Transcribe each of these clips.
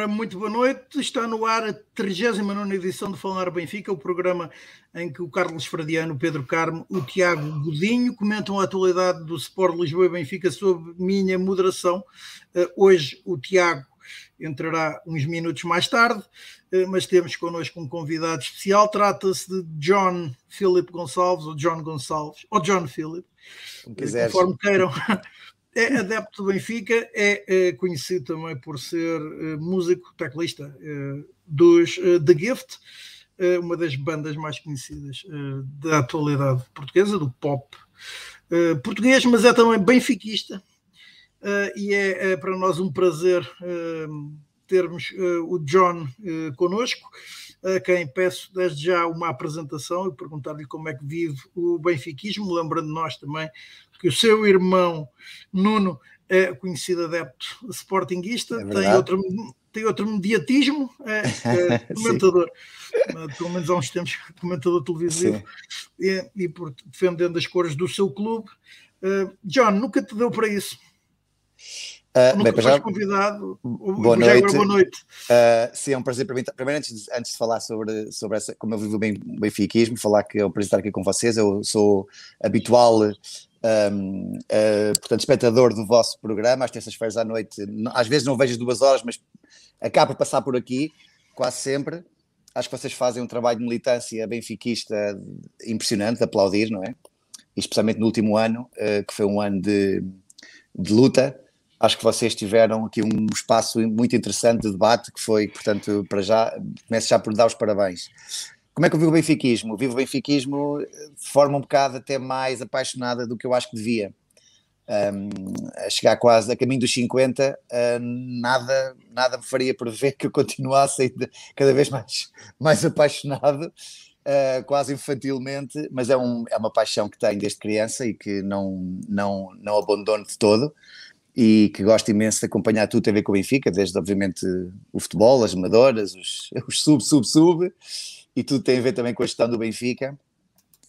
Ora, muito boa noite. Está no ar a 39 edição de Falar Benfica, o programa em que o Carlos Fradiano, o Pedro Carmo, o Tiago Godinho comentam a atualidade do Sport Lisboa e Benfica sob minha moderação. Uh, hoje o Tiago entrará uns minutos mais tarde, uh, mas temos connosco um convidado especial. Trata-se de John Philip Gonçalves, ou John Gonçalves, ou John Philip, conforme queiram. é adepto do Benfica, é, é, conhecido também por ser é, músico, teclista é, dos The Gift, uma das bandas mais conhecidas da atualidade portuguesa, do pop português, mas é também benfiquista. e é, para nós um prazer termos o John conosco, a quem peço desde já uma apresentação e perguntar-lhe como é que vive o benfiquismo, lembrando nós também que o seu irmão Nuno é conhecido adepto sportinguista, é tem, outro, tem outro mediatismo, é, é comentador, pelo menos há uns tempos, comentador televisivo, e, e por, defendendo as cores do seu clube. Uh, John, nunca te deu para isso. Uh, Nunca bem, já... convidado. Boa noite. boa noite. Uh, sim, é um prazer para mim. Primeiro, antes de, antes de falar sobre, sobre essa, como eu vivo bem o benfiquismo, falar que é um prazer estar aqui com vocês. Eu sou habitual um, uh, portanto, espectador do vosso programa, às terças-feiras à noite. Às vezes não vejo as duas horas, mas acabo por passar por aqui, quase sempre. Acho que vocês fazem um trabalho de militância benfiquista impressionante, de aplaudir, não é? Especialmente no último ano, uh, que foi um ano de, de luta. Acho que vocês tiveram aqui um espaço muito interessante de debate, que foi, portanto, para já, começo já por dar os parabéns. Como é que eu vivo o benfiquismo? Vivo o benfiquismo de forma um bocado até mais apaixonada do que eu acho que devia. Um, a chegar quase a caminho dos 50, uh, nada, nada me faria prever que eu continuasse cada vez mais, mais apaixonado, uh, quase infantilmente, mas é, um, é uma paixão que tenho desde criança e que não, não, não abandono de todo e que gosto imenso de acompanhar tudo a ver com o Benfica, desde obviamente o futebol, as amadoras, os, os sub, sub, sub, e tudo tem a ver também com a gestão do Benfica.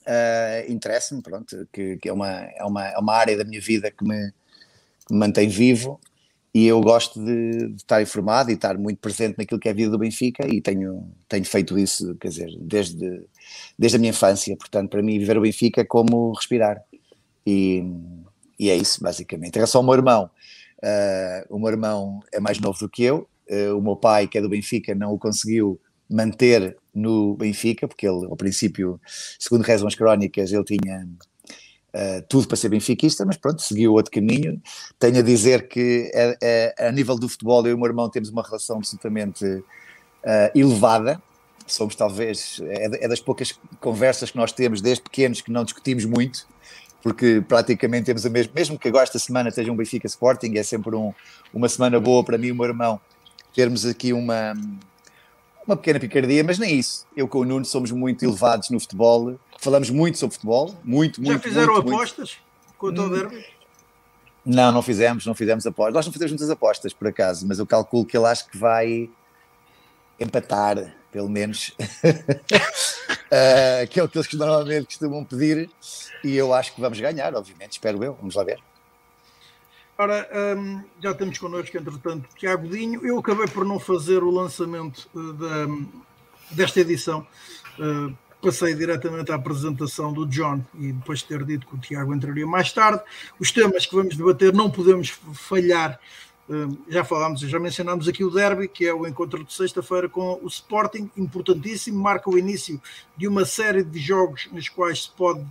Uh, Interessa-me, pronto, que, que, é, uma, é, uma, é uma área da minha vida que me, que me mantém vivo e eu gosto de, de, estar informado e estar muito presente naquilo que é a vida do Benfica e tenho, tenho feito isso, quer dizer, desde, desde a minha infância. Portanto, para mim, viver o Benfica é como respirar. E, e é isso, basicamente. Em relação ao meu irmão, uh, o meu irmão é mais novo do que eu, uh, o meu pai, que é do Benfica, não o conseguiu manter no Benfica, porque ele, ao princípio, segundo rezam as crónicas, ele tinha uh, tudo para ser benfiquista, mas pronto, seguiu outro caminho. Tenho a dizer que, a, a, a nível do futebol, eu e o meu irmão temos uma relação absolutamente uh, elevada. Somos talvez, é, é das poucas conversas que nós temos desde pequenos que não discutimos muito, porque praticamente temos a mesma, mesmo que agora esta semana esteja um Benfica Sporting, é sempre um, uma semana boa para mim e o meu irmão termos aqui uma, uma pequena picardia, mas nem isso. Eu com o Nuno somos muito elevados no futebol, falamos muito sobre futebol, muito, muito. Já fizeram muito, apostas muito. com o teu derby? Não, não fizemos, não fizemos apostas. Nós não fizemos muitas apostas, por acaso, mas eu calculo que ele acho que vai empatar, pelo menos, uh, que é o que eles normalmente costumam pedir, e eu acho que vamos ganhar, obviamente, espero eu, vamos lá ver. Ora, um, já temos connosco, entretanto, Tiago Dinho. Eu acabei por não fazer o lançamento uh, da, desta edição. Uh, passei diretamente à apresentação do John e depois de ter dito que o Tiago entraria mais tarde. Os temas que vamos debater não podemos falhar já falámos, já mencionámos aqui o derby, que é o encontro de sexta-feira com o Sporting, importantíssimo, marca o início de uma série de jogos nos quais se pode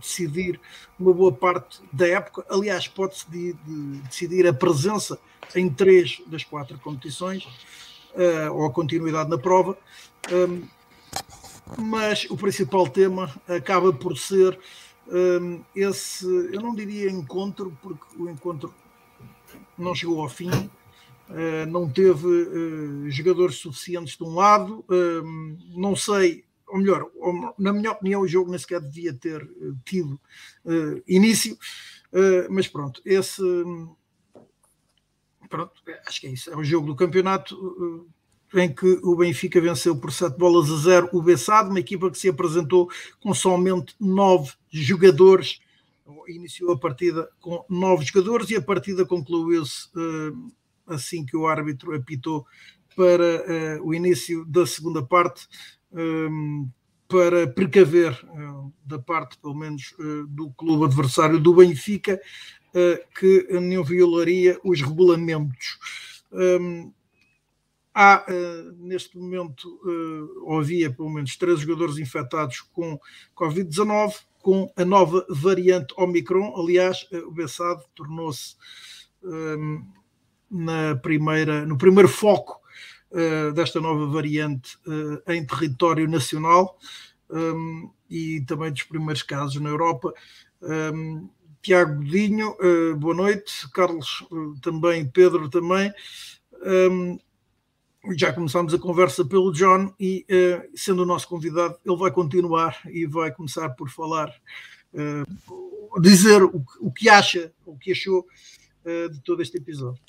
decidir uma boa parte da época. Aliás, pode-se de, de decidir a presença em três das quatro competições, uh, ou a continuidade na prova. Um, mas o principal tema acaba por ser um, esse, eu não diria encontro, porque o encontro não chegou ao fim, uh, não teve uh, jogadores suficientes de um lado, uh, não sei, ou melhor, na minha opinião, o jogo nem sequer devia ter tido início, mas pronto, esse. Pronto, acho que é isso. É o jogo do campeonato em que o Benfica venceu por 7 bolas a 0 o Bessado, uma equipa que se apresentou com somente 9 jogadores iniciou a partida com nove jogadores e a partida concluiu-se uh, assim que o árbitro apitou para uh, o início da segunda parte, um, para precaver, da parte, pelo menos, do clube adversário do Benfica, que não violaria os regulamentos. Há, neste momento, havia pelo menos três jogadores infectados com Covid-19, com a nova variante Omicron. Aliás, o Bessado tornou-se um, na primeira, no primeiro foco uh, desta nova variante uh, em território nacional um, e também dos primeiros casos na Europa. Um, Tiago Godinho, uh, boa noite. Carlos também, Pedro também. Já começámos a conversa pelo John e, sendo o nosso convidado, ele vai continuar e vai começar por falar, dizer o, que acha, o que achou de todo este episódio.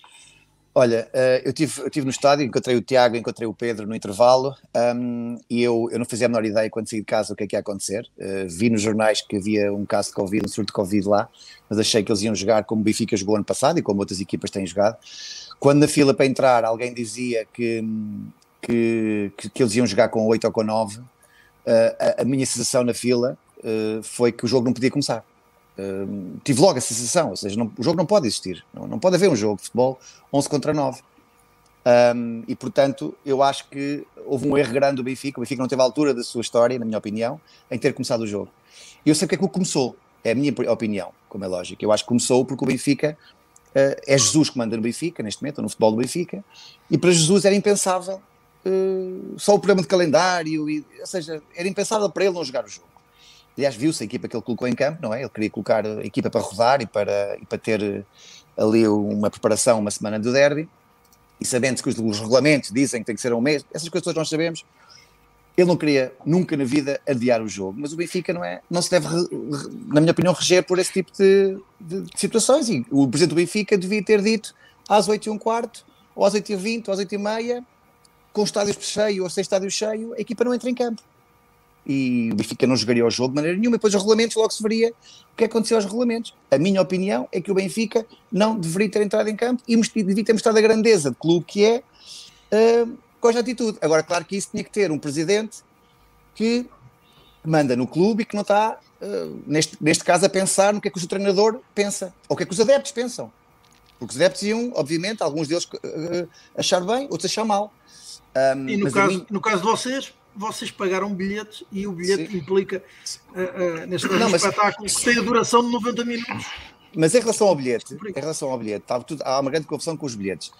Olha, eu tive, eu tive no estádio, encontrei o Tiago, encontrei o Pedro no intervalo um, e eu, eu não fazia a menor ideia quando saí de casa o que é que ia acontecer. Uh, vi nos jornais que havia um caso de Covid, um surto de Covid lá, mas achei que eles iam jogar como o Benfica jogou ano passado e como outras equipas têm jogado. Quando na fila para entrar alguém dizia que, que, que, que eles iam jogar com 8 ou com 9, uh, a, a, minha sensação na fila foi que o jogo não podia começar Uh, tive logo a sensação, ou seja, não, o jogo não pode existir, não, não, pode haver um jogo de futebol 11 contra 9. Um, e portanto, eu acho que houve um erro grande do Benfica. O Benfica não teve a altura da sua história, na minha opinião, em ter começado o jogo. E eu sei porque é que o começou, é a minha opinião, como é lógico. Eu acho que começou porque o Benfica é Jesus que manda no Benfica, neste momento, no futebol do Benfica, e para Jesus era impensável uh, só o problema de calendário, e, ou seja, era impensável para ele não jogar o jogo. Aliás, viu-se a equipa que ele colocou em campo, não é? Ele queria colocar a equipa para rodar e para, e para ter eh, ali uma preparação, uma semana do derby, e sabendo que os regulamentos dizem que tem que ser um mês, essas coisas todas nós sabemos. Ele não queria nunca na vida adiar o jogo, mas o Benfica não é, não se deve, na minha opinião, reger por esse tipo de, de, de situações. E o presidente do Benfica devia ter dito às 8 e um quarto, ou às 8 e 20, ou às 8 e meia, com o estádio cheio ou sem estádio cheio, a equipa não entra em campo e o Benfica não jogaria o jogo de maneira nenhuma, e depois os regulamentos logo se veria o que aconteceu aos regulamentos. A minha opinião é que o Benfica não deveria ter entrado em campo e devia ter mostrado a grandeza de clube que é uh, com esta atitude. Agora, claro que isso tinha que ter um presidente que manda no clube e que não está, uh, neste, neste caso, a pensar no que é que o treinador pensa, ou o que é que os adeptos pensam. Porque os adeptos iam, obviamente, alguns deles uh, achar bem, outros achar mal. Um, e no caso, mim... no caso de vocês, vocês pagaram bilhetes e o bilhete Sim. implica, uh, uh, neste não, espetáculo, mas... que tem a duração de 90 minutos. Mas em relação ao bilhete, em relação ao bilhete, estava tudo, há uma grande confusão com os bilhetes.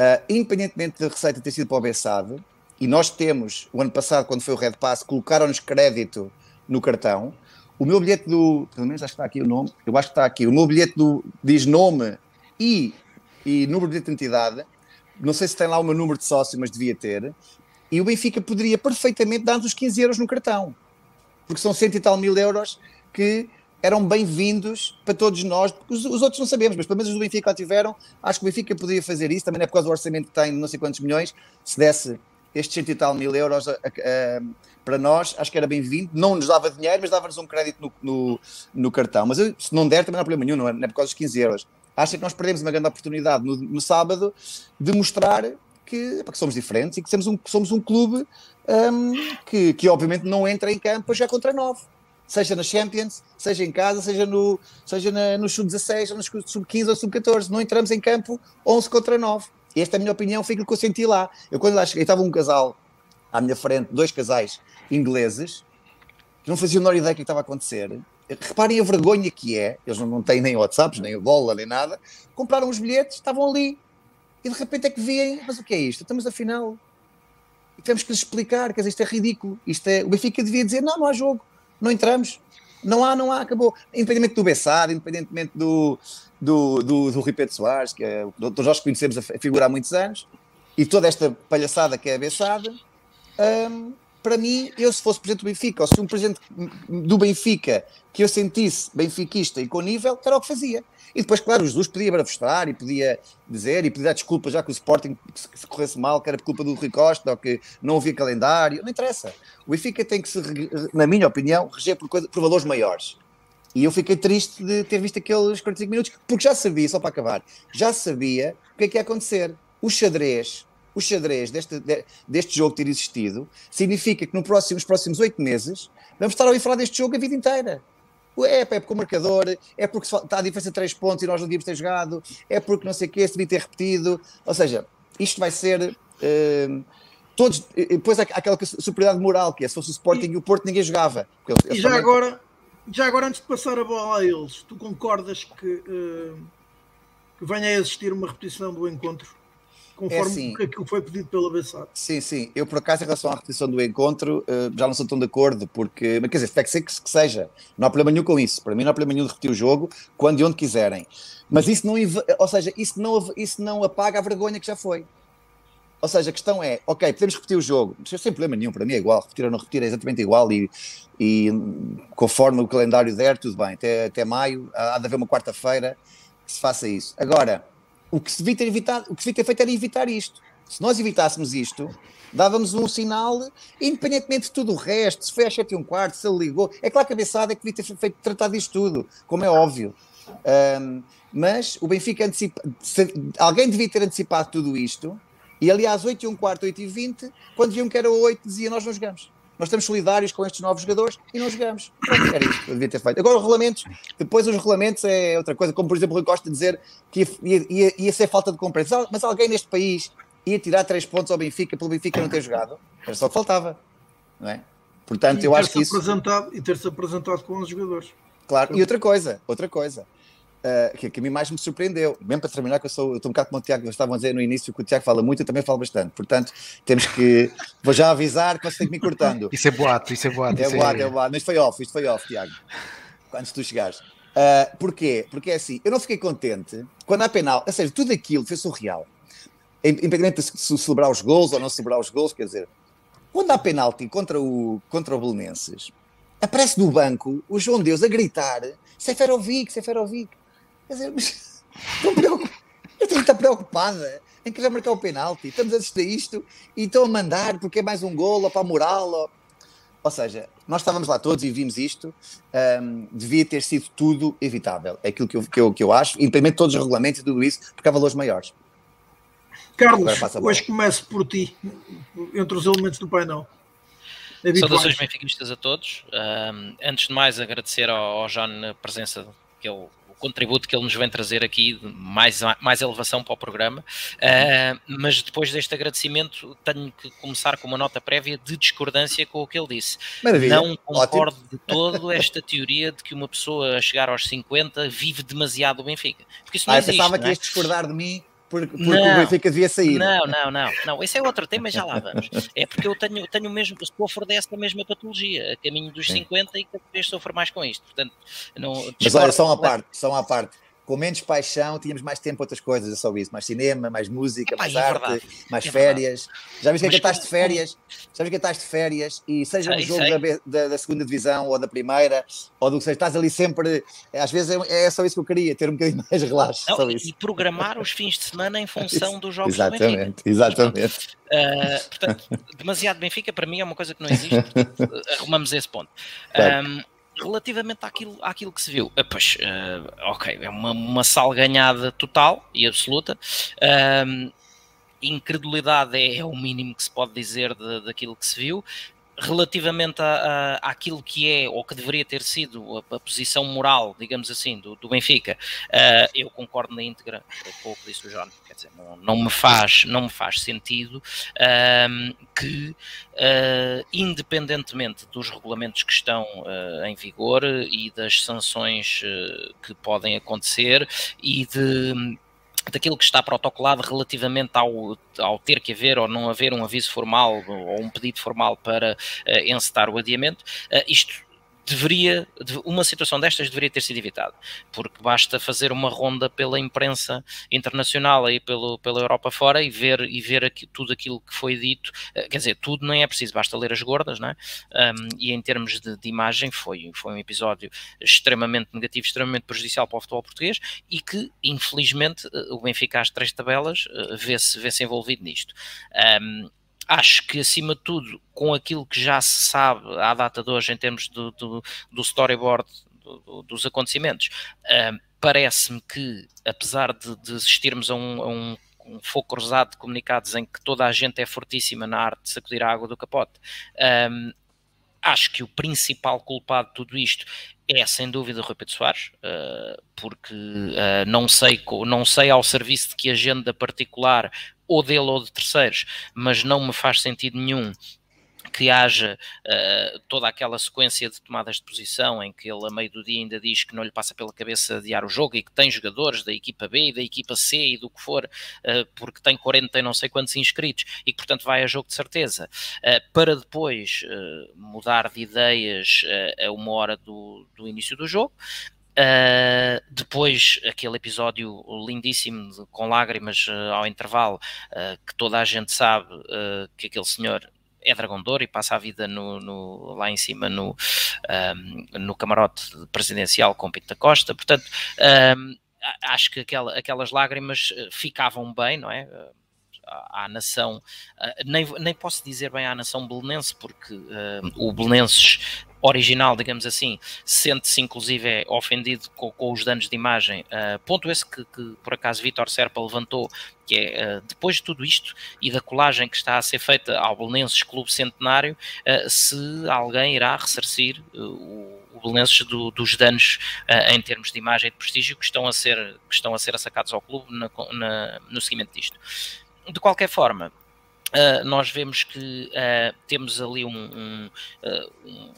Uh, independentemente da receita ter sido para o Bessade, e nós temos, o ano passado, quando foi o Red Pass, colocaram-nos crédito no cartão. O meu bilhete do. Pelo menos acho que está aqui o nome. Eu acho que está aqui. O meu bilhete do, diz nome e, e número de identidade. Não sei se tem lá o meu número de sócio, mas devia ter. E o Benfica poderia perfeitamente dar-nos os 15 euros no cartão, porque são cento e tal mil euros que eram bem-vindos para todos nós, os, os, outros não sabemos, mas pelo menos os do Benfica lá tiveram. Acho que o Benfica poderia fazer isso, também não é por causa do orçamento que tem, não sei quantos milhões, se desse estes cento e tal mil euros a, a, a, para nós, acho que era bem-vindo. Não nos dava dinheiro, mas dava-nos um crédito no, no, no cartão. Mas eu, se não der, também não há problema nenhum, não é, não é por causa dos 15 euros. Acho que nós perdemos uma grande oportunidade no, no sábado de mostrar que, que somos diferentes e que somos um, somos um clube um, que, que, obviamente, não entra em campo já contra nove. Seja na Champions, seja em casa, seja no, seja no sub-16, no sub-15 ou sub-14. Não entramos em campo 11 contra 9. E esta é a minha opinião, foi aquilo que eu senti lá. Eu, quando lá cheguei, estava um casal à minha frente, dois casais ingleses, que não faziam a menor ideia do que estava a acontecer. Reparem a vergonha que é, eles não têm nem WhatsApps, nem bola, nem nada. Compraram os bilhetes, estavam ali e de repente é que vêm, mas o que é isto? Estamos afinal. E temos que lhes explicar, dizer, isto é ridículo. Isto é, o Benfica devia dizer: não, não há jogo, não entramos. Não há, não há, acabou. Independentemente do Bessado, independentemente do, do, do, do Rui Pedro Soares, que é Dr. Jorge conhecemos a figura há muitos anos, e toda esta palhaçada que é a Bessada, hum, para mim, eu se fosse presidente do Benfica, ou se um presidente do Benfica que eu sentisse benfiquista e com nível, era o que fazia. E depois, claro, o Jesus podia bravestar e podia dizer e podia dar desculpas já que o Sporting se corresse mal, que era por culpa do Rui Costa ou que não havia calendário. Não interessa. O Benfica tem que se, na minha opinião, reger por, coisa, por valores maiores. E eu fiquei triste de ter visto aqueles 45 minutos, porque já sabia, só para acabar, já sabia o que é que ia acontecer. O xadrez, o xadrez deste, deste jogo ter existido significa que no próximo, nos próximos oito meses vamos estar a ouvir falar deste jogo a vida inteira. É, é porque o marcador, é porque está a diferença de 3 pontos e nós não devíamos ter jogado, é porque não sei o que, se devia ter repetido. Ou seja, isto vai ser. Uh, todos, depois há aquela superioridade moral que é se fosse o Sporting e, e o Porto ninguém jogava. Eles, eles e já também... agora, já agora antes de passar a bola a eles, tu concordas que, uh, que venha a existir uma repetição do encontro? Conforme é assim, aquilo foi pedido pela Bessade. Sim, sim. Eu, por acaso, em relação à repetição do encontro, eh, já não sou tão de acordo, porque, mas, quer dizer, tem que ser que, que seja. Não há problema nenhum com isso. Para mim, não há problema nenhum de repetir o jogo quando e onde quiserem. Mas isso não, ou seja, isso não, isso não apaga a vergonha que já foi. Ou seja, a questão é, ok, podemos repetir o jogo, sem problema nenhum, para mim é igual, repetir ou não repetir é exatamente igual e, e conforme o calendário der, tudo bem, até, até maio, há de haver uma quarta-feira que se faça isso. Agora, o que se devia ter evitado, o que se devia ter feito era evitar isto. Se nós evitássemos isto, dávamos um sinal, independentemente de tudo o resto, se foi às 7 e um quarto, se ele ligou. É claro que a cabeçada é que devia ter feito tratar disto tudo, como é óbvio. Um, mas o Benfica antecipa, se, alguém devia ter antecipado tudo isto, e ali às 8 e um quarto, 8 e 20, quando viam que era 8, dizia nós não jogamos. Nós estamos solidários com estes novos jogadores e não jogamos. Era isto que devia ter feito. Agora, os regulamentos, depois os regulamentos é outra coisa, como por exemplo o Rui Costa dizer que ia, ia, ia ser falta de compreensão, mas alguém neste país ia tirar três pontos ao Benfica pelo Benfica não ter jogado. Era só o que faltava, não é? Portanto, eu acho que isso. E ter-se apresentado com os jogadores. Claro, e outra coisa, outra coisa uh, que, que a mim mais me surpreendeu, mesmo para terminar, que eu sou, eu estou um bocado como o Tiago, estavam a dizer no início que o Tiago fala muito, eu também falo bastante, portanto, temos que, vou já avisar que você tem que me cortando. Isso é boato, isso é boato. É boato, é... é boato, mas foi off, isto foi off, Tiago, antes de tu chegares. Uh, porquê? Porque é assim, eu não fiquei contente quando há penal, ou seja, tudo aquilo foi surreal, independente de se celebrar os gols ou não celebrar os gols, quer dizer, quando há penalti contra o, contra o Belenenses, aparece no banco o João Deus a gritar Seferovic, Seferovic. Quer dizer, mas estão preocupados. Eu tenho que estar preocupada em querer marcar o penalti. Estamos a assistir isto e estão a mandar porque é mais um golo ou para a moral. Ou... ou seja, nós estávamos lá todos e vimos isto. Um, devia ter sido tudo evitável. É aquilo que eu, que eu, que eu acho. Implemento todos os regulamentos e tudo isso porque há valores maiores. Carlos, hoje começo por ti, entre os elementos do painel. Saudações benfiquistas a todos. Um, antes de mais, agradecer ao, ao John a presença que ele contributo que ele nos vem trazer aqui, mais, mais elevação para o programa. Uh, mas depois deste agradecimento, tenho que começar com uma nota prévia de discordância com o que ele disse. Maravilha. Não concordo Ótimo. de todo esta teoria de que uma pessoa a chegar aos 50 vive demasiado o Benfica. Porque isso não ah, existe, pensava que é? ias discordar de mim porque, porque não, o Benfica devia sair. Não, não, não, não. Esse é outro tema, já lá vamos. É porque eu tenho, tenho o mesmo, sofro dessa mesma patologia, a caminho dos Sim. 50 e cada vez sofro mais com isto. Portanto, não, Mas olha, só uma parte, só uma parte com menos paixão, tínhamos mais tempo para outras coisas, é só isso. Mais cinema, mais música, mais é arte, verdade. mais é férias. Já viste que é que estás de férias? Já viste que estás de férias e seja um jogo da, da, da, segunda divisão ou da primeira, ou do que seja, estás ali sempre. Às vezes é, é só isso que eu queria, ter um bocadinho mais relaxo. Não, e programar os fins de semana em função dos jogos exatamente, do. Exatamente. Uh, portanto, demasiado Benfica para mim é uma coisa que não existe. Portanto, arrumamos esse ponto. Claro. Um, relativamente àquilo, àquilo que se viu, uh, pois, uh, ok, é uma, uma salganhada total e absoluta. Uh, incredulidade é, é, o mínimo que se pode dizer daquilo que se viu relativamente a, a, àquilo que é ou que deveria ter sido a, a posição moral, digamos assim, do, do Benfica, uh, eu concordo na íntegra com o que disse o João. Quer dizer, não, não, me, faz, não me faz sentido uh, que, uh, independentemente dos regulamentos que estão ah, em vigor e das sanções que podem acontecer e de daquilo que está protocolado relativamente ao, ao ter que haver ou não haver um aviso formal ou um pedido formal para uh, encetar o adiamento, uh, isto deveria, uma situação destas deveria ter sido evitada, porque basta fazer uma ronda pela imprensa internacional aí pelo, pela Europa fora e ver, e ver aqui, tudo aquilo que foi dito, eh, quer dizer, tudo não é preciso, basta ler as gordas, não é? Um, e em termos de, de, imagem foi, foi um episódio extremamente negativo, extremamente prejudicial para o futebol português e que, infelizmente, eh, o Benfica às três tabelas eh, vê-se vê -se envolvido nisto. Um, acho que acima de tudo, com aquilo que já se sabe à data de hoje em termos do, do, do storyboard do, dos acontecimentos, uh, parece-me que, apesar de, de a um, a um um cruzado de comunicados em que toda a gente é fortíssima na arte de sacudir a água do capote. Um, acho que o principal culpado de tudo isto é sem dúvida o Rui Pedro Soares, uh, porque uh, não, sei, não sei ao serviço de que agenda particular, ou dele ou de terceiros, mas não me faz sentido nenhum que haja uh, toda aquela sequência de tomadas de posição em que ele a meio do dia ainda diz que não lhe passa pela cabeça adiar o jogo e que tem jogadores da equipa B e da equipa C e do que for, uh, porque tem 40 e não sei quantos inscritos e que portanto vai a jogo de certeza, uh, para depois mudar de ideias a uma hora do, do início do jogo. Uh, depois, aquele episódio lindíssimo de, com lágrimas uh, ao intervalo, uh, que toda a gente sabe que aquele senhor é Dragão e passa a vida no, no lá em cima no, um, no camarote presidencial com Pinto da Costa. Portanto, um, acho que aquela, aquelas lágrimas ficavam bem, não é? à, nação, nem, nem posso dizer bem à nação belenense, porque uh, o belenenses original, digamos assim, sente-se inclusive é ofendido com, com, os danos de imagem. Uh, ponto esse que, que por acaso Vítor Serpa levantou, que é uh, depois de tudo isto e da colagem que está a ser feita ao Belenenses Clube Centenário, uh, se alguém irá ressarcir o, Belenenses do, dos danos em termos de imagem e de prestígio que estão a ser, que estão a ser assacados ao clube na, na, no seguimento disto. De qualquer forma, Uh, nós vemos que uh, temos ali um, um, uh, um,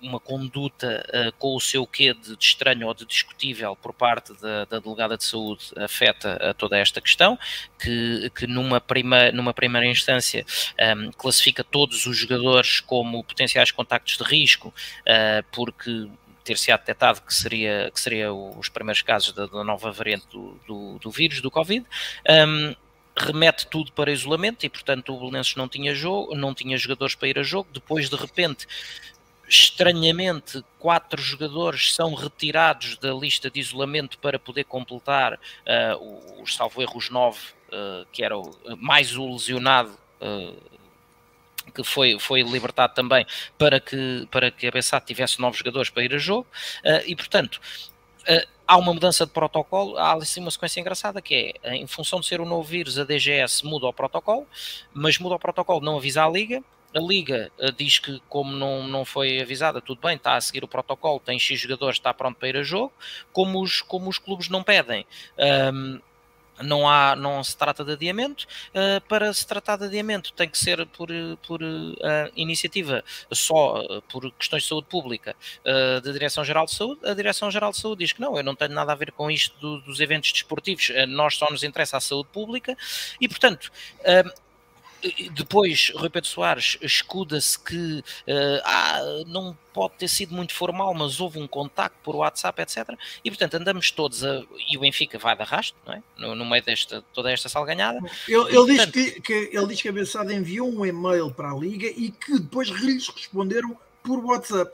uma conduta uh, com o seu quê de, de, estranho ou de discutível por parte da, da, delegada de saúde afeta a toda esta questão, que, que numa, prima, numa primeira instância um, ehm, classifica todos os jogadores como potenciais contactos de risco, uh, porque ter-se-á detectado que seria, que seria os primeiros casos da, da nova variante do, do, do, vírus, do Covid. Um, ehm, remete tudo para isolamento e portanto o Belenenses não tinha jogo, não tinha jogadores para ir a jogo, depois de repente estranhamente, quatro jogadores são retirados da lista de isolamento para poder completar uh, os, salvo erro, os nove, uh, que era o, mais o lesionado. Uh, que foi, foi libertado também para que, para que a Bessat tivesse novos jogadores para ir a jogo, e portanto há uma mudança de protocolo, há assim uma sequência engraçada que é, em função de ser um novo vírus, a DGS muda o protocolo, mas muda o protocolo, não avisa a Liga, a Liga uh, diz que, como não, não foi avisada, tudo bem, está a seguir o protocolo, tem X jogadores, está pronto para ir a jogo. Como os, como os clubes não pedem, um, não, há, não se trata de adiamento. Uh, para se tratar de adiamento, tem que ser por, por uh, iniciativa só por questões de saúde pública da Direção-Geral de Saúde. A Direção-Geral de Saúde diz que não, eu não tenho nada a ver com isto do, dos eventos desportivos, nós só nos interessa a saúde pública e, portanto depois, Rui Pedro Soares escuda-se que ah, não pode ter sido muito formal, mas houve um contacto por WhatsApp, etc. E portanto andamos todos a. E o Benfica vai de arrasto, não é? No, no meio desta toda esta salganhada. Ele, ele portanto, diz que, que, ele diz que a Bessada enviou um e-mail para a Liga e que depois lhes responderam por WhatsApp.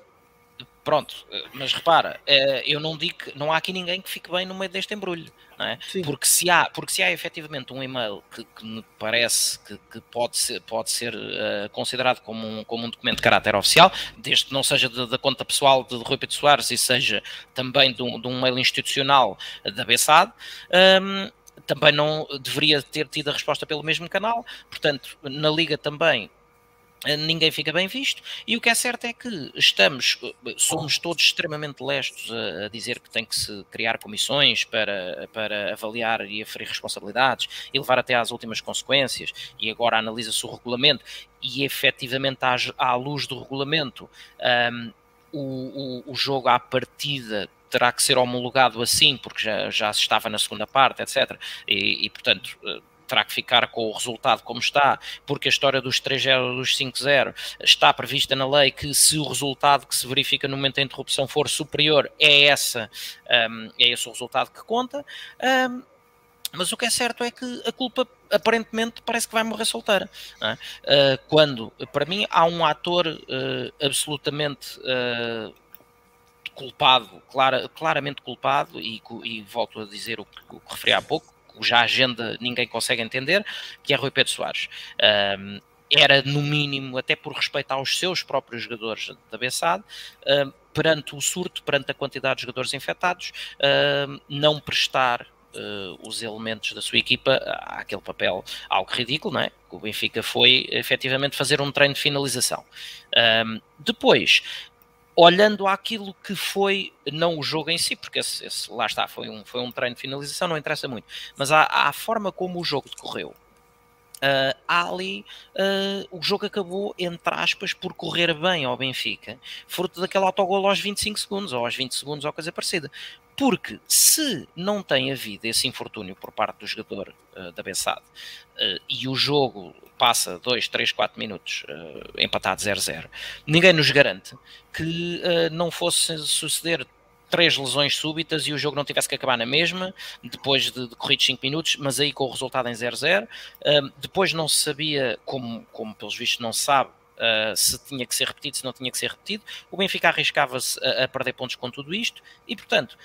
Pronto, mas repara, eh, eu não digo que não há aqui ninguém que fique bem no meio deste embrulho, não é? Porque se há, porque se há efetivamente um e-mail que, que me parece que, que, pode ser, pode ser uh, considerado como um, como um documento de caráter oficial, desde que não seja da conta pessoal de Rui Pedro Soares e seja também de um, de um mail institucional da BESAD, um, também não deveria ter tido a resposta pelo mesmo canal, portanto, na Liga também eh, ninguém fica bem visto, e o que é certo é que estamos, eh, somos todos extremamente lestos a, a, dizer que tem que se criar comissões para, para avaliar e aferir responsabilidades e levar até às últimas consequências, e agora analisa-se o regulamento, e efetivamente à, à luz do regulamento um, o, o, o jogo à partida terá que ser homologado assim, porque já, já se estava na segunda parte, etc. E, e portanto, eh, terá que ficar com o resultado como está, porque a história dos 3-0 dos 5-0 está prevista na lei que se o resultado que se verifica no momento da interrupção for superior, é, essa, um, é esse o resultado que conta. Um, mas o que é certo é que a culpa aparentemente parece que vai morrer solteira. É? Uh, quando, para mim, há um ator uh, absolutamente uh, culpado, clara, claramente culpado, e, e, volto a dizer o que, o que referi há pouco, cuja agenda ninguém consegue entender, que é Rui Pedro Soares. Um, era, no mínimo, até por respeito aos seus próprios jogadores da Bessade, perante o surto, perante a quantidade de jogadores infectados, não prestar uh, os elementos da sua equipa àquele papel algo ridículo, não é? O Benfica foi efetivamente fazer um treino de finalização. Depois, olhando aquilo que foi, não o jogo em si, porque esse, esse, lá está, foi um, foi um treino de finalização, não interessa muito, mas a forma como o jogo decorreu. Uh, ali uh, o jogo acabou, entre aspas, por correr bem ao Benfica, fruto daquele autogol aos 25 segundos, ou aos 20 segundos, ou coisa parecida. Porque se não tem havido esse infortúnio por parte do jogador uh, da Bessade e o jogo passa 2, 3, 4 minutos empatado 0-0, ninguém nos garante que não fosse suceder três lesões súbitas e o jogo não tivesse que acabar na mesma, depois de, de corridos 5 minutos, mas aí com o resultado em 0-0. Uh, depois não se sabia, como, como pelos vistos não se sabe, uh, se tinha que ser repetido, se não tinha que ser repetido. O Benfica arriscava-se a, a, perder pontos com tudo isto e, portanto,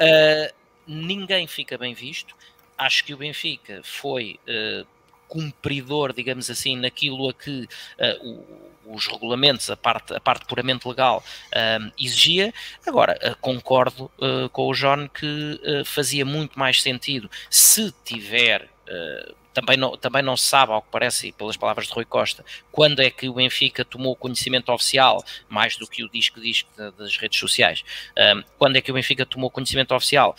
uh, ninguém fica bem visto. Acho que o Benfica foi cumpridor, digamos assim, naquilo a que o os regulamentos, a parte, a parte puramente legal um, exigia. Agora, uh, concordo uh, com o John que uh, fazia muito mais sentido se tiver. Também não, também não se sabe, ao que parece, pelas palavras de Rui Costa, quando é que o Benfica tomou conhecimento oficial, mais do que o disco diz das redes sociais, um, quando é que o Benfica tomou conhecimento oficial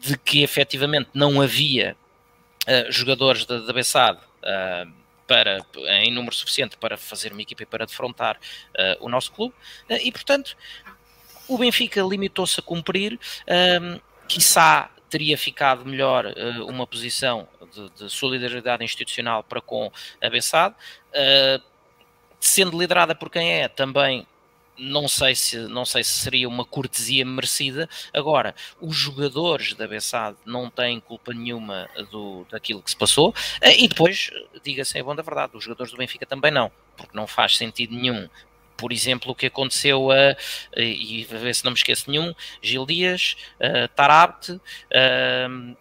de que efetivamente não havia jogadores da, Bessade para, em número suficiente para fazer uma equipa e para defrontar uh, o nosso clube, uh, e portanto o Benfica limitou-se a cumprir, um, quiçá teria ficado melhor uh, uma posição de, de, solidariedade institucional para com a Bessade, uh, sendo liderada por quem é, também não sei se não sei se seria uma cortesia merecida. Agora, os jogadores da Bessade não têm culpa nenhuma do, daquilo que se passou, eh, e depois, diga-se é bom da verdade, os jogadores do Benfica também não, porque não faz sentido nenhum. Por exemplo, o que aconteceu a, e a ver se não me esqueço nenhum, Gil Dias, uh, Tarabt, uh,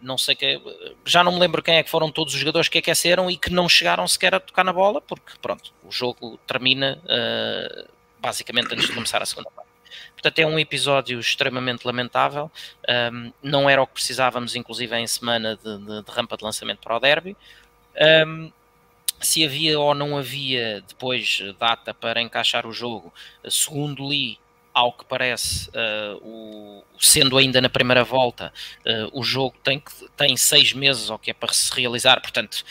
não sei que já não me lembro quem é que foram todos os jogadores que aqueceram e que não chegaram sequer a tocar na bola, porque pronto, o jogo termina uh, basicamente antes de começar a segunda parte. Portanto, é um episódio extremamente lamentável. Um, não era o que precisávamos, inclusive, em semana de, de, de rampa de lançamento para o derby. Um, se havia ou não havia depois data para encaixar o jogo, segundo li, ao que parece, uh, o, sendo ainda na primeira volta, uh, o jogo tem, tem seis meses ou que é para se realizar, portanto,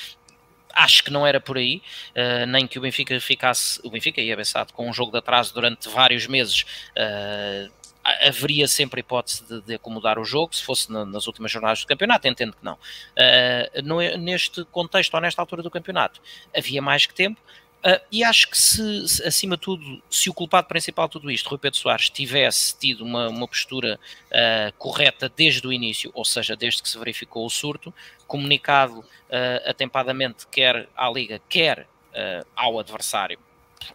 acho que não era por aí, uh, nem que o Benfica ficasse, o Benfica ia Bessado com um jogo de atraso durante vários meses, haveria sempre a hipótese de, de, acomodar o jogo, se fosse na, nas últimas jornadas do campeonato, entendo que não. Uh, no, neste contexto ou nesta altura do campeonato, havia mais que tempo, Uh, e acho que se, se, acima de tudo, se o culpado principal de tudo isto, Rui Pedro Soares, tivesse tido uma, uma postura uh, correta desde o início, ou seja, desde que se verificou o surto, comunicado atempadamente quer à Liga, quer ao adversário,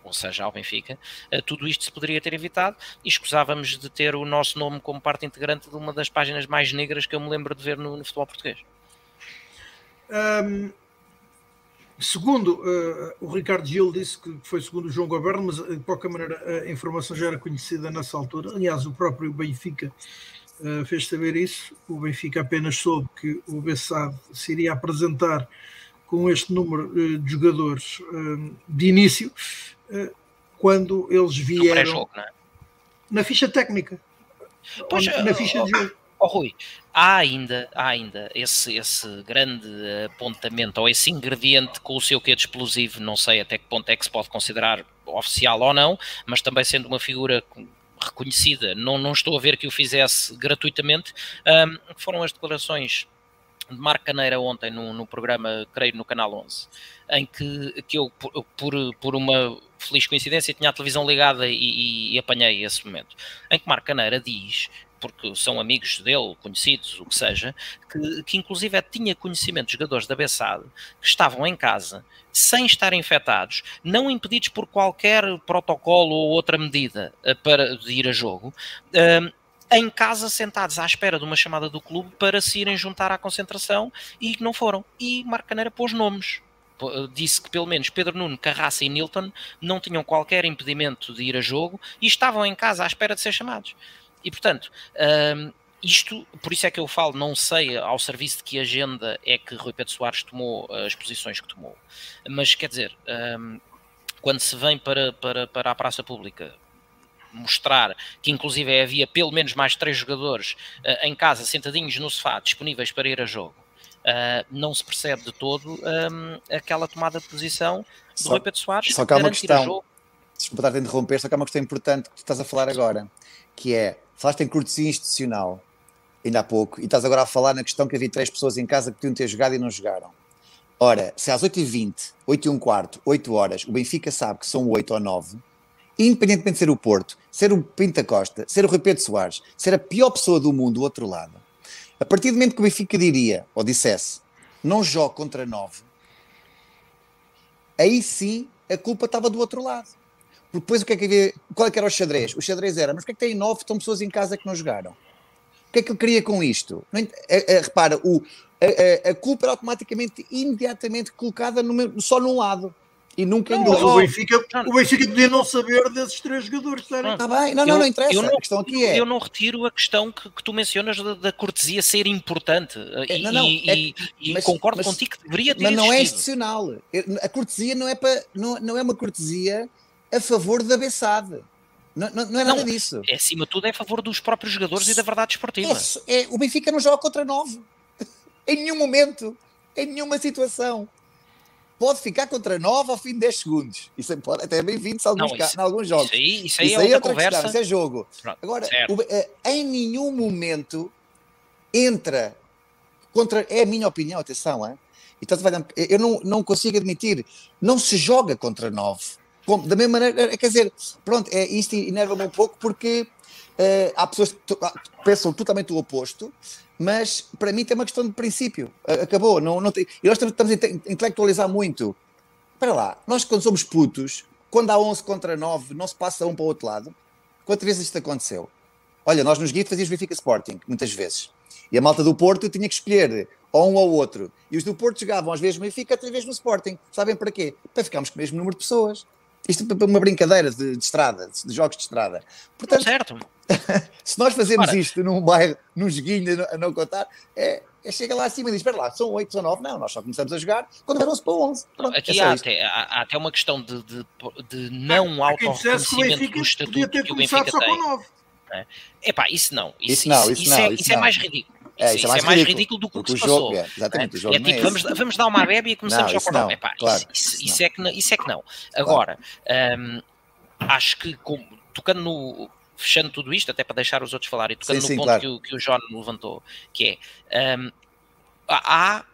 ou seja, ao Benfica, tudo isto se poderia ter evitado e escusávamos de ter o nosso nome como parte integrante de uma das páginas mais negras que eu me lembro de ver no, no futebol português. Um Segundo, uh, o Ricardo Gil disse que foi segundo o João Governo, mas de qualquer maneira a informação já era conhecida nessa altura. Aliás, o próprio Benfica uh, fez saber isso. O Benfica apenas soube que o Bessade se iria apresentar com este número uh, de jogadores de início quando eles vieram é? na ficha técnica, pois, na ficha de jogo. Oh, Rui, há ainda, há ainda esse, esse grande apontamento ou esse ingrediente com o seu quê de explosivo, não sei até que ponto é que se pode considerar oficial ou não, mas também sendo uma figura reconhecida, não, não estou a ver que o fizesse gratuitamente, um, foram as declarações de Marco Caneira ontem no, no programa, creio, no Canal 11, em que, que eu, por, por, uma feliz coincidência, tinha a televisão ligada e, e, e apanhei esse momento, em que Marco Caneira diz porque são amigos dele, conhecidos, o que seja, que, que inclusive tinha conhecimento de jogadores da Bessade que estavam em casa sem estar infectados, não impedidos por qualquer protocolo ou outra medida eh, para de ir a jogo, um, em casa sentados à espera de uma chamada do clube para se irem juntar à concentração e não foram. E Marcaneira pôs nomes eh, disse que pelo menos Pedro Nuno, Carraça e Nilton não tinham qualquer impedimento de ir a jogo e estavam em casa à espera de ser chamados. E, portanto, um, isto, por isso é que eu falo, não sei ao serviço de que agenda é que Rui Pedro Soares tomou as posições que tomou, mas quer dizer, um, quando se vem para, para, para a praça pública mostrar que inclusive havia pelo menos mais três jogadores uh, em casa, sentadinhos no sofá, disponíveis para ir a jogo, uh, não se percebe de todo um, aquela tomada de posição do Rui Pedro Soares só que há uma questão, desculpa estar a interromper, só que há uma questão importante que tu estás a falar agora, que é, falaste em cortesia institucional, ainda há pouco, e estás agora a falar na questão que havia três pessoas em casa que podiam ter jogado e não jogaram. Ora, se às 8h20, 8 e um quarto, 8 horas, o Benfica sabe que são 8 ou 9, independentemente de ser o Porto, ser o Pinta Costa, ser o Rui Pedro Soares, ser a pior pessoa do mundo do outro lado, a partir do momento que o Benfica diria, ou dissesse, não jogo contra 9, aí sim a culpa estava do outro lado. Porque depois o que é que havia, qual é que era o xadrez? O xadrez era, mas porquê é que tem 9 estão pessoas em casa que não jogaram? O que é que ele queria com isto? É, é, repara, o, a, a, culpa era automaticamente, imediatamente colocada no, só num lado. E nunca não, o, Benfica, o Benfica podia não saber desses três jogadores. Está bem, não, não, eu, não interessa. Não, a questão aqui é. Eu não retiro a questão que, que tu mencionas da, da, cortesia ser importante. É, não, não, e, é, e mas, concordo mas, contigo que deveria ter Mas não é institucional. A cortesia não é, para, não, não é uma cortesia a favor da Bessade. Não, não, não, é nada disso. É, acima de tudo, é a favor dos próprios jogadores e da verdade esportiva. É, é, o Benfica não joga contra nove. em nenhum momento. Em nenhuma situação. Pode ficar contra nove ao fim de 10 segundos. Isso é, pode, até é bem-vindo em alguns, jogos. Isso aí, isso aí, isso é, é outra conversa. Questão, isso é jogo. Pronto, Agora, o, é, em nenhum momento entra contra. É a minha opinião, atenção, é? Então, eu não, não consigo admitir. Não se joga contra nove da mesma maneira, quer dizer, pronto, é, isto enerva-me um pouco porque uh, há pessoas que pensam totalmente o oposto, mas para mim tem uma questão de princípio. Acabou. Não, não tem, e nós estamos a intelectualizar muito. Para lá, nós quando somos putos, quando há 11 contra 9, não se passa um para o outro lado. Quantas vezes isto aconteceu? Olha, nós nos guias fazíamos Benfica Sporting, muitas vezes. E a malta do Porto tinha que escolher ou um ou outro. E os do Porto jogavam às vezes no Benfica, outras vezes no Sporting. Sabem para quê? Para ficarmos com o mesmo número de pessoas. Isto é uma brincadeira de, de estrada, de jogos de estrada. Portanto, certo. se nós fazemos Para. isto num bairro, num joguinho a não contar, é, é, chega lá acima e diz: Espera lá, são 8, são 9. Não, nós só começamos a jogar quando eram 11 para 11. Pronto, Aqui é há, até, há, há, até, uma questão de, de, de não auto-reconhecimento do estatuto que o Benfica tem. É. Epá, isso não. Isso, isso, não, isso, isso, não, é, isso, é, mais ridículo. É, isso, é, mais, é mais ridículo, do que o que se passou. É, exatamente, é, o jogo é, tipo, é vamos, vamos dar uma bebe e começamos não, a jogar. Epá, claro, isso, isso, é que não, isso é que não. Agora, claro. um, acho que tocando no. Fechando tudo isto, até para deixar os outros falarem, tocando sim, no sim, ponto claro. que, o, que o John levantou, que é um, há,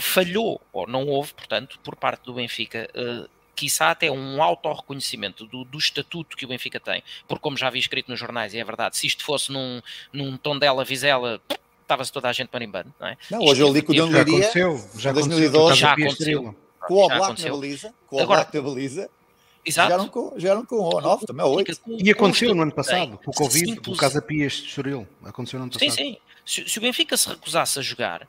falhou, ou não houve, portanto, por parte do Benfica, uh, quiçá até um auto-reconhecimento do, do, estatuto que o Benfica tem, porque como já vi escrito nos jornais, e é verdade, se isto fosse num, num tom dela, Vizela, estava-se toda a gente marimbando, não é? Não, hoje eu li que o Dom Liria, aconteceu, já 2012, já aconteceu. Com o Black na baliza, com o Black na baliza, Exato. Jogaram com, jogaram com o 9, também, 8. E aconteceu no ano passado, com o Covid, simples... o Casa Pias de Estoril. Aconteceu no ano passado. Sim, sim. Se, se o Benfica se recusasse a jogar,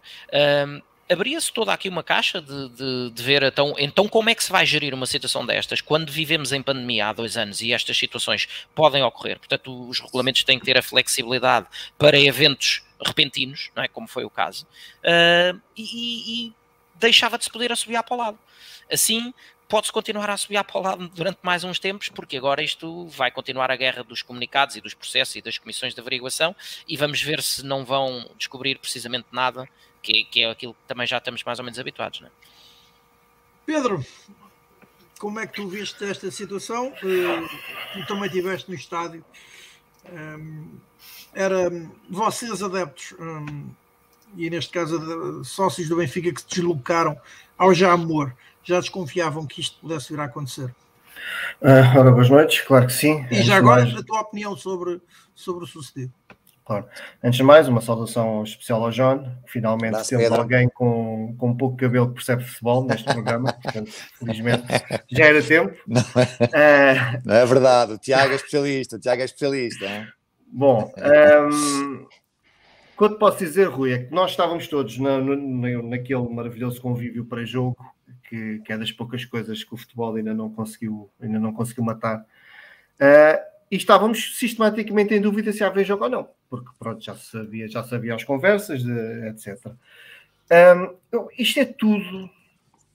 um, abria-se toda aqui uma caixa de, de, de, ver então, então como é que se vai gerir uma situação destas quando vivemos em pandemia há dois anos e estas situações podem ocorrer. Portanto, os regulamentos têm que ter a flexibilidade para eventos repentinos, não é? como foi o caso, uh, e, e, deixava de se poder assobiar para o lado. Assim, pode-se continuar a subir para o lado durante mais uns tempos, porque agora isto vai continuar a guerra dos comunicados e dos processos e das comissões de averiguação e vamos ver se não vão descobrir precisamente nada, que, que é aquilo que também já estamos mais ou menos habituados. Não é? Pedro, como é que tu viste esta situação? Uh, tu também estiveste no estádio. Um, ehm, era vocês adeptos, um, e neste caso sócios do Benfica que se deslocaram ao Jamor já desconfiavam que isto pudesse vir a acontecer? Uh, ora, boas noites, claro que sim. E Antes já agora mais... a tua opinião sobre, sobre o sucedido. Claro. Antes de mais, uma saudação especial ao John. Finalmente Dá temos Pedro. alguém com, com pouco cabelo que percebe futebol neste programa. Portanto, felizmente já era tempo. Não é, uh... não é verdade, o Tiago é especialista. O Tiago é especialista. Hein? Bom, um, o que posso dizer, Rui, é que nós estávamos todos na, na, naquele maravilhoso convívio para jogo que, que, é das poucas coisas que o futebol ainda não conseguiu, ainda não conseguiu matar. Uh, e estávamos sistematicamente em dúvida se havia jogo ou não, porque pronto, já sabia, já sabia as conversas, de, etc. Um, isto é tudo,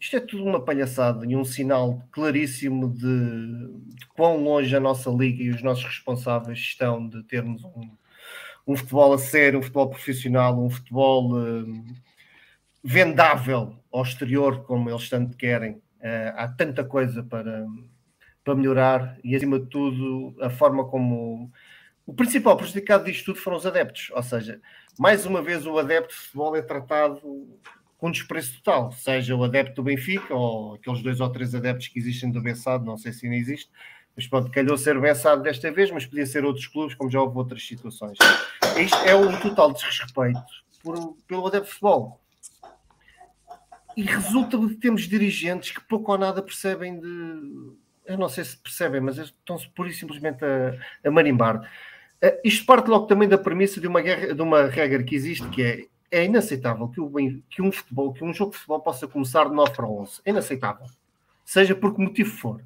isto é tudo uma palhaçada e um sinal claríssimo de, de quão longe a nossa liga e os nossos responsáveis estão de termos um, um futebol a sério, um futebol profissional, um futebol um, vendável ao exterior, como eles tanto querem. Uh, há tanta coisa para, para melhorar e, acima de tudo, a forma como. O principal prejudicado disto tudo foram os adeptos, ou seja, mais uma vez o adepto de futebol é tratado com desprezo total, seja o adepto do Benfica ou aqueles dois ou três adeptos que existem do Bessado, não sei se ainda existe, mas pronto, calhou ser o Bessado desta vez, mas podia ser outros clubes, como já houve outras situações. Isto é um total desrespeito por, pelo adepto de futebol. E resulta de termos dirigentes que pouco ou nada percebem de, eu não sei se percebem, mas estão-se pura e simplesmente a, a marimbar. Uh, isto parte logo também da premissa de uma, guerra, de uma regra que existe, que é, é inaceitável que, o, que um futebol, que um jogo de futebol possa começar de 9 para 11. É inaceitável. Seja por que motivo for.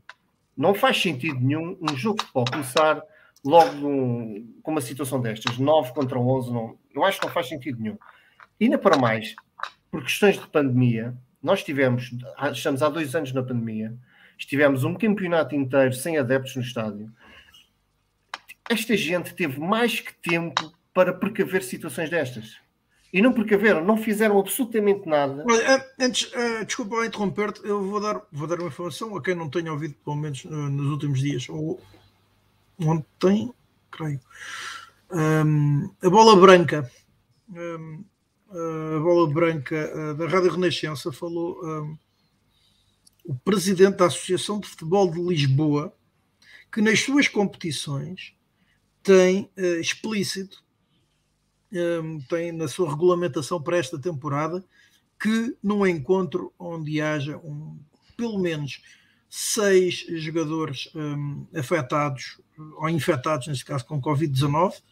Não faz sentido nenhum um jogo de futebol começar logo num, com uma situação destas, 9 contra 11. Não, eu acho que não faz sentido nenhum. Ainda para mais, por questões de pandemia, nós tivemos, estamos há dois anos na pandemia, Estivemos um campeonato inteiro sem adeptos no estádio. Esta gente teve mais que tempo para precaver situações destas. E não precaveram, não fizeram absolutamente nada. Olha, antes, uh, desculpa interromper-te, eu vou dar, vou dar uma informação a quem não tenha ouvido, pelo menos nos últimos dias, ou ontem, creio. Um, a bola branca, um, a bola branca uh, da Rádio Renascença falou um, o presidente da Associação de Futebol de Lisboa, que nas suas competições tem uh, explícito, um, ehm, tem na sua regulamentação para esta temporada, que num encontro onde haja um, pelo menos seis jogadores um, afetados ou infectados, neste caso com Covid-19,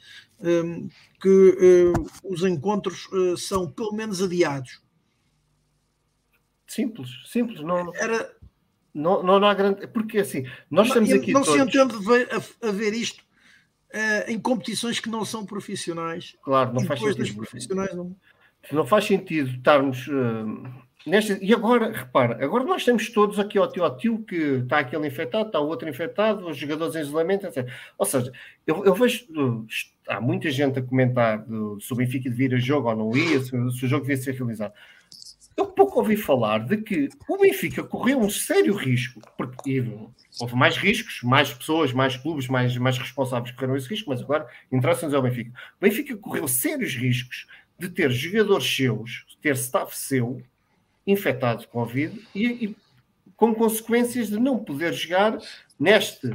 um, que uh, os encontros uh, são pelo menos adiados Simples, simples. Não, Era... não, não, não há grande. Porque assim, nós estamos aqui. Não todos... se entende a, a, ver isto uh, em competições que não são profissionais. Claro, não faz sentido. Profissionais não... não faz sentido estarmos. Uh, nesta... E agora, repara, agora nós temos todos aqui ao tio, ao tio que está aquele infectado, está o outro infectado, os jogadores em isolamento, etc. Ou seja, eu, eu vejo. Há muita gente a comentar do, se o Benfica devia ir a jogo ou não ia, se, se o jogo devia ser realizado eu pouco ouvi falar de que o Benfica correu um sério risco, porque houve mais riscos, mais pessoas, mais clubes, mais, mais responsáveis correram esse risco, mas agora interessa-nos ao Benfica. O Benfica correu sérios riscos de ter jogadores seus, ter staff seu infectado com Covid e, e com consequências de não poder jogar neste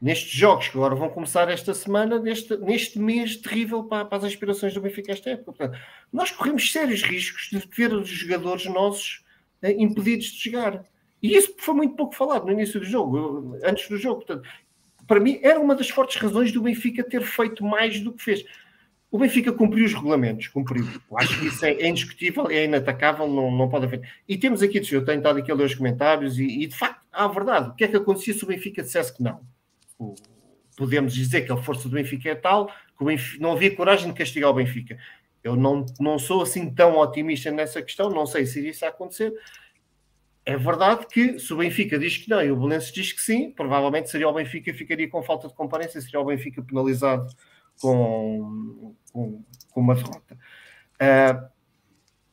nestes jogos que agora vão começar esta semana, neste, neste mês terrível para, para as aspirações do Benfica esta época. Portanto, nós corremos sérios riscos de ter os jogadores nossos eh, impedidos de jogar. E isso foi muito pouco falado no início do jogo, antes do jogo. Portanto, para mim, era uma das fortes razões do Benfica ter feito mais do que fez. O Benfica cumpriu os regulamentos, cumpriu. Acho que isso é, é indiscutível, é inatacável, não, não pode haver. E temos aqui, eu tenho estado aqui a ler os comentários, e, e de facto, há verdade. O que é que acontecia se o Benfica dissesse que não? Podemos dizer que a força do Benfica é tal que Benfica, não havia coragem de castigar o Benfica. Eu não, não sou assim tão otimista nessa questão, não sei se isso a acontecer. É verdade que se o Benfica diz que não e o Belenenses diz que sim, provavelmente seria o Benfica ficaria com falta de comparência, seria o Benfica penalizado com, com, com uma derrota. Uh,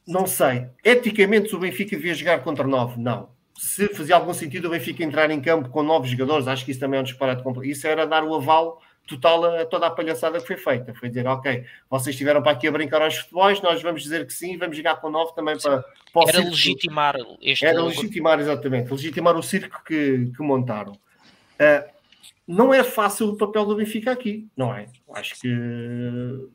não sei. Eticamente, se o Benfica devia jogar contra 9, não se fazia algum sentido o Benfica entrar em campo com novos jogadores, acho que isso também é um disparate completo. Isso era dar o aval total a toda a palhaçada que foi feita. Foi dizer, ok, vocês estiveram para aqui a brincar aos futebols, nós vamos dizer que sim, vamos jogar com nove também para, para Era legitimar este Era legitimar, exatamente, legitimar o circo que, que montaram. Uh, não é fácil o papel do Benfica aqui, não é? Acho que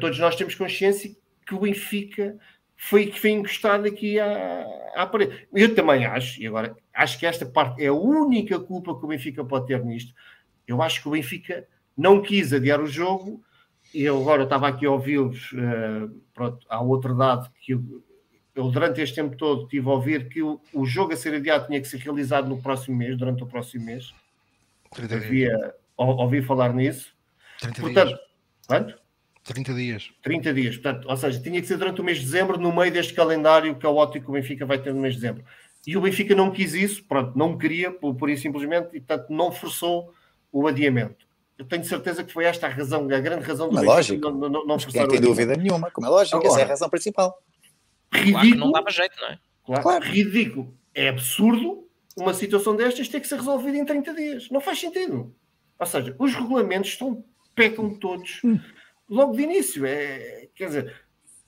todos nós temos consciência que o Benfica foi que foi encostado aqui à, à parede. Eu também acho, e agora acho que esta parte é a única culpa que o Benfica pode ter nisto. Eu acho que o Benfica não quis adiar o jogo. E eu agora estava aqui a ouvi-los. Uh, pronto, há outro dado que eu, eu, durante este tempo todo tive a ouvir que o, o, jogo a ser adiado tinha que ser realizado no próximo mês, durante o próximo mês. Havia, ouvi falar nisso. 30 Portanto, dias. quanto? 30 dias. 30 dias. Portanto, ou seja, tinha que ser durante o mês de dezembro, no meio deste calendário caótico que o Benfica vai ter no mês de dezembro. E o Benfica não quis isso, pronto, não queria, por, por isso simplesmente, e portanto não forçou o adiamento. Eu tenho certeza que foi esta a razão, a grande razão do Como é Benfica lógico. não, não, não Não forçar o tem dúvida nenhuma, como é lógico, Agora- essa é a razão principal. Claro que não Ridículo, dava jeito, não é? claro, Claro. ridículo. É absurdo uma situação destas ter que ser resolvida em 30 dias. Não faz sentido. Ou seja, os regulamentos estão, pecam todos logo de início. É, quer dizer,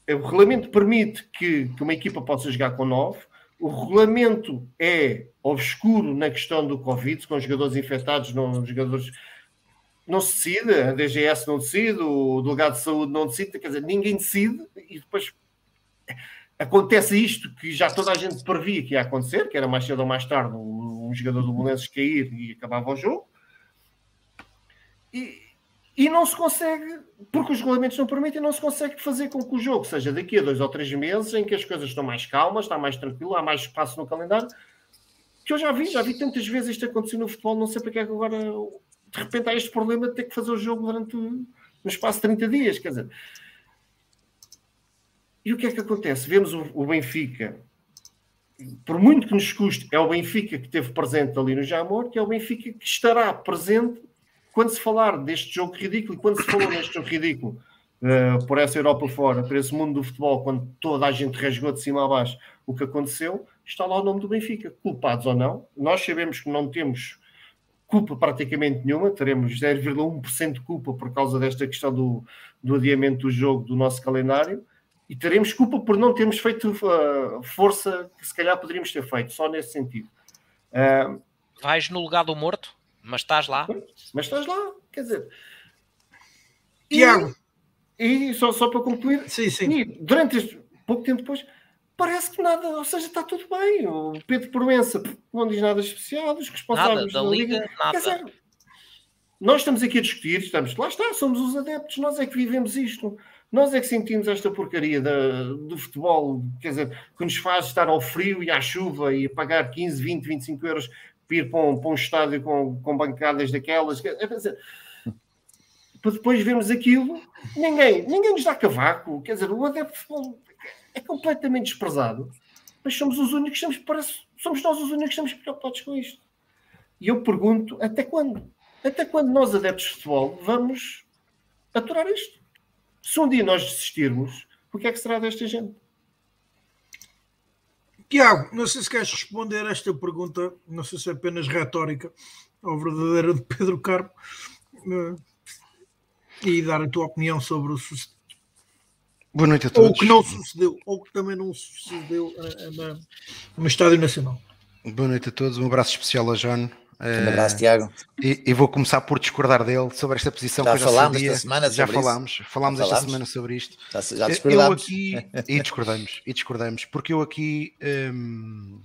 o regulamento permite que, que uma equipa possa jogar com 9. O regulamento é obscuro na questão do Covid, com jogadores infectados, não jogadores. Não se decide, a DGS não decide, o delegado de saúde não decide, quer dizer, ninguém decide e depois acontece isto que já toda a gente previa que ia acontecer, que era mais cedo ou mais tarde um, um jogador do Belenenses cair e acabava o jogo. E, e não se consegue, porque os regulamentos não permitem, não se consegue fazer com que o jogo seja daqui a dois ou três meses, em que as coisas estão mais calmas, está mais tranquilo, há mais espaço no calendário, que eu já vi, já vi tantas vezes isto acontecer no futebol, não sei porque é que agora de repente há este problema de ter que fazer o jogo durante no espaço de 30 dias, quer dizer. E o que é que acontece? Vemos o, o Benfica, por muito que nos custe, é o Benfica que esteve presente ali no Jamor, que é o Benfica que estará presente quando se falar deste jogo ridículo, e quando se falou neste jogo ridículo, uh, por essa Europa fora, por esse mundo do futebol, quando toda a gente rasgou de cima a baixo o que aconteceu, está lá o nome do Benfica, culpados ou não. Nós sabemos que não temos culpa praticamente nenhuma, teremos 0,1% de culpa por causa desta questão do, do adiamento do jogo do nosso calendário, e teremos culpa por não termos feito uh, força que se calhar poderíamos ter feito, só nesse sentido. Uh, Vais no lugar do morto, mas estás lá. mas estás lá, quer dizer. Tiago. E, e só, só para concluir, Sim, sim. e durante este pouco tempo depois, parece que nada, ou seja, está tudo bem. O Pedro Proença não diz nada especial, os Nada, responsáveis da Liga, Quer nada. dizer, nós estamos aqui a discutir, estamos, lá está, somos os adeptos, nós é que vivemos isto. Nós é que sentimos esta porcaria da, do futebol, quer dizer, que nos faz estar ao frio e à chuva e pagar 15, 20, 25 euros ir para um, para um estádio com, com bancadas daquelas. Quer dizer, para depois vermos aquilo, ninguém, ninguém nos dá cavaco. Quer dizer, o adepto de futebol é completamente desprezado, mas somos os únicos estamos, parece, somos nós os únicos que estamos preocupados com isto. E eu pergunto, até quando? Até quando nós, adeptos de futebol, vamos aturar isto? Se um dia nós desistirmos, o que é que será desta gente? Tiago, não sei se queres responder a esta pergunta, não sei se é apenas retórica ou verdadeira de Pedro Carmo, eh, e dar a tua opinião sobre o sucedido. Boa noite a Ou todos. o que não sucedeu, ou que também não sucedeu eh, na- no Estádio Nacional. Boa noite a todos. Um abraço especial a John. Um abraço, Tiago. E, e vou começar por discordar dele sobre esta posição Já que eu já falámos sabia. esta semana já sobre isso. falámos, falámos Já esta falámos. semana sobre isto. Já, já eu discordámos. aqui e discordamos, e discordamos, porque eu aqui hum,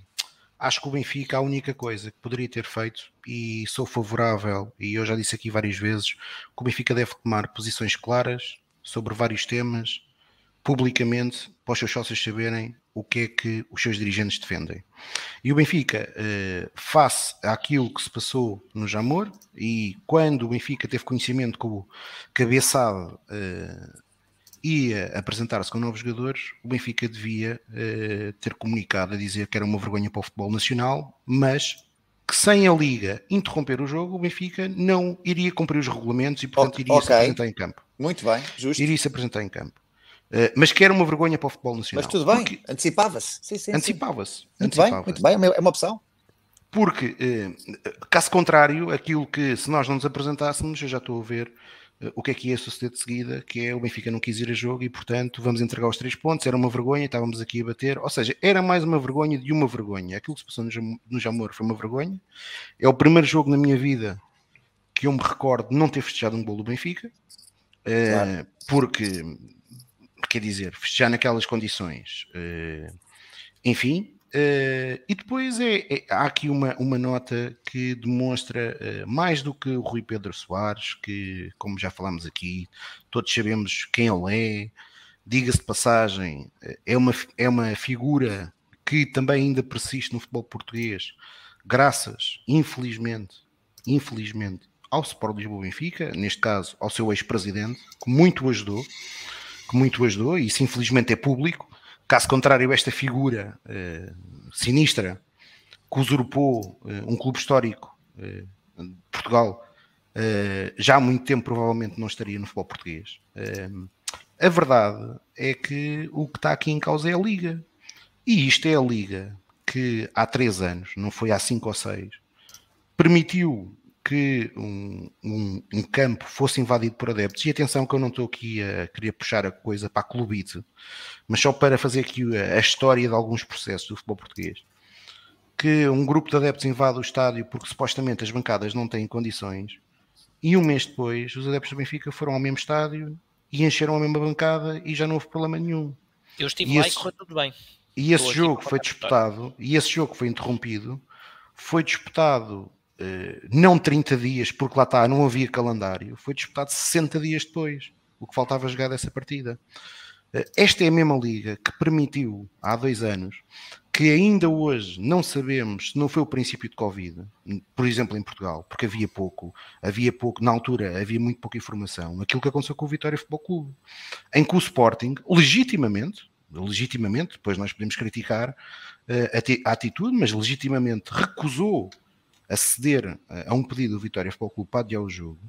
acho que o Benfica a única coisa que poderia ter feito, e sou favorável, e eu já disse aqui várias vezes, que o Benfica deve tomar posições claras sobre vários temas, publicamente, para os seus sócios saberem o que é que os seus dirigentes defendem. E o Benfica, eh, face àquilo que se passou no Jamor, e quando o Benfica teve conhecimento que o cabeçado eh, ia apresentar-se com novos jogadores, o Benfica devia eh, ter comunicado a dizer que era uma vergonha para o futebol nacional, mas que sem a Liga interromper o jogo, o Benfica não iria cumprir os regulamentos e, portanto, iria se apresentar em campo. Muito bem, justo. Iria se apresentar em campo. Eh, mas que era uma vergonha para o futebol nacional. Mas tudo bem, Porque antecipava-se. Sim, sim, sim. Antecipava-se. Muito bem, antecipava-se. muito bem, é uma- é opção. Porque, eh, caso contrário, aquilo que se nós não nos apresentássemos, eu já estou a ver eh, o que é que ia suceder de seguida, que é o Benfica não quis ir a jogo e, portanto, vamos entregar os três pontos, era uma vergonha, estávamos aqui a bater, ou seja, era mais uma vergonha de uma vergonha. Aquilo que se passou no, Jam- no Jamor foi uma vergonha. É o primeiro jogo na minha vida que eu me recordo de não ter festejado um gol do Benfica, eh, Claro. porque, quer dizer, festejar naquelas condições, eh, enfim, eh, e depois é, é- há aqui uma, uma nota que demonstra eh, mais do que o Rui Pedro Soares, que, como já falámos aqui, todos sabemos quem ele é, diga-se de passagem, é uma, é uma figura que também ainda persiste no futebol português, graças, infelizmente, infelizmente, ao Sport Lisboa Benfica, neste caso ao seu ex-presidente, que muito o ajudou, que muito ajudou, e isso infelizmente é público. Caso contrário, esta figura eh, sinistra que usurpou eh, um clube histórico eh, de Portugal eh, já há muito tempo provavelmente não estaria no futebol português. Eh, a verdade é que o que está aqui em causa é a Liga. E isto é a Liga que há três anos, não foi há cinco ou seis, permitiu que um, um, um, campo fosse invadido por adeptos, e atenção que eu não estou aqui a querer puxar a coisa para a clubite, mas só para fazer aqui a, a, história de alguns processos do futebol português, que um grupo de adeptos invade o estádio porque supostamente as bancadas não têm condições, e um mês depois os adeptos do Benfica foram ao mesmo estádio e encheram a mesma bancada e já não houve problema nenhum. Eu estive e lá esse, e correu tudo bem. E esse jogo foi disputado, e esse jogo foi interrompido, foi disputado não 30 dias, porque lá está, não havia calendário, foi disputado 60 dias depois, o que faltava jogar dessa partida. Eh, esta é a mesma liga que permitiu, há dois anos, que ainda hoje não sabemos se não foi o princípio de Covid, por exemplo, em Portugal, porque havia pouco, havia pouco, na altura havia muito pouca informação, aquilo que aconteceu com o Vitória Futebol Clube, em que o Sporting, legitimamente, legitimamente, depois nós podemos criticar uh, a atitude, mas legitimamente recusou a ceder a um pedido do Vitória Futebol Clube para adiar o jogo,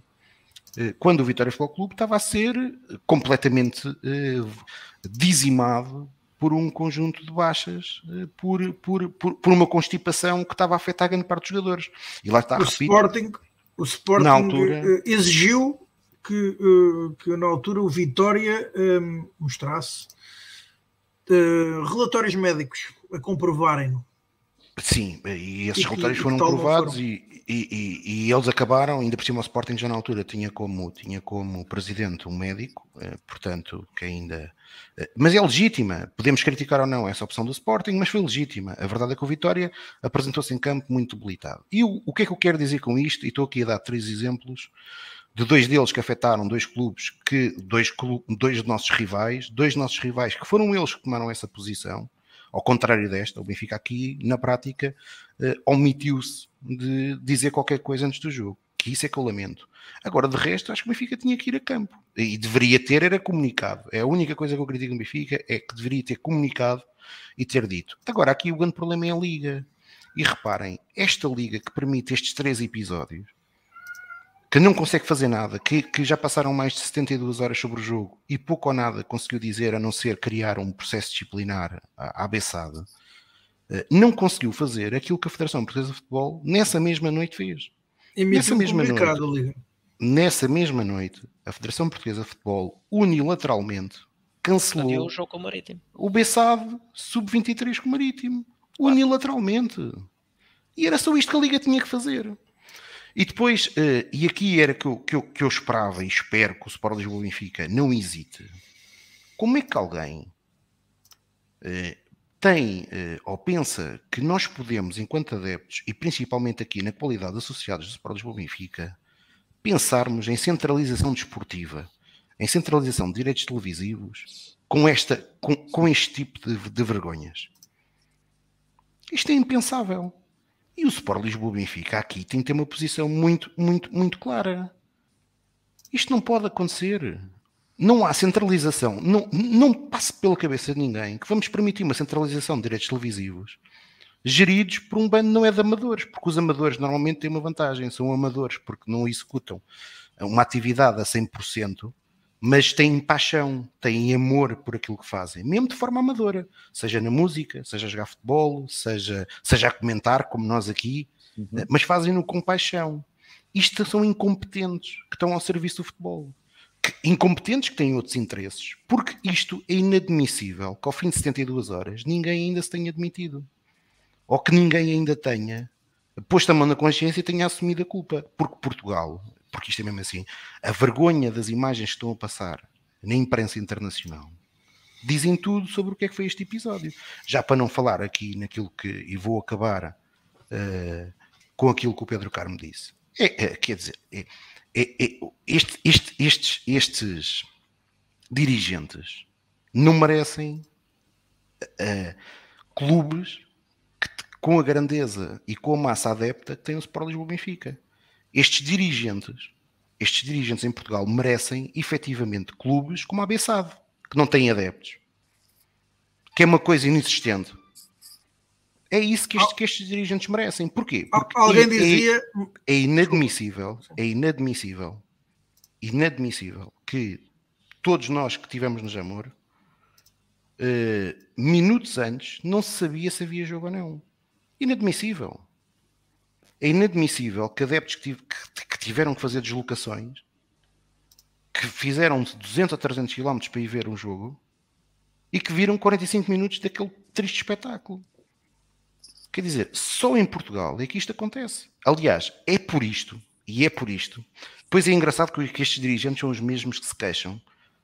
eh, quando o Vitória Futebol Clube estava a ser completamente eh, dizimado por um conjunto de baixas, eh, por, por, por, por, uma constipação que estava a afetar a grande parte dos jogadores. E lá está, o repito, Sporting, o Sporting na altura, exigiu que, que na altura o Vitória mostrasse relatórios médicos a comprovarem-no. Sim, e esses e, relatórios foram provados foram? E, e, e, eles acabaram, ainda por cima o Sporting já na altura tinha como, tinha como presidente um médico, eh, portanto, que ainda... Eh, mas é legítima, podemos criticar ou não essa opção do Sporting, mas foi legítima. A verdade é que o Vitória apresentou-se em campo muito debilitado. E o, o que é que eu quero dizer com isto? E estou aqui a dar três exemplos de dois deles que afetaram dois clubes, que dois, dois nossos rivais, dois nossos rivais que foram eles que tomaram essa posição, ao contrário desta, o Benfica aqui, na prática, uh, omitiu-se de dizer qualquer coisa antes do jogo. Que isso é que eu lamento. Agora, de resto, acho que o Benfica tinha que ir a campo. E deveria ter, era comunicado. É a única coisa que eu critico no Benfica, é que deveria ter comunicado e ter dito. Agora, aqui o grande problema é a Liga. E reparem, esta Liga que permite estes três episódios, que não consegue fazer nada, que, que, já passaram mais de 72 horas sobre o jogo e pouco ou nada conseguiu dizer a não ser criar um processo disciplinar à, à beçada, eh, não conseguiu fazer aquilo que a Federação Portuguesa de Futebol nessa mesma noite fez. nessa mesma noite, nessa mesma noite, a Federação Portuguesa de Futebol unilateralmente cancelou o jogo com o Marítimo. O Bessade sub-23 com o Marítimo. Claro. Unilateralmente. E era só isto que a Liga tinha que fazer. E depois, uh, e aqui era que eu, que, eu, que eu esperava e espero que o Sport Lisboa Benfica não hesite. Como é que alguém uh, tem uh, ou pensa que nós podemos, enquanto adeptos, e principalmente aqui na qualidade de associados do Sport Lisboa Benfica, pensarmos em centralização desportiva, em centralização de direitos televisivos, com, esta, com, com este tipo de, de vergonhas? Isto é impensável. E o Sport Lisboa Benfica aqui tem que ter uma posição muito, muito, muito clara. Isto não pode acontecer. Não há centralização. Não, não passe pela cabeça de ninguém que vamos permitir uma centralização de direitos televisivos geridos por um bando não é de amadores, porque os amadores normalmente têm uma vantagem, são amadores porque não executam uma atividade a 100%, mas têm paixão, têm amor por aquilo que fazem, mesmo de forma amadora, seja na música, seja a jogar futebol, seja, seja a comentar, como nós aqui, uhum. mas fazem-no com paixão. Isto são incompetentes que estão ao serviço do futebol. Que, incompetentes que têm outros interesses. Porque isto é inadmissível que ao fim de 72 horas ninguém ainda se tenha admitido. Ou que ninguém ainda tenha posto a mão na consciência e tenha assumido a culpa. Porque Portugal porque isto é mesmo assim, a vergonha das imagens que estão a passar na imprensa internacional dizem tudo sobre o que é que foi este episódio. Já para não falar aqui naquilo que, e vou acabar uh, com aquilo que o Pedro Carmo disse. É, é, quer dizer, é, é, é este, este, estes, estes dirigentes não merecem uh, clubes que, com a grandeza e com a massa adepta que tem o Sport Lisboa Benfica. Estes dirigentes, estes dirigentes em Portugal merecem efetivamente clubes como a Bessade, que não têm adeptos, que é uma coisa inexistente. É isso que estes, que estes dirigentes merecem. Porquê? Porque Alguém é, dizia. É, é inadmissível, é inadmissível, inadmissível que todos nós que tivemos no Jamor, uh, minutos antes, não se sabia se havia jogo ou não. Inadmissível. É inadmissível que adeptos que, que tiveram que fazer deslocações, que fizeram 200 a 300 km para ir ver um jogo e que viram 45 minutos daquele triste espetáculo. Quer dizer, só em Portugal é que isto acontece. Aliás, é por isto, e é por isto. Pois é engraçado que estes dirigentes são os mesmos que se queixam.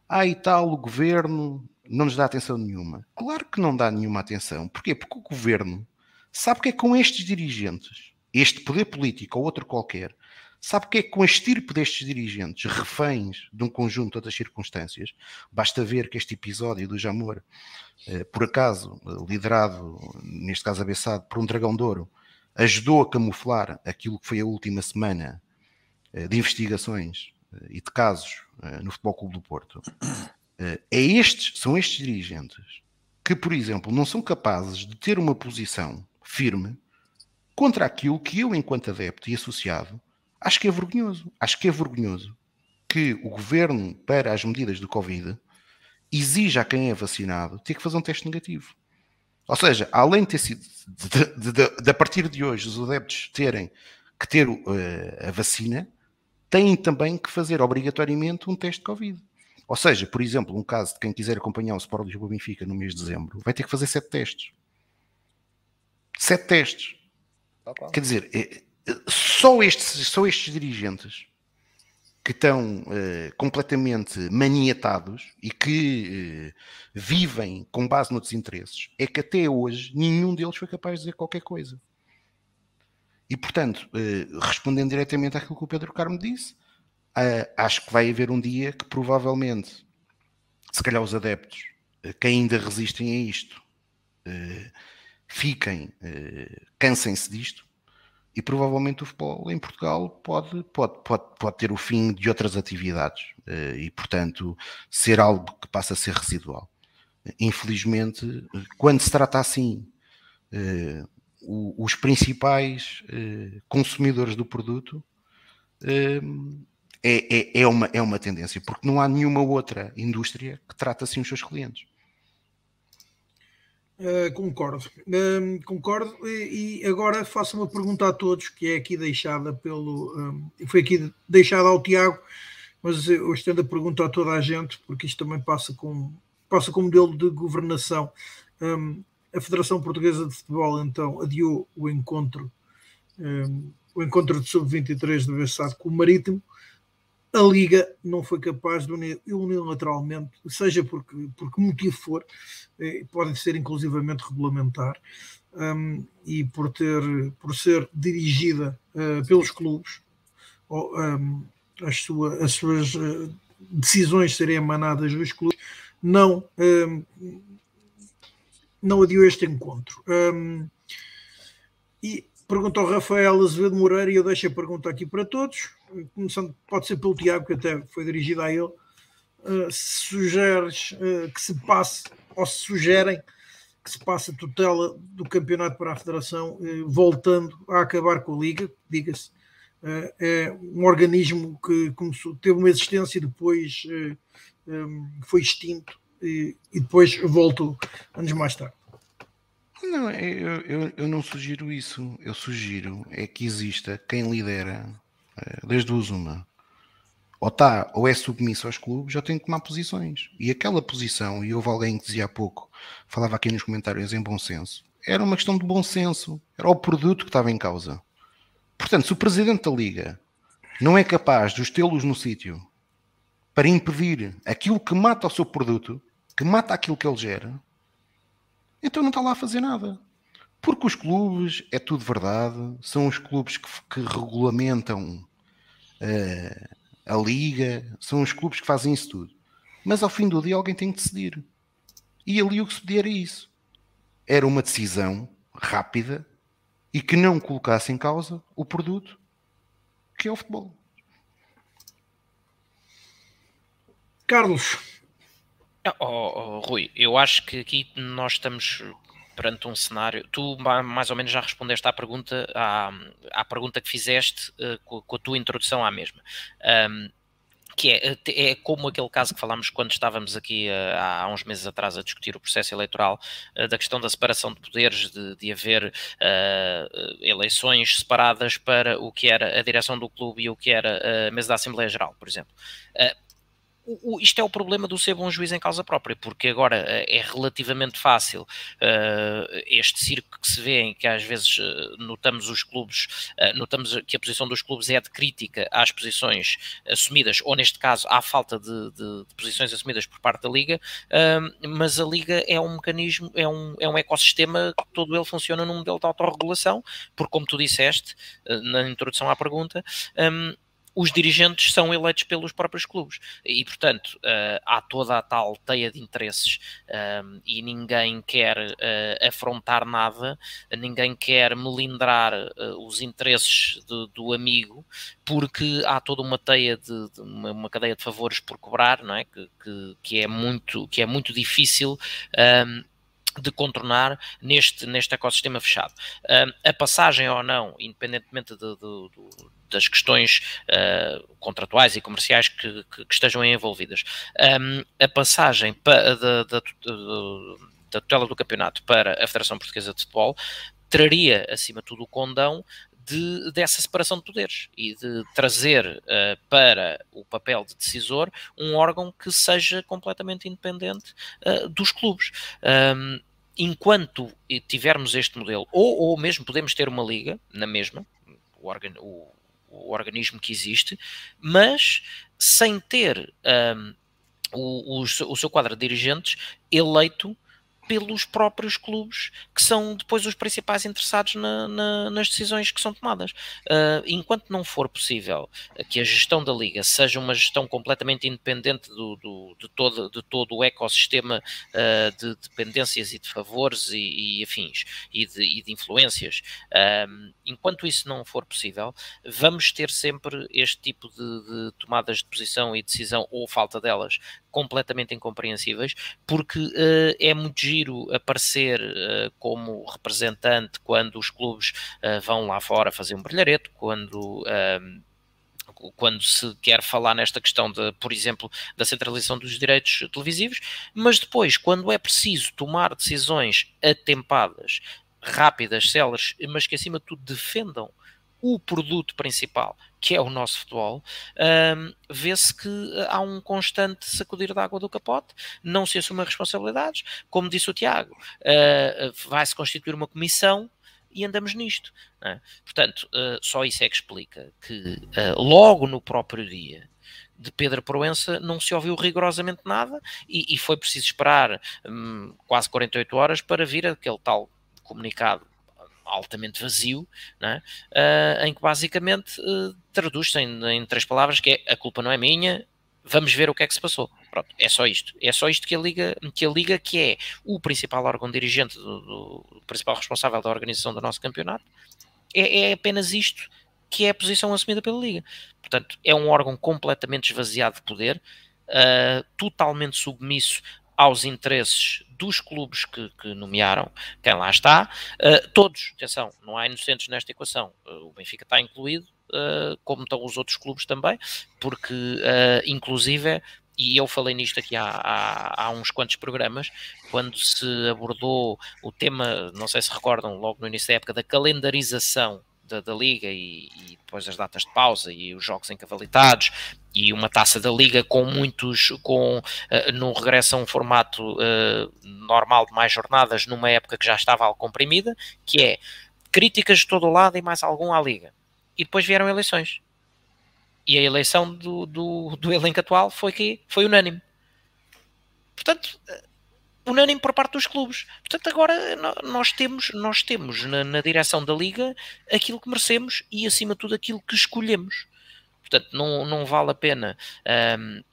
Ah, e tal, o governo não nos dá atenção nenhuma. Claro que não dá nenhuma atenção. Porquê? Porque o governo sabe que é com estes dirigentes este poder político ou outro qualquer, sabe que é com a estirpe destes dirigentes, reféns de um conjunto de outras circunstâncias, basta ver que este episódio do Jamor, eh, por acaso, liderado, neste caso abeçado, por um dragão de ouro, ajudou a camuflar aquilo que foi a última semana eh, de investigações eh, e de casos no Futebol Clube do Porto. É estes, são estes dirigentes que, por exemplo, não são capazes de ter uma posição firme contra aquilo que eu, enquanto adepto e associado, acho que é vergonhoso. Acho que é vergonhoso que o governo, para as medidas do Covid, exija a quem é vacinado ter que fazer um teste negativo. Ou seja, além de ter sido, de, de, de, de a partir de hoje, os adeptos terem que ter uh, a vacina, têm também que fazer obrigatoriamente um teste de Covid. Ou seja, por exemplo, um caso de quem quiser acompanhar o Sport Lisboa Benfica no mês de dezembro, vai ter que fazer sete testes. Sete testes. Quer dizer, é, só estes, só estes dirigentes que estão uh, completamente maniatados e que uh, vivem com base noutros interesses, é que até hoje nenhum deles foi capaz de dizer qualquer coisa. E, portanto, uh, respondendo diretamente àquilo que o Pedro Carmo disse, acho que vai haver um dia que provavelmente, se calhar os adeptos que ainda resistem a isto, fiquem, eh, cansem-se disto e provavelmente o futebol em Portugal pode, pode, pode, pode ter o fim de outras atividades eh, e, portanto, ser algo que passa a ser residual. Infelizmente, quando se trata assim, eh, os principais consumidores do produto é, é, é, uma, é uma tendência, porque não há nenhuma outra indústria que trate assim os seus clientes. Uh, concordo, uh, concordo e, e, agora faço uma pergunta a todos que é aqui deixada pelo uh, foi aqui deixada ao Tiago, mas eu estendo a pergunta a toda a gente porque isto também passa com passa com modelo de governação. Um, a Federação Portuguesa de Futebol então adiou o encontro o encontro de sub-23 do Bessado com o Marítimo a Liga não foi capaz de unilateralmente, seja porque, por que motivo for, eh, pode ser inclusivamente regulamentar, um, e por, ter, por ser dirigida uh, pelos clubes, ou, um, as, sua, as suas uh, decisões serem emanadas dos clubes, não, um, não adiou este encontro. e pergunta ao Rafael Azevedo Moreira, e eu deixo a pergunta aqui para todos começando, pode ser pelo Tiago, que até foi dirigido a ele, uh, sugeres uh, que se passe, ou se sugerem que se passe a tutela do campeonato para a Federação, uh, voltando a acabar com a Liga, diga-se. é um organismo que começou, teve uma existência e depois um, foi extinto e, e depois voltou anos mais tarde. Não, eu, eu, eu, não sugiro isso. Eu sugiro é que exista quem lidera das duas uma. Ou está, ou é submisso aos clubes, ou tem que tomar posições. E aquela posição, e houve alguém que dizia há pouco, falava aqui nos comentários em bom senso, era uma questão de bom senso, era o produto que estava em causa. Portanto, se o presidente da Liga não é capaz de os tê-los no sítio para impedir aquilo que mata o seu produto, que mata aquilo que ele gera, então não está lá a fazer nada. Porque os clubes, é tudo verdade, são os clubes que, que regulamentam uh, a liga, são os clubes que fazem isso tudo. Mas ao fim do dia alguém tem que decidir. E ali o que se pedia era isso. Era uma decisão rápida e que não colocasse em causa o produto que é o futebol. Carlos. Oh, oh, Rui, eu acho que aqui nós estamos perante um cenário. Tu mais ou menos já respondeste à pergunta, à, à pergunta que fizeste uh, com, com, a tua introdução à mesma. Um, que é, é como aquele caso que falámos quando estávamos aqui uh, há uns meses atrás a discutir o processo eleitoral, uh, da questão da separação de poderes, de, de haver uh, eleições separadas para o que era a direção do clube e o que era a mesa da Assembleia Geral, por exemplo o, isto é o problema do ser bom juiz em causa própria, porque agora eh, é relativamente fácil uh, este circo que se vê em que às vezes uh, notamos os clubes, uh, notamos que a posição dos clubes é de crítica às posições assumidas, ou neste caso à falta de, de, de posições assumidas por parte da Liga, mas a Liga é um mecanismo, é um, é um ecossistema que todo ele funciona num modelo de autorregulação, porque como tu disseste na introdução à pergunta, um, os dirigentes são eleitos pelos próprios clubes e, portanto, uh, há toda a tal teia de interesses um, e ninguém quer uh, afrontar nada, ninguém quer melindrar uh, os interesses de, do amigo, porque há toda uma teia de, de uma, cadeia de favores por cobrar, não é? Que, que, que é muito que é muito difícil um, de contornar neste, neste ecossistema fechado. a passagem ou não, independentemente de, de, de das questões uh, contratuais e comerciais que, que, que estejam envolvidas. Um, a passagem da, da, tutela do campeonato para a Federação Portuguesa de Futebol traria, acima de tudo, o condão de, dessa separação de poderes e de trazer uh, para o papel de decisor um órgão que seja completamente independente uh, dos clubes. Um, enquanto tivermos este modelo, ou, ou mesmo podemos ter uma liga na mesma, o, órgão, o organismo que existe, mas sem ter um, o, o, o, seu quadro de dirigentes eleito pelos próprios clubes que são depois os principais interessados na, na, nas decisões que são tomadas. Uh, enquanto não for possível que a gestão da liga seja uma gestão completamente independente do, do de, todo, de todo o ecossistema uh, de dependências e de favores e, e afins e de, e de influências, uh, enquanto isso não for possível, vamos ter sempre este tipo de, de tomadas de posição e decisão ou falta delas completamente incompreensíveis, porque é muito giro aparecer uh, como representante quando os clubes uh, vão lá fora fazer um brilhareto, quando ehm, quando se quer falar nesta questão de, por exemplo, da centralização dos direitos televisivos, mas depois, quando é preciso tomar decisões atempadas, rápidas, céleres, mas que acima de tudo defendam o produto principal, que é o nosso futebol, um, vê-se que há um constante sacudir da água do capote, não se assume responsabilidades, como disse o Tiago, uh, vai-se constituir uma comissão e andamos nisto. É? Portanto, uh, só isso é que explica que uh, logo no próprio dia de Pedro Proença não se ouviu rigorosamente nada e, e foi preciso esperar um, quase 48 horas para vir aquele tal comunicado altamente vazio, uh, em que basicamente uh, traduz-se em, em, três palavras que é a culpa não é minha, vamos ver o que é que se passou. Pronto, é só isto. É só isto que a Liga, que, a Liga, que é o principal órgão dirigente, do, do o principal responsável da organização do nosso campeonato, é, é apenas isto que é a posição assumida pela Liga. Portanto, é um órgão completamente esvaziado de poder, uh, totalmente submisso aos interesses dos clubes que, que, nomearam quem lá está. Uh, todos, atenção, não há inocentes nesta equação. Uh, o Benfica está incluído, uh, como estão os outros clubes também, porque, inclusive, e eu falei nisto aqui há, há, há, uns quantos programas, quando se abordou o tema, não sei se recordam, logo no início da época, da calendarização da, da Liga e, e, depois as datas de pausa e os jogos encavalitados e uma taça da Liga com muitos, com uh, no regresso a um formato uh, normal de mais jornadas numa época que já estava algo comprimida, que é críticas de todo lado e mais algum à Liga. E depois vieram eleições. E a eleição do, do, do elenco atual foi que foi unânime. Portanto, unânime por parte dos clubes. Portanto, agora nós temos, nós temos na, na, direção da Liga aquilo que merecemos e, acima de tudo, aquilo que escolhemos. Portanto, não, não vale a pena. Um,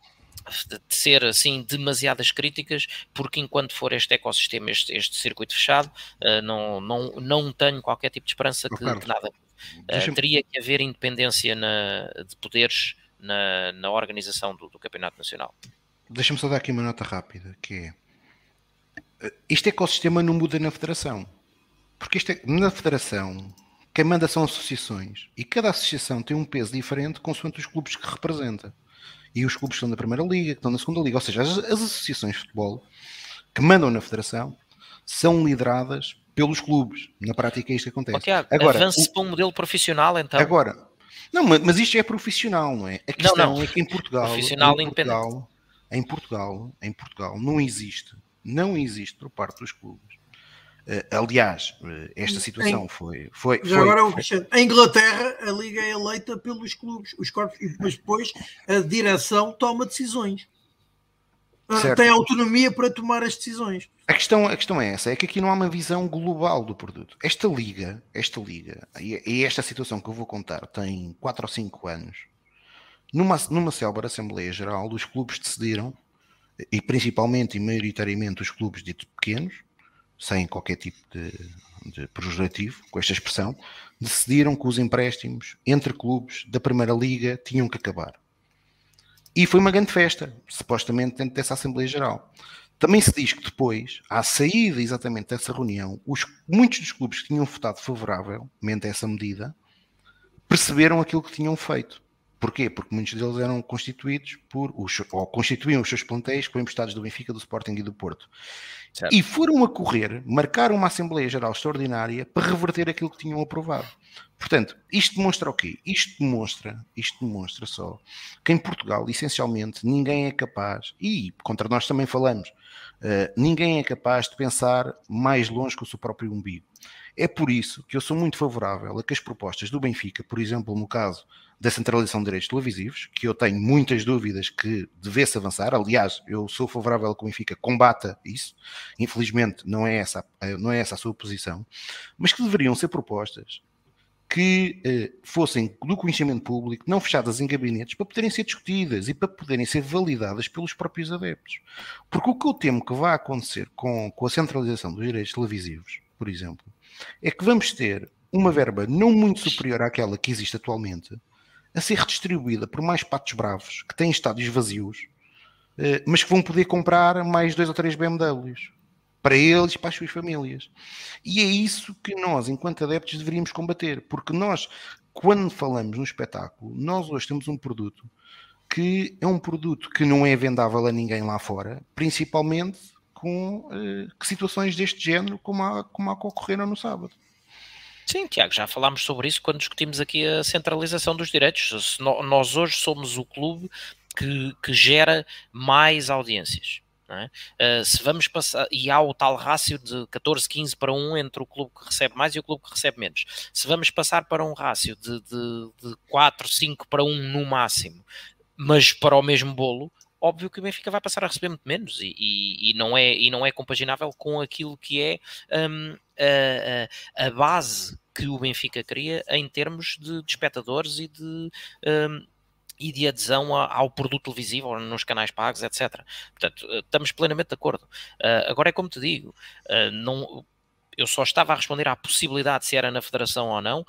de ser assim demasiadas críticas, porque enquanto for este ecossistema, este, este circuito fechado, uh, não, não, não tenho qualquer tipo de esperança que, que, nada. Uh, teria que haver independência na, de poderes na, na organização do, do Campeonato Nacional. Deixa-me só dar aqui uma nota rápida, que é este ecossistema não muda na federação. Porque este é, na federação, quem manda são associações. E cada associação tem um peso diferente consoante os clubes que representa. E os clubes que estão na primeira liga, que estão na segunda liga. Ou seja, as, as associações de futebol que mandam na federação são lideradas pelos clubes. Na prática é isto que acontece. Oh, Tiago, agora, avance o, para um modelo profissional então. Agora, não, mas isto é profissional, não é? A questão não, não. é que em Portugal, profissional em Portugal, em Portugal, em Portugal não existe não existe por parte dos clubes. Uh, aliás, uh, esta situação em, foi, foi. Já foi, agora, foi... em Inglaterra, a liga é eleita pelos clubes, os corpos, mas depois a direção toma decisões. Uh, tem autonomia para tomar as decisões. A questão, a questão é essa, é que aqui não há uma visão global do produto. Esta liga, esta liga, e, e esta situação que eu vou contar tem 4 ou 5 anos, numa, numa célere Assembleia Geral, os clubes decidiram e principalmente e maioritariamente os clubes ditos pequenos, sem qualquer tipo de, de pejorativo, com esta expressão, decidiram que os empréstimos entre clubes da Primeira Liga tinham que acabar. E foi uma grande festa, supostamente dentro dessa Assembleia Geral. Também se diz que depois, à saída exatamente dessa reunião, os, muitos dos clubes que tinham votado favoravelmente a essa medida perceberam aquilo que tinham feito. Porquê? Porque muitos deles eram constituídos por, ou constituíam os seus plantéis com emprestados do Benfica, do Sporting e do Porto. Certo. E foram a correr, marcaram uma Assembleia Geral Extraordinária para reverter aquilo que tinham aprovado. Portanto, isto demonstra o quê? Isto demonstra, isto demonstra só que em Portugal, essencialmente, ninguém é capaz, e contra nós também falamos, uh, ninguém é capaz de pensar mais longe que o seu próprio umbigo. É por isso que eu sou muito favorável a que as propostas do Benfica, por exemplo, no caso da centralização de direitos televisivos, que eu tenho muitas dúvidas que devesse avançar. Aliás, eu sou favorável que o Benfica combata isso. Infelizmente, não é essa, não é essa a sua posição, mas que deveriam ser propostas que eh, fossem do conhecimento público, não fechadas em gabinetes, para poderem ser discutidas e para poderem ser validadas pelos próprios adeptos. Porque o que eu temo que vai acontecer com, com a centralização dos direitos televisivos, por exemplo, é que vamos ter uma verba não muito superior àquela que existe atualmente, a ser redistribuída por mais patos bravos que têm estádios vazios, eh, mas que vão poder comprar mais dois ou três BMWs para eles e para as suas famílias. E é isso que nós, enquanto adeptos, deveríamos combater, porque nós, quando falamos no espetáculo, nós hoje temos um produto que é um produto que não é vendável a ninguém lá fora, principalmente com uh, situações deste género, como há, como há que ocorreram no sábado. Sim, Tiago, já falámos sobre isso quando discutimos aqui a centralização dos direitos. Nós hoje somos o clube que, que gera mais audiências. É? Uh, se vamos passar, e há o tal rácio de 14, 15 para 1 entre o clube que recebe mais e o clube que recebe menos. Se vamos passar para um rácio de, de, de 4, 5 para 1 no máximo, mas para o mesmo bolo, óbvio que o Benfica vai passar a receber muito menos e, e, e não, é, e não é compaginável com aquilo que é um, a, a, a, base que o Benfica cria em termos de, de espectadores e de. Um, e de adesão ao produto televisivo, nos canais pagos, etc. Portanto, eh, estamos plenamente de acordo. Uh, agora é como te digo, uh, não, eu só estava a responder à possibilidade se era na federação ou não,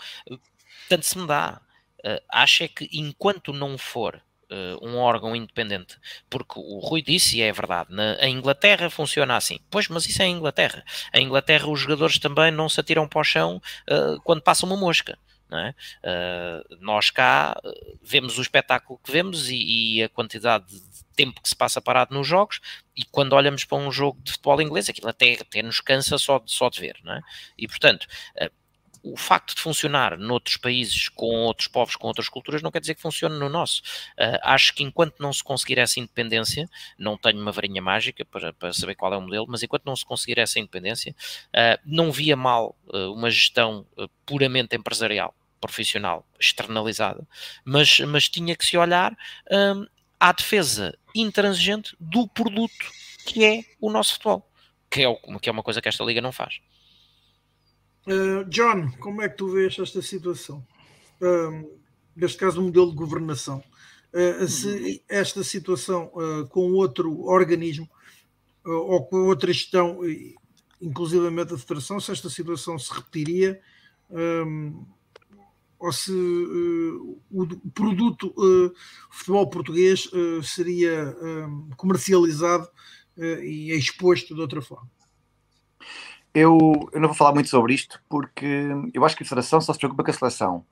tanto se me dá. Uh, acho é que enquanto não for uh, um órgão independente, porque o Rui disse, e é verdade, na, a Inglaterra funciona assim. Pois, mas isso é a Inglaterra. A Inglaterra, os jogadores também não se atiram para o chão uh, quando passa uma mosca. É? Uh, nós cá vemos o espetáculo que vemos e, e, a quantidade de tempo que se passa parado nos jogos e quando olhamos para um jogo de futebol inglês aquilo até, até nos cansa só de, só de ver, é? E portanto, o facto de funcionar noutros países com outros povos, com outras culturas, não quer dizer que funcione no nosso. Uh, acho que enquanto não se conseguir essa independência, não tenho uma varinha mágica para, para saber qual é o modelo, mas enquanto não se conseguir essa independência, uh, não via mal uh, uma gestão puramente empresarial, profissional, externalizada, mas, mas tinha que se olhar à defesa intransigente do produto que é o nosso futebol, que é, o, que é uma coisa que esta liga não faz. Uh, John, como é que tu vês esta situação? Uh, neste caso, o um modelo de governação. Uh, se esta situação uh, com outro organismo ou com outra gestão, inclusivamente a Federação, se esta situação se repetiria, um, ou se o produto futebol português seria comercializado e exposto de outra forma. Eu, eu, não vou falar muito sobre isto porque eu acho que a Federação só se preocupa com a seleção.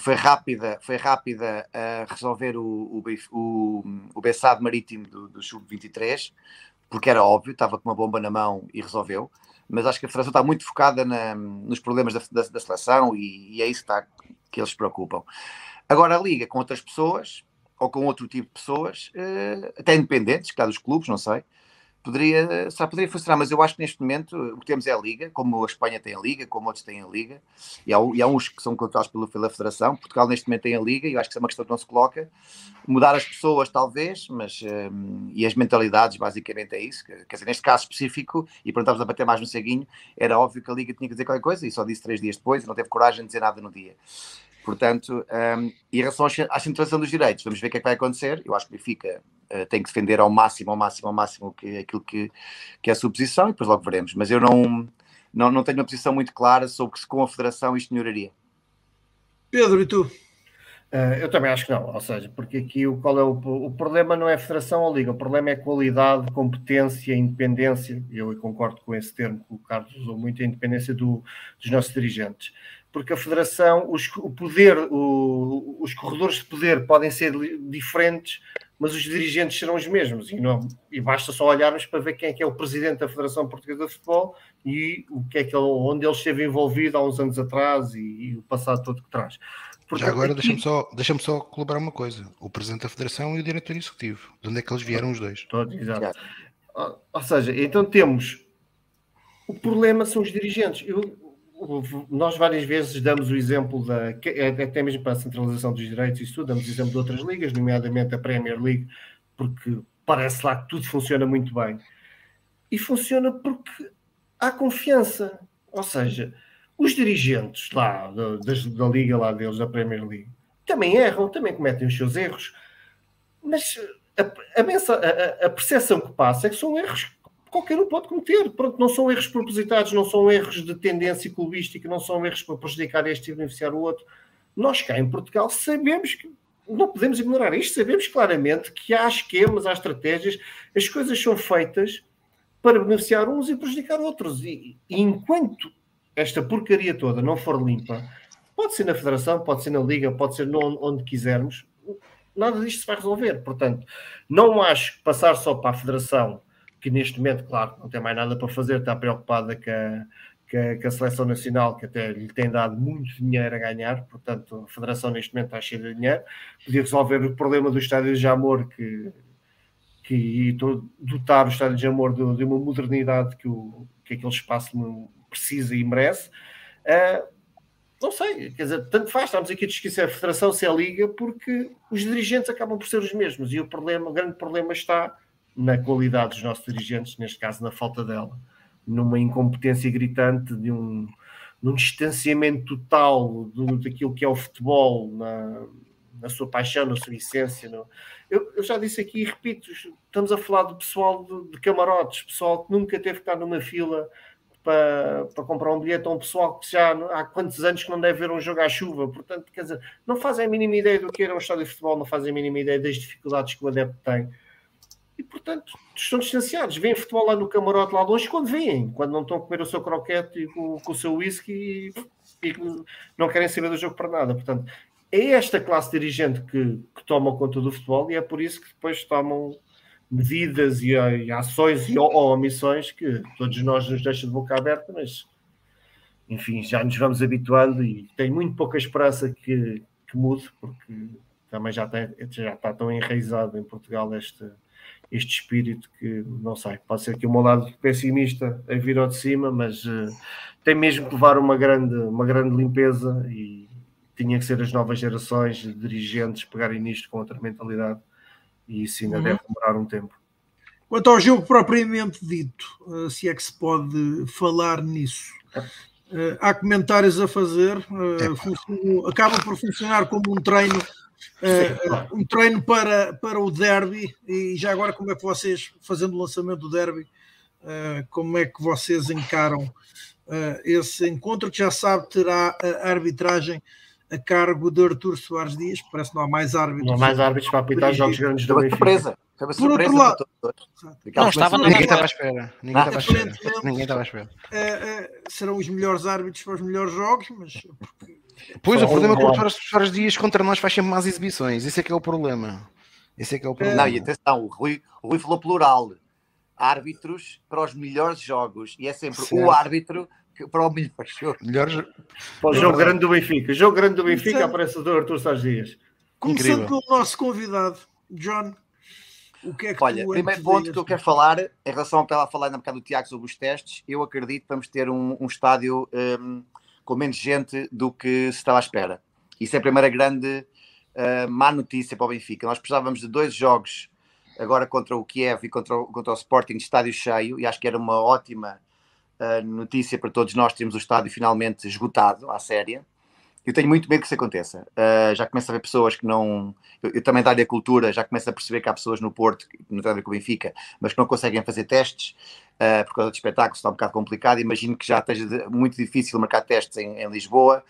foi rápida, foi rápida a resolver o, o, o, o Bessado Marítimo do, do Sub-23, porque era óbvio, estava com uma bomba na mão e resolveu mas acho que a Federação está muito focada na, nos problemas da, da, da seleção e, e, é isso que, está, que eles se preocupam. Agora, a Liga com outras pessoas, ou com outro tipo de pessoas, uh, até independentes, que há dos clubes, não sei, poderia, será, poderia funcionar, mas eu acho que neste momento o que temos é a Liga, como a Espanha tem a Liga, como outros têm a Liga, e há, e há uns que são controlados pela, pela Federação, Portugal neste momento tem a Liga, e eu acho que isso é uma questão que não se coloca, mudar as pessoas talvez, mas um, e as mentalidades basicamente é isso, quer dizer, neste caso específico, e perguntávamos a bater mais no ceguinho, era óbvio que a Liga tinha que dizer qualquer coisa, e só disse três dias depois, e não teve coragem de dizer nada no dia. Portanto, um, em relação à centralização dos direitos, vamos ver o que é que vai acontecer. Eu acho que o Benfica uh, tem que defender ao máximo, ao máximo, ao máximo que, aquilo que, que é a sua posição e depois logo veremos. Mas eu não, não, não tenho uma posição muito clara sobre se com a Federação isto melhoraria. Pedro, e tu? Uh, eu também acho que não, ou seja, porque aqui o, qual é o, o problema não é a federação ou a liga, o problema é a qualidade, competência, independência, eu concordo com esse termo que o Carlos usou muito, a independência do, dos nossos dirigentes porque a federação, os, o poder, o, os corredores de poder podem ser diferentes, mas os dirigentes serão os mesmos. E, não, e basta só olharmos para ver quem é que é o presidente da Federação Portuguesa de Futebol e o que é que ele, onde ele esteve envolvido há uns anos atrás e, e o passado todo que traz. Portanto, Já agora aqui... deixa-me só, deixa só colaborar uma coisa: o presidente da Federação e o diretor executivo. De onde é que eles vieram os dois? Todos, exato. Ou, ou seja, então temos o problema são os dirigentes. Eu, nós várias vezes damos o exemplo da, é, até mesmo para a centralização dos direitos, isso tudo, damos o exemplo de outras ligas, nomeadamente a Premier League, porque parece lá que tudo funciona muito bem. E funciona porque há confiança. Ou seja, os dirigentes lá da, da, da liga lá deles, da Premier League, também erram, também cometem os seus erros, mas a, a, a, a percepção que passa é que são erros qualquer um pode cometer. Pronto, não são erros propositados, não são erros de tendência clubística, não são erros para prejudicar este e beneficiar o outro. Nós cá em Portugal sabemos que não podemos ignorar isto, sabemos claramente que há esquemas, há estratégias, as coisas são feitas para beneficiar uns e prejudicar outros. E, e enquanto esta porcaria toda não for limpa, pode ser na Federação, pode ser na Liga, pode ser onde quisermos, nada disto se vai resolver. Portanto, não acho que passar só para a Federação que neste momento, claro, não tem mais nada para fazer, está preocupada com a, com a seleção nacional, que até lhe tem dado muito dinheiro a ganhar, portanto, a Federação neste momento está cheia de dinheiro. Podia resolver o problema do Estádio de Jamor, que, que e dotar o Estádio de Jamor de, de, uma modernidade que, o, que aquele espaço precisa e merece. Uh, não sei, quer dizer, tanto faz, estamos aqui a discutir se é a Federação, se é a Liga, porque os dirigentes acabam por ser os mesmos e o problema, o grande problema está na qualidade dos nossos dirigentes, neste caso na falta dela, numa incompetência gritante, de um, num distanciamento total do, daquilo que é o futebol, na, na sua paixão, na sua essência. No... Eu, eu, já disse aqui e repito, estamos a falar do pessoal de, de, camarotes, pessoal que nunca teve que estar numa fila para, para comprar um bilhete, a um pessoal que já há quantos anos que não deve ver um jogo à chuva, portanto, quer dizer, não fazem a mínima ideia do que era um estádio de futebol, não fazem a mínima ideia das dificuldades que o adepto tem e, portanto, estão distanciados. Vêm futebol lá no camarote lá longe quando vêm, quando não estão a comer o seu croquete com, com o seu whisky e, e, não querem saber do jogo para nada. Portanto, é esta classe dirigente que, que toma conta do futebol e é por isso que depois tomam medidas e, e ações e, ou, ou omissões que todos nós nos deixam de boca aberta, mas enfim, já nos vamos habituando e tenho muito pouca esperança que, que mude, porque também já, tem, já está tão enraizado em Portugal este, este espírito que, não sei, pode ser que o meu lado pessimista a vir ao de cima, mas uh, tem mesmo que levar uma grande, uma grande limpeza e tinha que ser as novas gerações de dirigentes pegarem nisto com outra mentalidade e isso ainda uhum. deve demorar um tempo. Quanto ao jogo propriamente dito, uh, se é que se pode falar nisso, uh, há comentários a fazer, acaba por funcionar como um treino uh, um treino para, para o derby e já agora como é que vocês, fazendo o lançamento do derby, uh, como é que vocês encaram uh, esse encontro que já sabe terá a arbitragem a cargo de Artur Soares Dias, parece que não há mais árbitros. Não há mais árbitros para apitar jogos grandes do Benfica. Surpresa. Foi Por outro lado, não, estava ninguém estava à espera. Ninguém estava à espera. Ninguém estava à espera. Uh, uh, serão os melhores árbitros para os melhores jogos, mas. Pois, o problema é que o Soares Dias contra nós faz sempre más exibições. Esse é que é o problema. Esse é que é o problema. Não, e atenção, o Rui, o Rui falou plural. Árbitros para os melhores jogos. E é sempre certo. o árbitro para o melhor jogo. Melhor... Para o jogo grande do Benfica. Jogo grande do Benfica aparece o Dr. Artur Soares Dias. Começando pelo nosso convidado, John. O que é que Olha, primeiro ponto que eu quero falar, em relação ao que estava a falar ainda um bocado do Tiago sobre os testes, eu acredito que vamos ter um, um estádio um, com menos gente do que se estava à espera. Isso é a primeira grande uh, má notícia para o Benfica. Nós precisávamos de dois jogos agora contra o Kiev e contra o, contra o Sporting de estádio cheio, e acho que era uma ótima uh, notícia para todos nós termos o estádio finalmente esgotado à séria. Eu tenho muito medo que isso aconteça. Uh, já começo a ver pessoas que não. Eu, eu, também da área cultura, já começo a perceber que há pessoas no Porto, que não tem a ver com o Benfica, mas que não conseguem fazer testes uh, por causa de espetáculos, está um bocado complicado. Imagino que já esteja muito difícil marcar testes em, em Lisboa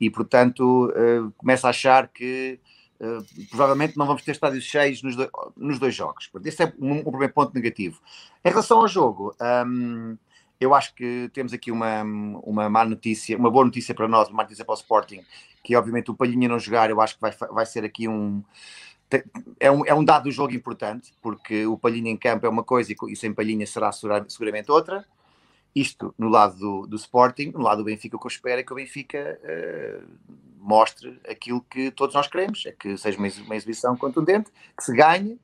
e, portanto, uh, começo a achar que uh, provavelmente não vamos ter estádios cheios nos, do, nos dois jogos. Esse é um, um, primeiro ponto negativo. Em relação ao jogo. Um, eu acho que temos aqui uma, uma má notícia, uma boa notícia para nós, uma má notícia para o Sporting, que obviamente o Palhinha não jogar, eu acho que vai, vai ser aqui um é, um. é um dado do jogo importante, porque o Palhinha em campo é uma coisa e sem Palhinha será seguramente outra. Isto no lado do, do Sporting, no lado do Benfica, o que eu espero é que o Benfica uh, mostre aquilo que todos nós queremos: é que seja uma, uma exibição contundente, que se ganhe